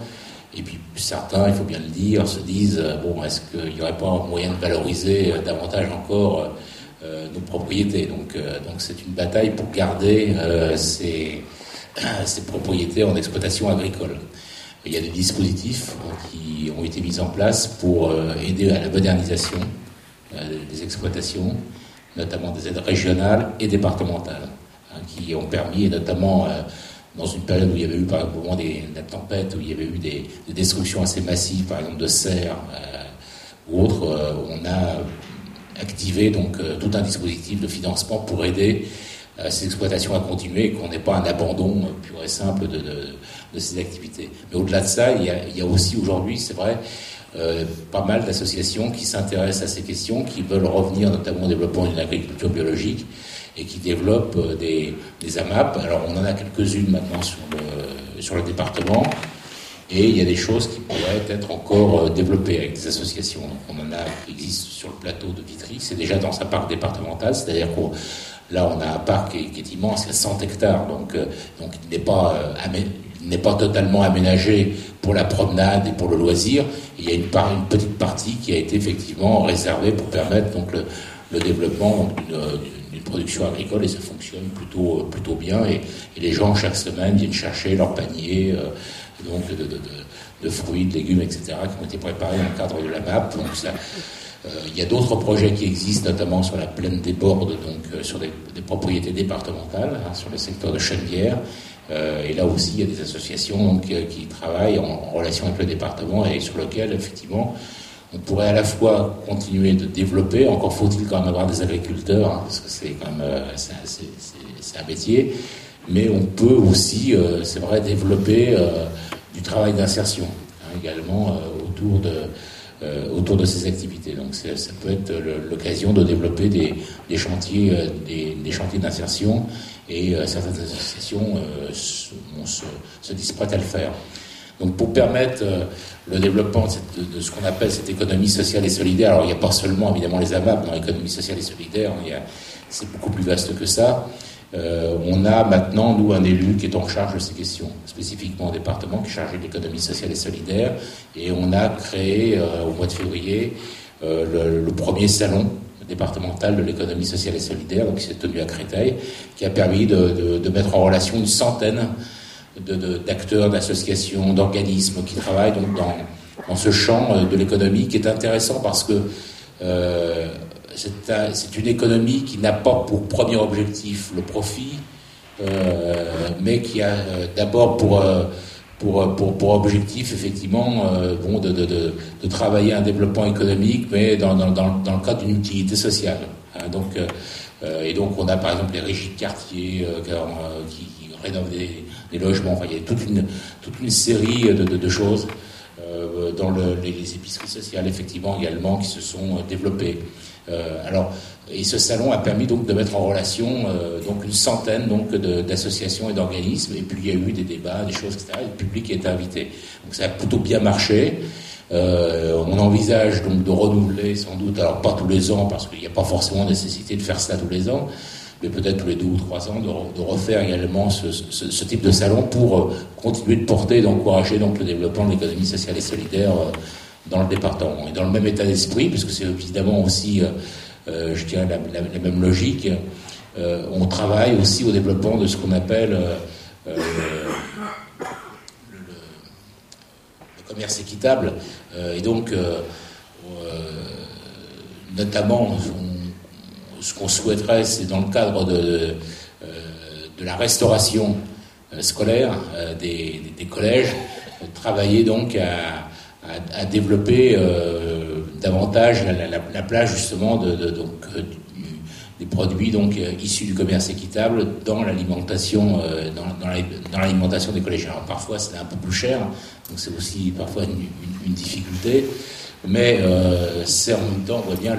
Et puis certains, il faut bien le dire, se disent euh, bon, est-ce qu'il n'y aurait pas moyen de valoriser euh, davantage encore nos propriétés? Donc, donc c'est une bataille pour garder ces ces propriétés en exploitation agricole. Il y a des dispositifs qui ont été mis en place pour euh, aider à la modernisation euh, des exploitations, notamment des aides régionales et départementales, hein, qui ont permis, notamment euh, dans une période où il y avait eu par exemple moment des, tempêtes, où il y avait eu des, destructions assez massives, par exemple de serres ou autres, on a activé donc tout un dispositif de financement pour aider ces exploitations à continuer et qu'on n'ait pas un abandon pur et simple de, ces activités. Mais au-delà de ça, il y a, aussi aujourd'hui, c'est vrai, euh, pas mal d'associations qui s'intéressent à ces questions, qui veulent revenir notamment au développement d'une agriculture biologique et qui développent euh, des, AMAP. Alors on en a quelques-unes maintenant sur le, sur le département. Et il y a des choses qui pourraient être encore développées avec des associations. on en a qui existent sur le plateau de Vitry. C'est déjà dans sa parc départementale, c'est-à-dire qu'on Là, on a un parc qui est, immense, il y a 100 hectares, donc, euh, donc il n'est pas, euh, pas totalement aménagé pour la promenade et pour le loisir. il y a une, une petite partie qui a été effectivement réservée pour permettre donc le, développement d'une production agricole et ça fonctionne plutôt, plutôt bien. Et, les gens chaque semaine viennent chercher leur panier donc de, de, de, fruits, de légumes, etc., qui ont été préparés dans le cadre de la MAP. Donc ça, euh, il y a d'autres projets qui existent, notamment sur la plaine des Bordes, donc euh, sur des, propriétés départementales, hein, sur le secteur de Chenevière. Euh, et là aussi, il y a des associations qui travaillent en, relation avec le département et sur lequel, effectivement, on pourrait à la fois continuer de développer, encore faut-il quand même avoir des agriculteurs, hein, parce que c'est quand même c'est un métier, mais on peut aussi, c'est vrai, développer du travail d'insertion hein, également autour de euh, autour de ces activités. Donc ça peut être l'occasion de développer des, des chantiers, euh, des, des, chantiers d'insertion et euh, certaines associations se, se, disent prêtes à le faire. Donc pour permettre le développement de ce qu'on appelle cette économie sociale et solidaire, alors il n'y a pas seulement évidemment les AMAP dans l'économie sociale et solidaire, c'est beaucoup plus vaste que ça. Euh, on a maintenant, nous, un élu qui est en charge de ces questions, spécifiquement au département, qui est chargé de l'économie sociale et solidaire. Et on a créé, euh, au mois de février, euh, le, premier salon départemental de l'économie sociale et solidaire, donc qui s'est tenu à Créteil, qui a permis de, mettre en relation une centaine d'acteurs, d'associations, d'organismes qui travaillent donc dans, dans ce champ de l'économie qui est intéressant parce que c'est une économie qui n'a pas pour premier objectif le profit, euh, mais qui a euh, d'abord pour, euh, pour, pour, objectif, effectivement, bon, de, de, de, travailler un développement économique, mais dans, dans, dans, le cadre d'une utilité sociale. Hein. donc, et donc, on a par exemple les régies de quartier qui, qui, rénovent des, logements. Il y a toute une, toute une série de, choses dans le, les, les, épiceries sociales, effectivement, également, qui se sont développées. Euh, alors, et ce salon a permis donc de mettre en relation euh, donc une centaine donc d'associations et d'organismes. Et puis il y a eu des débats, des choses, etc. Et le public est invité. Donc ça a plutôt bien marché. Euh, on envisage donc de renouveler sans doute, alors pas tous les ans parce qu'il n'y a pas forcément nécessité de faire cela tous les ans, mais peut-être tous les deux ou trois ans de, refaire également ce, type de salon pour continuer de porter et d'encourager donc le développement de l'économie sociale et solidaire dans le département. Et dans le même état d'esprit, puisque c'est évidemment aussi, euh, euh, je dirais, la, même logique, euh, on travaille aussi au développement de ce qu'on appelle le, commerce équitable. et donc, notamment, ce qu'on souhaiterait, c'est dans le cadre de, la restauration scolaire des, collèges, travailler donc à à, développer euh, davantage la, place justement de, donc, euh, des produits donc euh, issus du commerce équitable dans l'alimentation dans, l'alimentation des collégiens. parfois c'est un peu plus cher, donc c'est aussi parfois une, difficulté, mais c'est en même temps on voit bien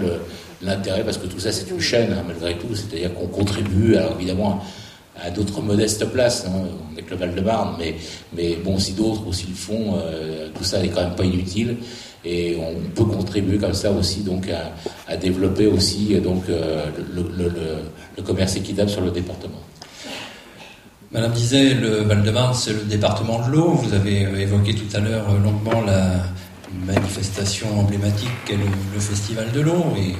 l'intérêt parce que tout ça c'est une chaîne hein, malgré tout, c'est-à-dire qu'on contribue alors évidemment à d'autres modestes places, hein, avec le Val-de-Marne, mais, mais bon, si d'autres aussi le font, euh, tout ça n'est quand même pas inutile. Et on peut contribuer comme ça aussi donc à, développer aussi donc euh, le, commerce équitable sur le département. Madame disait, le Val-de-Marne, c'est le département de l'eau. Vous avez euh, évoqué tout à l'heure longuement la manifestation emblématique qu'est le, Festival de l'eau. Et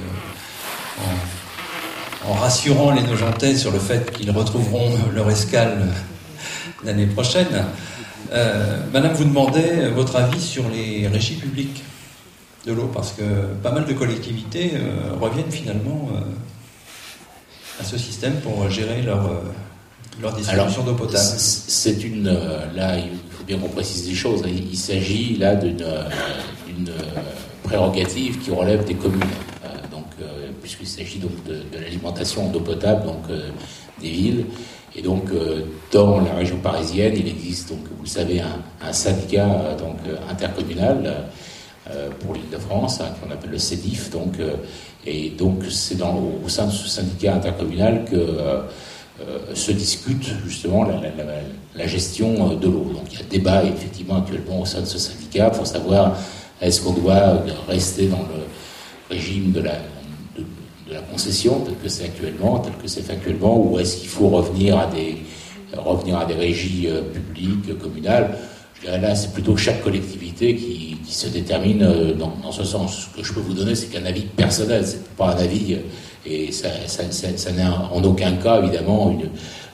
rassurant les Nogentais sur le fait qu'ils retrouveront leur escale l'année prochaine. Euh, Madame vous demandait votre avis sur les régies publiques de l'eau, parce que pas mal de collectivités euh, reviennent finalement euh, à ce système pour gérer leur, leur distribution d'eau potable. C'est une. là, il faut bien qu'on précise des choses. Il, s'agit là d'une prérogative qui relève des communes puisqu'il s'agit donc de, l'alimentation en eau potable euh, des villes. Et donc, euh, dans la région parisienne, il existe, donc, vous savez, un, syndicat euh, donc, intercommunal pour l'île de France, hein, qu'on appelle le CEDIF. Donc, et donc, c'est au sein de ce syndicat intercommunal que se discute justement la, gestion de l'eau. Donc, il y a débat effectivement actuellement au sein de ce syndicat pour savoir est-ce qu'on doit rester dans le régime de la la concession, tel que c'est actuellement, tel que c'est actuellement, ou est-ce qu'il faut revenir à des, revenir à des régies publiques, communales? Je dirais là, c'est plutôt chaque collectivité qui, se détermine dans, ce sens. Ce que je peux vous donner, c'est qu'un avis personnel, c'est pas un avis, et ça, ça, n'est en aucun cas, évidemment, une,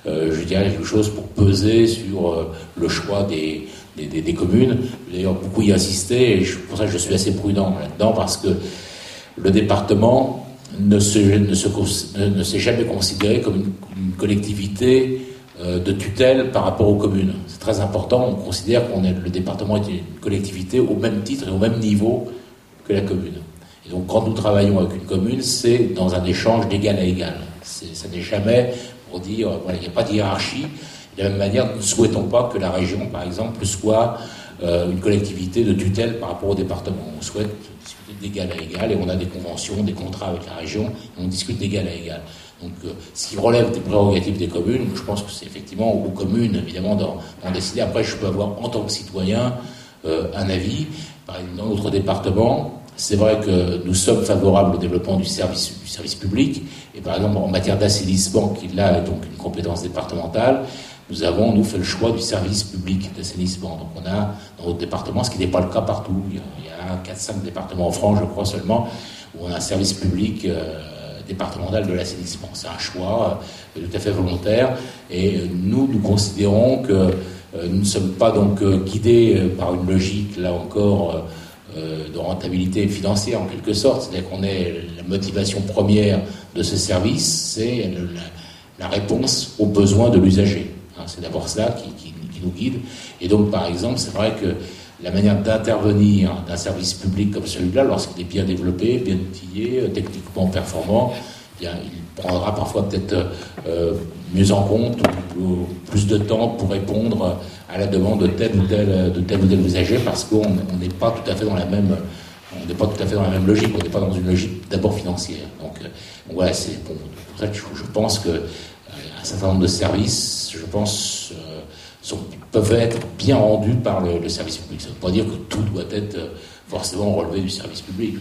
je dirais quelque chose pour peser sur le choix des, des, communes. D'ailleurs, beaucoup y insister, et pour ça je suis assez prudent là-dedans, parce que le département ne s'est jamais considéré comme une, collectivité euh, de tutelle par rapport aux communes. C'est très important, on considère qu'on est le département est une collectivité au même titre et au même niveau que la commune. Et donc quand nous travaillons avec une commune, c'est dans un échange d'égal à égal. Ça n'est jamais pour dire, voilà, il n'y a pas de hiérarchie, de la même manière, nous ne souhaitons pas que la région, par exemple, soit euh, une collectivité de tutelle par rapport au département. On souhaite d'égal à égal et on a des conventions, des contrats avec la région et on discute d'égal à égal. Donc, euh, ce qui relève des prérogatives des communes, je pense que c'est effectivement aux communes, évidemment, d'en décider. Après, je peux avoir, en tant que citoyen, euh, un avis. Dans notre département, c'est vrai que nous sommes favorables au développement du service, du service public. Et par exemple, en matière d'assainissement, qui là est donc une compétence départementale, nous avons, nous, fait le choix du service public d'assainissement. Donc on a dans notre département, ce qui n'est pas le cas partout, il y a 4-5 départements en France, je crois seulement, où on a un service public euh, départemental de l'assainissement. C'est un choix euh, tout à fait volontaire et euh, nous, nous considérons que nous ne sommes pas donc guidés par une logique, là encore, de rentabilité financière en quelque sorte. C'est-à-dire qu'on est la motivation première de ce service, c'est la réponse aux besoins de l'usager. Hein, c'est d'abord cela qui, nous guide. Et donc, par exemple, c'est vrai que la manière d'intervenir d'un service public comme celui-là, lorsqu'il est bien développé, bien outillé, euh, techniquement performant, eh bien, il prendra parfois peut-être euh, mieux en compte ou, plus de temps pour répondre à la demande de tel ou tel, de tel ou tel usager parce qu'on n'est pas tout à fait dans la même on n'est pas tout à fait dans la même logique, on n'est pas dans une logique d'abord financière. Donc, euh, voilà, c'est pour ça que je, pense que un certain nombre de services je pense, euh, peuvent être bien rendus par le, service public. Ça ne veut pas dire que tout doit être euh, forcément relevé du service public.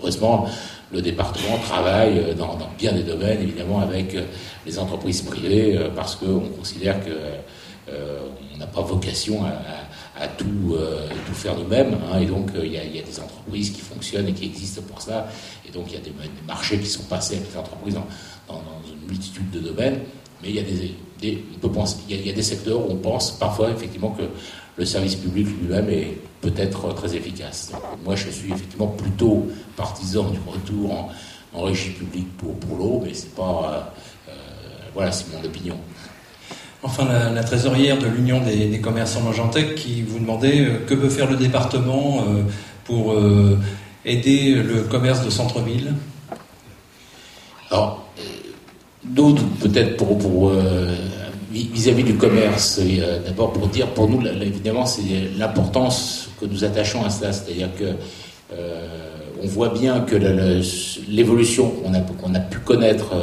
heureusement, le département travaille euh, dans, bien des domaines, évidemment, avec les entreprises privées, parce qu'on considère qu'on n'a pas vocation à, tout, faire nous-mêmes. Hein. et donc, il y, a des entreprises qui fonctionnent et qui existent pour ça. Et donc, il y a des, marchés qui sont passés avec les entreprises dans, dans une multitude de domaines. Mais il y a des, on peut penser, il y, a, des secteurs où on pense parfois effectivement que le service public lui-même est peut-être très efficace. moi, je suis effectivement plutôt partisan du retour en, régie publique pour, pour l'eau, mais c'est pas. Euh, euh, voilà, c'est mon opinion. Enfin, la, trésorière de l'Union des, commerçants Nogentec qui vous demandait euh, que peut faire le département pour aider le commerce de centre-ville? Alors, D'autres, peut-être pour, euh, vis-à-vis du commerce, euh, d'abord pour dire, pour nous, évidemment, c'est l'importance que nous attachons à cela. C'est-à-dire que euh, on voit bien que l'évolution qu'on a, pu connaître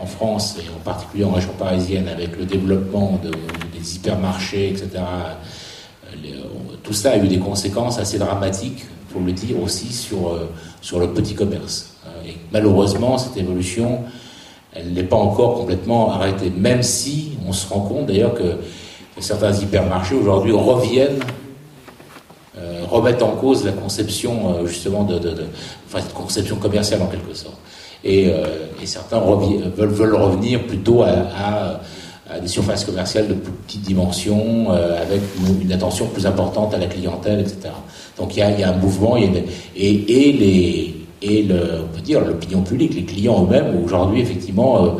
en France, et en particulier en région parisienne, avec le développement de, des hypermarchés, etc., tout ça a eu des conséquences assez dramatiques, pour le dire aussi, sur, sur le petit commerce. Et malheureusement, cette évolution elle n'est pas encore complètement arrêtée, même si on se rend compte d'ailleurs que, certains hypermarchés aujourd'hui reviennent, euh, remettent en cause la conception euh, justement de, enfin, conception commerciale en quelque sorte. Et, euh, certains veulent, revenir plutôt à, des surfaces commerciales de plus petite dimension, avec une, attention plus importante à la clientèle, etc. Donc il y a, un mouvement, et les et on peut dire l'opinion publique, les clients eux-mêmes aujourd'hui effectivement euh,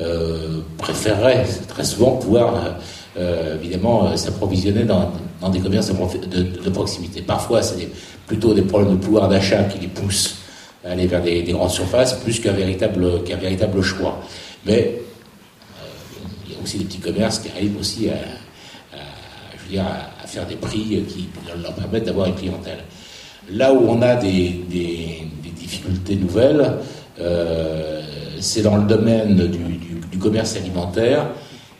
euh, préféreraient très souvent pouvoir euh, euh évidemment s'approvisionner dans, dans, des commerces de, proximité. Parfois c'est plutôt des problèmes de pouvoir d'achat qui les poussent à aller vers des, des grandes surfaces plus qu'un véritable, qu'un véritable choix. Mais il y a aussi des petits commerces qui arrivent aussi à, je veux dire, faire des prix qui leur permettent d'avoir une clientèle. Là où on a des difficultés nouvelles, euh, c'est dans le domaine du, commerce alimentaire,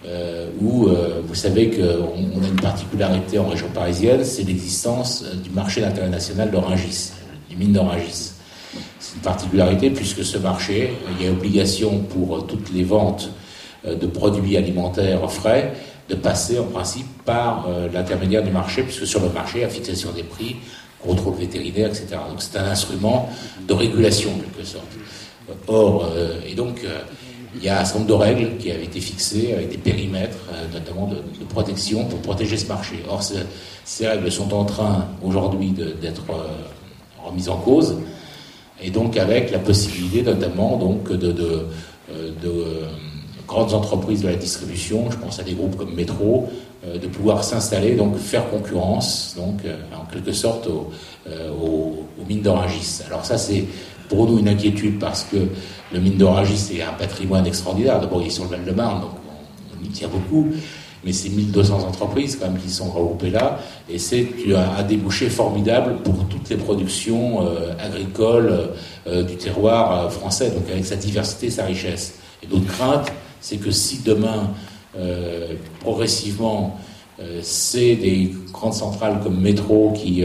euh, où euh, vous savez qu'on a une particularité en région parisienne, c'est l'existence du marché international d'Orangis, du mine d'Orangis. C'est une particularité puisque ce marché, il y a obligation pour toutes les ventes de produits alimentaires frais, de passer en principe par l'intermédiaire du marché, puisque sur le marché, la fixation des prix, contrôle vétérinaire, etc. Donc c'est un instrument de régulation en quelque sorte. Or, et donc, il y a un certain nombre de règles qui avaient été fixées avec des périmètres, notamment de, protection, pour protéger ce marché. Or, ces règles sont en train aujourd'hui d'être remises en cause, et donc avec la possibilité notamment donc, de, de, de grandes entreprises de la distribution, je pense à des groupes comme Métro, de pouvoir s'installer, donc faire concurrence, donc en quelque sorte aux, aux mines d'Orangis. Alors ça, c'est pour nous une inquiétude parce que le mine d'Orangis c'est un patrimoine extraordinaire. D'abord, il est sur le Val-de-Marne, donc on, y tient beaucoup. Mais c'est 1200 entreprises quand même qui sont regroupées là, et c'est un, débouché formidable pour toutes les productions euh, agricoles euh, du terroir euh, français, donc avec sa diversité, sa richesse. Et notre crainte, c'est que si demain, progressivement, c'est des grandes centrales comme Métro qui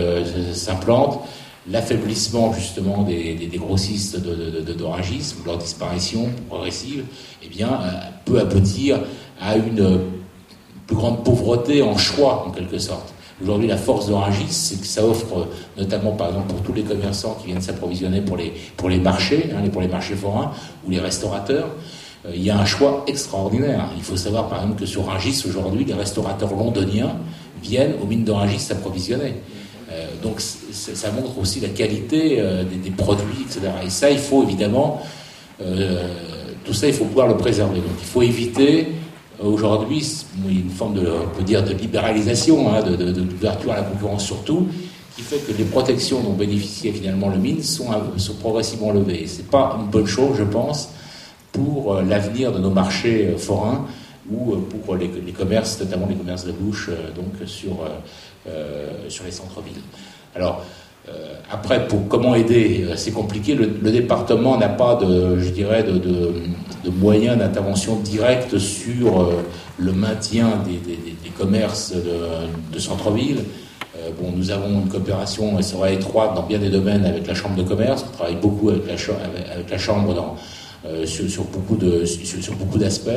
s'implantent, l'affaiblissement justement des, grossistes de, d'oragisme, leur disparition progressive, eh bien, euh, peut aboutir à une plus grande pauvreté en choix, en quelque sorte. Aujourd'hui, la force d'Orangis, c'est que ça offre, notamment par exemple pour tous les commerçants qui viennent s'approvisionner pour les, pour les marchés, hein, pour les marchés forains ou les restaurateurs, euh, il y a un choix extraordinaire. Il faut savoir par exemple que sur Rangis, aujourd'hui, les restaurateurs londoniens viennent aux mines d'Orangis s'approvisionner. Euh, donc ça montre aussi la qualité euh, des, produits, etc. Et ça, il faut évidemment, euh, tout ça, il faut pouvoir le préserver. Donc il faut éviter aujourd'hui une forme de, on peut dire, de libéralisation, hein, d'ouverture à la concurrence surtout, qui fait que les protections dont bénéficiait finalement le mine sont, sont progressivement levées. Ce n'est pas une bonne chose, je pense, pour l'avenir de nos marchés forains ou pour les, commerces, notamment les commerces de bouche, donc sur euh, sur les centres-villes. Alors, euh, après, pour comment aider, euh, c'est compliqué. Le, département n'a pas de, je dirais, de, de, moyens d'intervention directe sur le maintien des, commerces de, centre-ville. bon, nous avons une coopération, elle sera étroite dans bien des domaines avec la chambre de commerce. On travaille beaucoup avec la chambre dans, sur, sur, beaucoup de, sur, beaucoup d'aspects,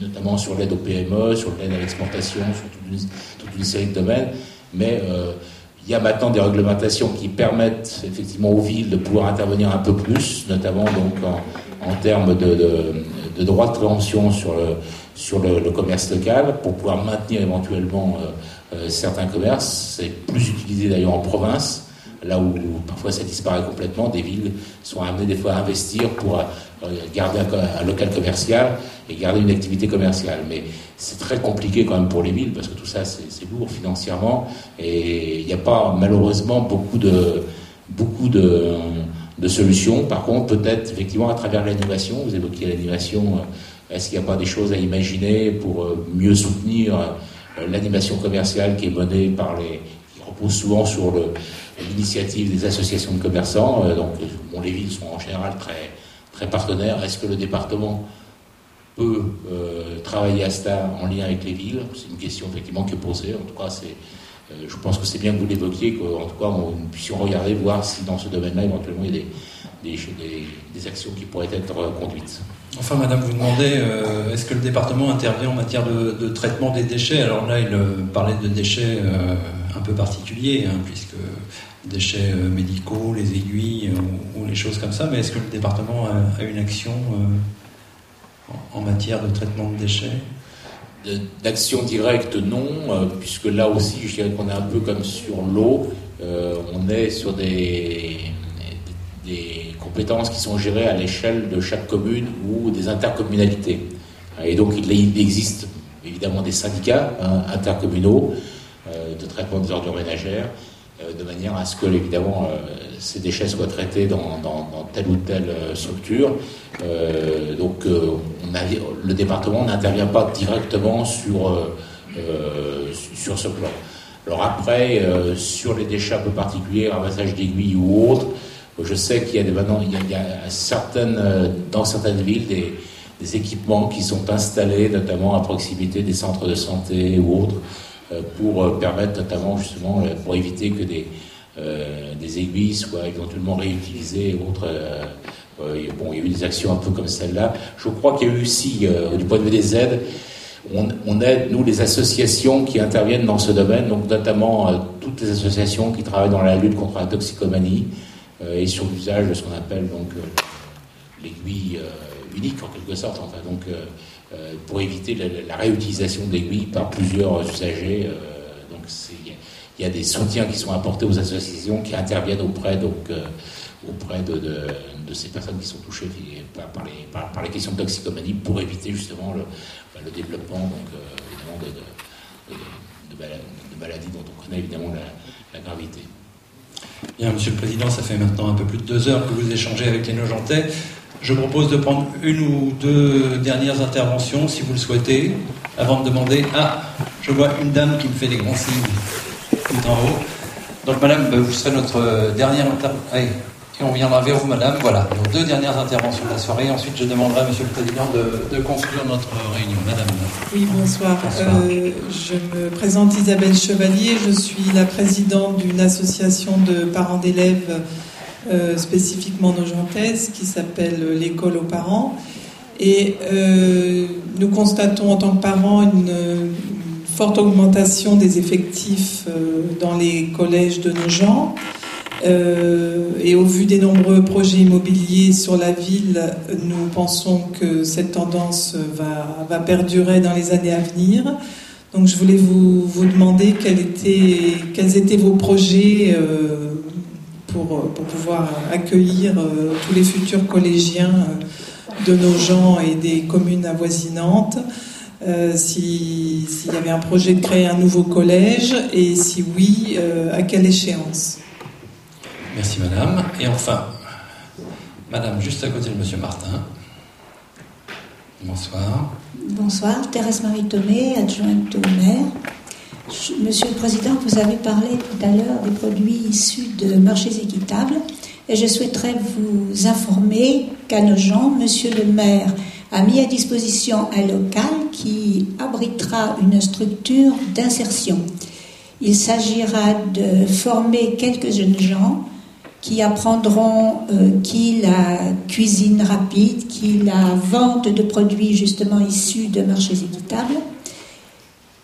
notamment sur l'aide aux PME, sur l'aide à l'exportation, sur toute une, toute une, série de domaines. Mais euh, il y a maintenant des réglementations qui permettent effectivement aux villes de pouvoir intervenir un peu plus, notamment donc en, termes de, de, droits de préemption sur le, sur le, commerce local pour pouvoir maintenir éventuellement euh, euh, certains commerces. C'est plus utilisé d'ailleurs en province là où parfois ça disparaît complètement, des villes sont amenées des fois à investir pour garder un, local commercial et garder une activité commerciale. Mais c'est très compliqué quand même pour les villes parce que tout ça c'est lourd financièrement et il n'y a pas malheureusement beaucoup de beaucoup de, solutions. Par contre, peut-être effectivement à travers l'animation, vous évoquiez l'animation, euh, est-ce qu'il n'y a pas des choses à imaginer pour euh, mieux soutenir euh, l'animation commerciale qui est menée par les qui repose souvent sur l'initiative des associations de commerçants. donc, bon, les villes sont en général très très partenaires. Est-ce que le département peut euh, travailler à cela en lien avec les villes? C'est une question effectivement qui est posée. En tout cas, c'est, euh, je pense que c'est bien que vous l'évoquiez, qu'en tout cas, nous puissions regarder, voir si dans ce domaine-là, éventuellement, il y a des, des, des, actions qui pourraient être conduites. Enfin, Madame, vous demandez, euh, est-ce que le département intervient en matière de, traitement des déchets? Alors là, il parlait de déchets un peu particuliers, hein, puisque déchets médicaux, les aiguilles ou, les choses comme ça, mais est-ce que le département a, une action en matière de traitement de déchets? D'action directe, non, euh, puisque là aussi, je dirais qu'on est un peu comme sur l'eau. Euh, on est sur des, compétences qui sont gérées à l'échelle de chaque commune ou des intercommunalités. Et donc, il, existe évidemment des syndicats hein, intercommunaux euh, de traitement des ordures ménagères, de manière à ce que, évidemment, ces déchets soient traités dans, telle ou telle structure. Euh, donc euh, on le département n'intervient pas directement sur, euh, sur ce plan. Alors après, sur les déchets un peu particuliers, ramassage d'aiguilles ou autres, je sais qu'il y a maintenant, certaines, dans certaines villes des, équipements qui sont installés, notamment à proximité des centres de santé ou autres, pour permettre notamment justement, pour éviter que des, des aiguilles soient éventuellement réutilisées il, bon, il y a eu des actions un peu comme celle-là. Je crois qu'il y a eu aussi, du point de vue des aides, on, aide, nous, les associations qui interviennent dans ce domaine, donc notamment toutes les associations qui travaillent dans la lutte contre la toxicomanie et sur l'usage de ce qu'on appelle donc l'aiguille unique en quelque sorte. Enfin, donc, pour éviter la, réutilisation d'aiguilles par plusieurs usagers. donc, il y a des soutiens qui sont apportés aux associations qui interviennent auprès, donc, auprès de, ces personnes qui sont touchées par, les, questions de toxicomanie pour éviter justement le, le développement donc, de, de, maladies dont on connaît évidemment la, gravité. Bien, Monsieur le Président, ça fait maintenant un peu plus de deux heures que vous échangez avec les Nogentais. Je propose de prendre une ou deux dernières interventions, si vous le souhaitez, avant de demander. Ah, je vois une dame qui me fait des grands signes tout en haut. Donc, Madame, vous serez notre dernière intervention. Et on viendra vers vous, madame. Voilà, nos deux dernières interventions de la soirée. Ensuite, je demanderai à monsieur le président de, conclure notre réunion. Madame. Oui, bonsoir. Euh, je me présente Isabelle Chevalier. Je suis la présidente d'une association de parents d'élèves euh, spécifiquement nogentaises qui s'appelle l'école aux parents. Et euh, nous constatons en tant que parents une, forte augmentation des effectifs dans les collèges de nos gens. Euh, et au vu des nombreux projets immobiliers sur la ville, nous pensons que cette tendance va, perdurer dans les années à venir. Donc je voulais vous, demander quels étaient, vos projets euh, pour, pour, pouvoir accueillir euh, tous les futurs collégiens de nos gens et des communes avoisinantes. S'il y avait un projet de créer un nouveau collège et si oui, à quelle échéance? Merci madame. Et enfin, madame juste à côté de monsieur Martin. Bonsoir. Bonsoir, Thérèse Marie Thomé, adjointe au maire. Monsieur le Président, vous avez parlé tout à l'heure des produits issus de marchés équitables et je souhaiterais vous informer qu'à nos gens, Monsieur le maire a mis à disposition un local qui abritera une structure d'insertion. Il s'agira de former quelques jeunes gens qui apprendront euh, qui la cuisine rapide, qui la vente de produits justement issus de marchés équitables.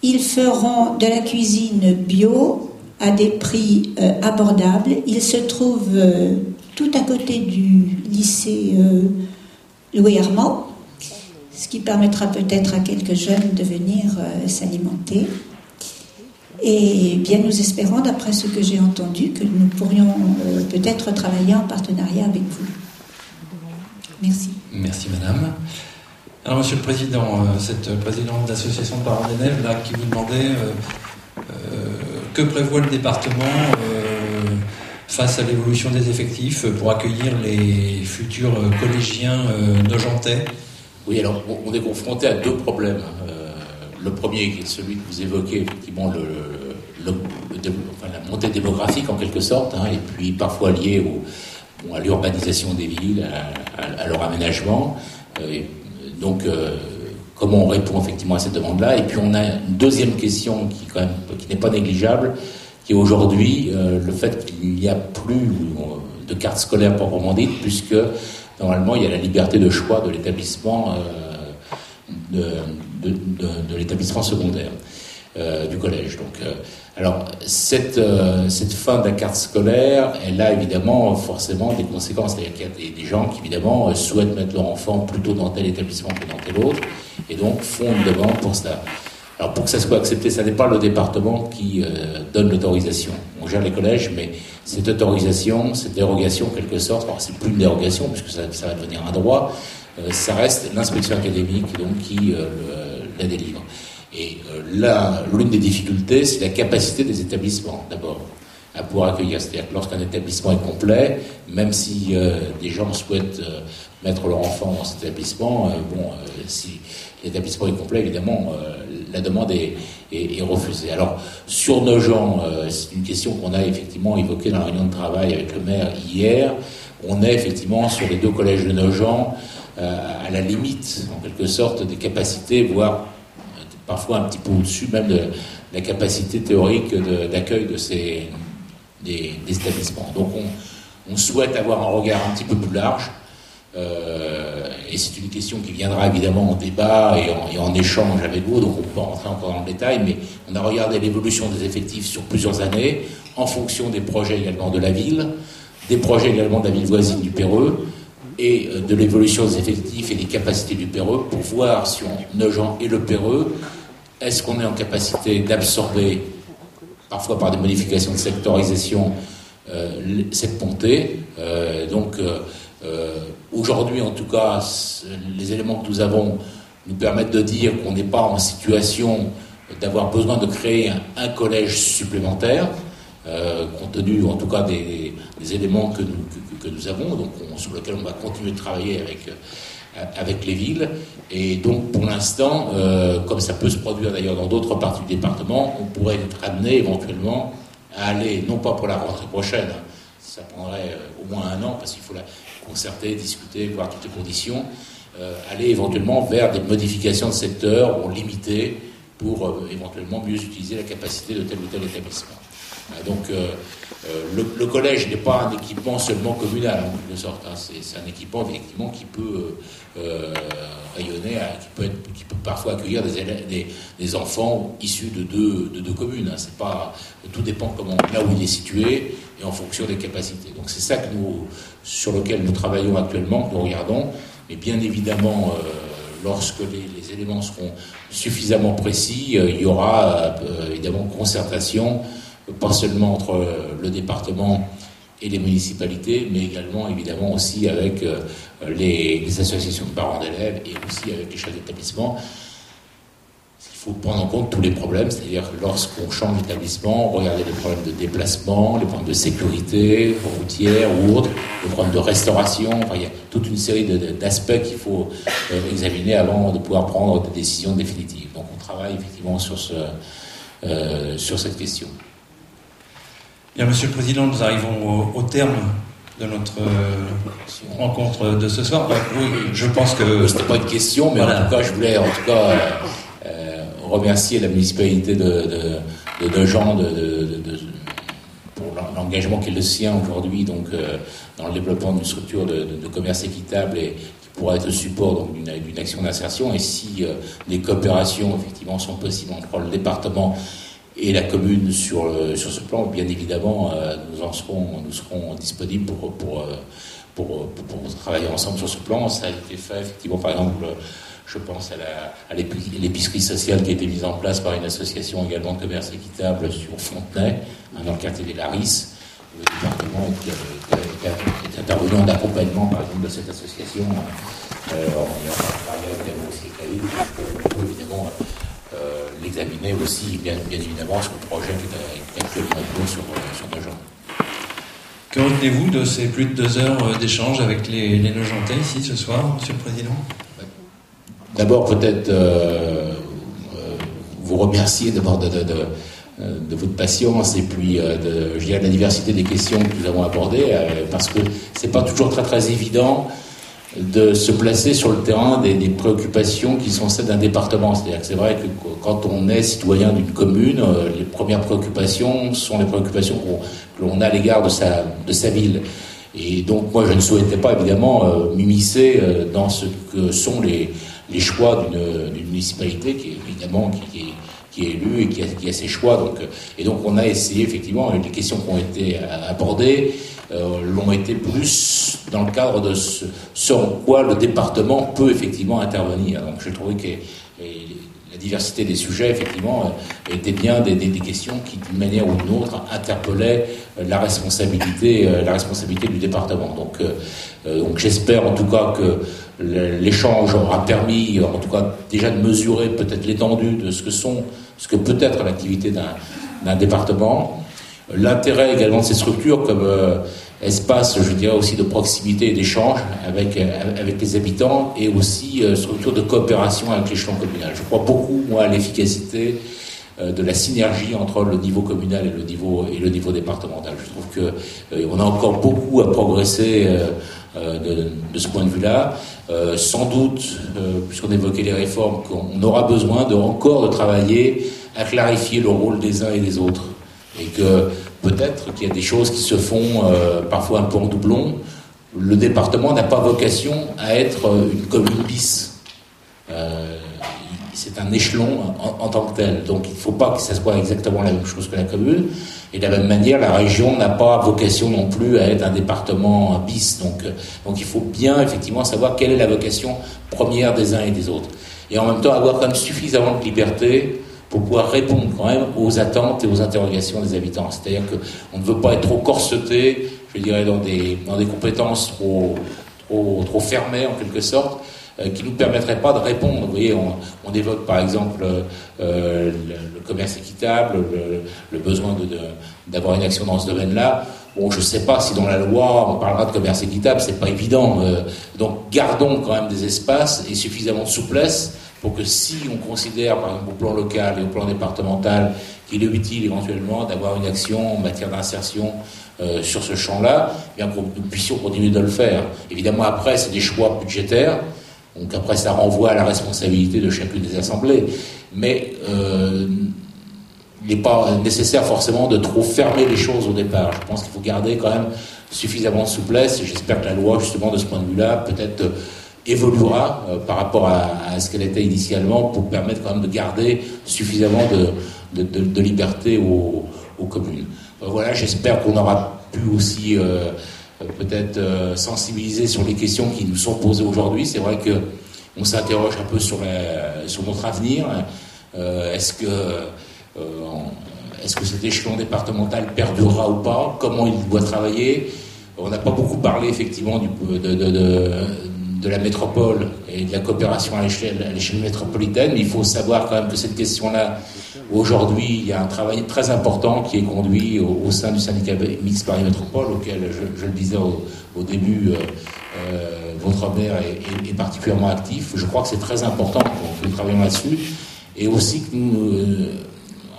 Ils feront de la cuisine bio à des prix euh, abordables. Ils se trouvent euh, tout à côté du lycée Louis Armand, ce qui permettra peut-être à quelques jeunes de venir s'alimenter. Et bien nous espérons, d'après ce que j'ai entendu, que nous pourrions euh, peut-être travailler en partenariat avec vous. Merci. Merci Madame. Alors Monsieur le Président, euh, cette présidente d'association de parents d'élèves là, qui vous demandait euh, que prévoit le département face à l'évolution des effectifs pour accueillir les futurs collégiens nogentais? Oui, alors on est confronté à deux problèmes. Le premier, qui est celui que vous évoquez, effectivement, la montée démographique en quelque sorte, hein, et puis parfois liée à l'urbanisation des villes, à, leur aménagement. Euh, donc, euh, comment on répond effectivement à cette demande-là? Et puis on a une deuxième question qui, quand même, qui n'est pas négligeable, qui est aujourd'hui euh, le fait qu'il n'y a plus de carte scolaire proprement dite, puisque normalement il y a la liberté de choix de l'établissement de, l'établissement secondaire, euh, du collège. Donc, euh, alors, cette, euh, cette fin de la carte scolaire, elle a évidemment forcément des conséquences. Il y a des, gens qui, évidemment, souhaitent mettre leur enfant plutôt dans tel établissement que dans tel autre, et donc font une demande pour cela. Alors, pour que ça soit accepté, ça n'est pas le département qui donne l'autorisation. On gère les collèges, mais cette autorisation, cette dérogation, en quelque sorte, alors c'est plus une dérogation, puisque ça, ça va devenir un droit, ça reste l'inspection académique donc, qui la délivre. Et euh, là, l'une des difficultés, c'est la capacité des établissements, d'abord, à pouvoir accueillir. C'est-à-dire que lorsqu'un établissement est complet, même si euh, des gens souhaitent euh, mettre leur enfant dans cet établissement, bon, si l'établissement est complet, évidemment, la demande est, est, refusée. Alors, sur nos gens, c'est une question qu'on a effectivement évoquée dans la réunion de travail avec le maire hier. On est effectivement sur les deux collèges de nos gens à la limite, en quelque sorte, des capacités, voire parfois un petit peu au-dessus même de la capacité théorique d'accueil de, ces des, établissements. Donc on, souhaite avoir un regard un petit peu plus large et c'est une question qui viendra évidemment en débat et en, échange avec vous, donc on peut rentrer encore dans le détail, mais on a regardé l'évolution des effectifs sur plusieurs années, en fonction des projets également de la ville, des projets également de la ville voisine du Péreux, et de l'évolution des effectifs et des capacités du Péreux, pour voir si on, Nogent et le Péreux, est-ce qu'on est en capacité d'absorber, parfois par des modifications de sectorisation, cette montée. donc euh, aujourd'hui, en tout cas, les éléments que nous avons nous permettent de dire qu'on n'est pas en situation d'avoir besoin de créer un, collège supplémentaire, euh, compte tenu en tout cas des, éléments que nous, avons, donc sur lesquels on va continuer de travailler avec, euh, avec les villes. Et donc pour l'instant, comme ça peut se produire d'ailleurs dans d'autres parties du département, on pourrait être amené éventuellement à aller, non pas pour la rentrée prochaine, ça prendrait au moins un an parce qu'il faut la, concerter, discuter, voir toutes les conditions, euh, aller éventuellement vers des modifications de secteur ou limiter pour euh, éventuellement mieux utiliser la capacité de tel ou tel établissement. Euh, donc le, collège n'est pas un équipement seulement communal en quelque sorte. Hein. c'est un équipement effectivement qui peut rayonner, qui peut, qui peut parfois accueillir des, des, enfants issus de deux, de deux communes. Hein. C'est pas, tout dépend comment, là où il est situé et en fonction des capacités. Donc c'est ça que nous, sur lequel nous travaillons actuellement, que nous regardons. Mais bien évidemment, euh, lorsque les, éléments seront suffisamment précis, euh, il y aura euh, évidemment concertation, pas seulement entre le département et les municipalités, mais également évidemment aussi avec les, les, associations de parents d'élèves et aussi avec les chefs d'établissement faut prendre en compte tous les problèmes, c'est-à-dire lorsqu'on change d'établissement, regarder les problèmes de déplacement, les problèmes de sécurité routière ou autres, les problèmes de restauration. Enfin, il y a toute une série d'aspects qu'il faut euh, examiner avant de pouvoir prendre des décisions définitives. Donc on travaille effectivement sur, ce, euh, sur cette question. Bien, Monsieur le Président, nous arrivons au, terme de notre euh, rencontre de ce soir. Oui, je pense que c'était pas une question, mais en tout cas, je voulais en tout cas remercier la municipalité de, de, pour l'engagement qui est le sien aujourd'hui donc euh, dans le développement d'une structure de, commerce équitable et qui pourra être le support d'une action d'insertion. Et si euh, des coopérations effectivement sont possibles entre le département et la commune sur, sur ce plan, bien évidemment, euh, nous serons, disponibles pour, pour, pour, pour, travailler ensemble sur ce plan. Ça a été fait effectivement, par exemple je pense à l'épicerie sociale qui a été mise en place par une association également de commerce équitable sur Fontenay, hein, dans le quartier des Larisses. Le département est, intervenu en accompagnement, par exemple, de cette association. Euh, on a évidemment aussi évidemment euh, l'examiner aussi, bien, évidemment, sur le projet qui est actuellement en cours sur, sur nos gens. Que retenez-vous de ces plus de deux heures d'échange avec les, les Nogentais ici ce soir, Monsieur le Président? D'abord, peut-être euh, euh, vous remercier d'abord de, euh, de, votre patience et puis de, je dirais, de la diversité des questions que nous avons abordées, parce que c'est pas toujours très très évident de se placer sur le terrain des, préoccupations qui sont celles d'un département. C'est-à-dire que c'est vrai que quand on est citoyen d'une commune, les premières préoccupations sont les préoccupations que l'on a à l'égard de sa, de sa ville. Et donc moi je ne souhaitais pas évidemment m'immiscer dans ce que sont les, les choix d'une municipalité qui est évidemment qui, qui est élue et qui a, qui a, ses choix. Donc, euh, et donc on a essayé effectivement, les questions qui ont été abordées euh, l'ont été plus dans le cadre de ce sur quoi le département peut effectivement intervenir. Donc j'ai trouvé que la diversité des sujets, effectivement, euh, était bien des, questions qui, d'une manière ou d'une autre, interpellaient la responsabilité, la responsabilité du département. Donc, j'espère en tout cas que l'échange aura permis, en tout cas, déjà de mesurer peut-être l'étendue de ce que sont, ce que peut être l'activité d'un département. L'intérêt également de ces structures comme euh, espace, je dirais aussi de proximité et d'échange avec, avec les habitants et aussi euh, structure de coopération avec l'échelon communal. Je crois beaucoup, moi, à l'efficacité euh, de la synergie entre le niveau communal et le niveau, et le niveau départemental. Je trouve que on a encore beaucoup à progresser de, ce point de vue-là. Euh, sans doute, euh, puisqu'on évoquait les réformes, qu'on aura besoin de encore de travailler à clarifier le rôle des uns et des autres. Et que peut-être qu'il y a des choses qui se font euh, parfois un peu en doublon, le département n'a pas vocation à être une commune bis. Euh, c'est un échelon en, tant que tel. Donc il ne faut pas que ça soit exactement la même chose que la commune. Et de la même manière, la région n'a pas vocation non plus à être un département bis. Donc, euh, donc il faut bien effectivement savoir quelle est la vocation première des uns et des autres. Et en même temps avoir quand même suffisamment de liberté pour pouvoir répondre quand même aux attentes et aux interrogations des habitants. C'est-à-dire qu'on ne veut pas être trop corseté, je dirais, dans des, dans des compétences trop, trop, fermées en quelque sorte, euh, qui ne nous permettraient pas de répondre. Vous voyez, on, évoque par exemple euh, le, commerce équitable, le, besoin d'avoir une action dans ce domaine-là. Bon, je ne sais pas si dans la loi on parlera de commerce équitable, c'est pas évident. Euh, donc gardons quand même des espaces et suffisamment de souplesse pour que si on considère, par exemple au plan local et au plan départemental, qu'il est utile éventuellement d'avoir une action en matière d'insertion euh, sur ce champ-là, eh bien qu'on nous puissions continuer de le faire. Évidemment, après, c'est des choix budgétaires, donc après, ça renvoie à la responsabilité de chacune des assemblées. Mais euh, il n'est pas nécessaire forcément de trop fermer les choses au départ. Je pense qu'il faut garder quand même suffisamment de souplesse, et j'espère que la loi, justement, de ce point de vue-là, peut-être évoluera euh, par rapport à, ce qu'elle était initialement pour permettre quand même de garder suffisamment de, liberté aux, communes. Euh, voilà, j'espère qu'on aura pu aussi euh, peut-être sensibiliser sur les questions qui nous sont posées aujourd'hui. C'est vrai que on s'interroge un peu sur, notre avenir. est-ce que cet échelon départemental perdurera ou pas? Comment il doit travailler? On n'a pas beaucoup parlé effectivement du, de la métropole et de la coopération à l'échelle, métropolitaine, il faut savoir quand même que cette question-là, aujourd'hui, il y a un travail très important qui est conduit au, sein du syndicat mixte Paris Métropole, auquel, je, le disais au, début, euh, euh, votre maire est, particulièrement actif. Je crois que c'est très important que nous travaillions là-dessus, et aussi que nous, euh,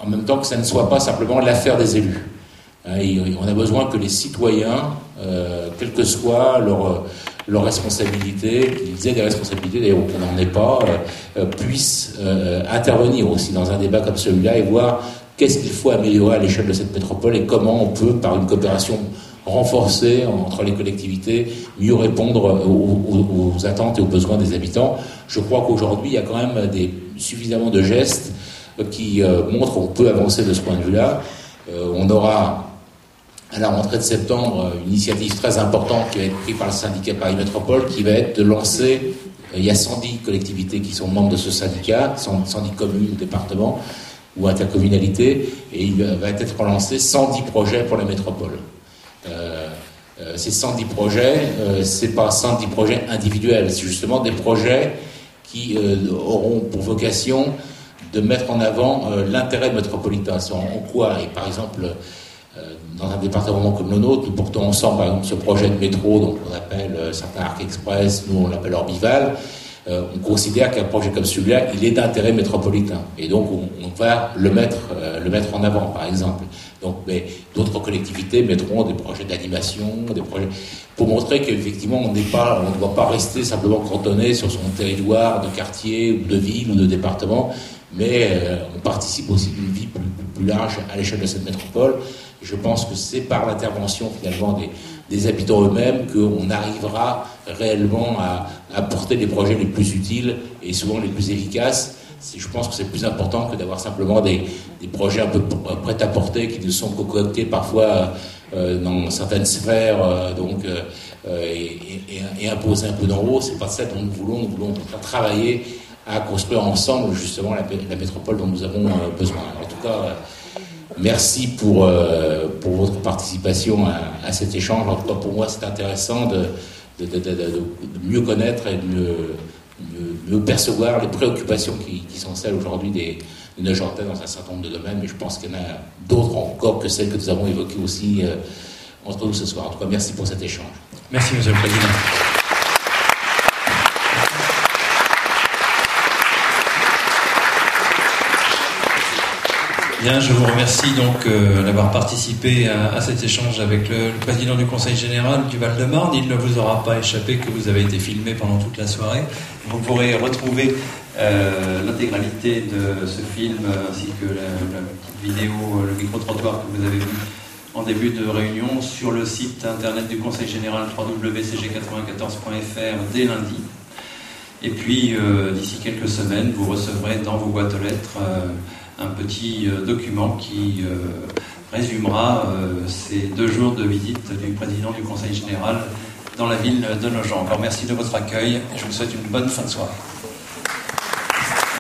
en même temps que ça ne soit pas simplement l'affaire des élus. On a besoin que les citoyens, quel que soit leur leurs responsabilités, qu'ils aient des responsabilités, d'ailleurs qu'on n'en ait pas, euh, euh, puissent euh, intervenir aussi dans un débat comme celui-là et voir qu'est-ce qu'il faut améliorer à l'échelle de cette métropole et comment on peut, par une coopération renforcée entre les collectivités, mieux répondre aux, attentes et aux besoins des habitants. Je crois qu'aujourd'hui, il y a quand même des, suffisamment de gestes qui montrent qu'on peut avancer de ce point de vue-là. on aura à la rentrée de septembre une initiative très importante qui va être prise par le syndicat Paris Métropole, qui va être de lancer, euh, il y a 110 collectivités qui sont membres de ce syndicat, 110 communes, départements ou intercommunalités, et il va être lancé 110 projets pour la métropole. Euh, euh, ces 110 projets, euh, c'est pas 110 projets individuels, c'est justement des projets qui auront pour vocation de mettre en avant l'intérêt métropolitain. En quoi Et par exemple, dans un département comme le nôtre, nous portons ensemble, par exemple, ce projet de métro, donc on appelle euh, certains Arc Express, nous on l'appelle Orbival. Euh, on considère qu'un projet comme celui-là, il est d'intérêt métropolitain. Et donc, on, va le mettre, euh, le mettre en avant, par exemple. Donc, mais d'autres collectivités mettront des projets d'animation, des projets pour montrer qu'effectivement, on n'est pas, on ne doit pas rester simplement cantonné sur son territoire de quartier ou de ville ou de département, mais on participe aussi d'une vie plus large à l'échelle de cette métropole je pense que c'est par l'intervention finalement des, habitants eux-mêmes qu'on arrivera réellement à, apporter les projets les plus utiles et souvent les plus efficaces. Je pense que c'est plus important que d'avoir simplement des, projets un peu prêts à porter qui ne sont concoctés parfois euh, dans certaines sphères euh, donc, euh, et, imposés un peu d'en haut. C'est pas ça dont nous voulons. Nous voulons travailler à construire ensemble justement la, la métropole dont nous avons besoin. En tout cas, Merci pour, euh, pour votre participation à, cet échange. En tout cas, pour moi, c'est intéressant de, mieux connaître et de mieux, percevoir les préoccupations qui, qui sont celles aujourd'hui des, des Neuchâtelais dans un certain nombre de domaines. Mais je pense qu'il y en a d'autres encore que celles que nous avons évoquées aussi euh, entre nous ce soir. En tout cas, merci pour cet échange. Merci, Monsieur le Président. Je vous remercie donc euh, d'avoir participé à, cet échange avec le, président du Conseil général du Val-de-Marne. Il ne vous aura pas échappé que vous avez été filmé pendant toute la soirée. Vous pourrez retrouver euh, l'intégralité de ce film ainsi que la, petite vidéo, le micro-trottoir que vous avez vu en début de réunion sur le site internet du Conseil général www.cg94.fr dès lundi. Et puis, euh, d'ici quelques semaines, vous recevrez dans vos boîtes aux lettres un petit euh, document qui résumera ces deux jours de visite du président du Conseil général dans la ville de Nogent. Encore merci de votre accueil et je vous souhaite une bonne fin de soirée.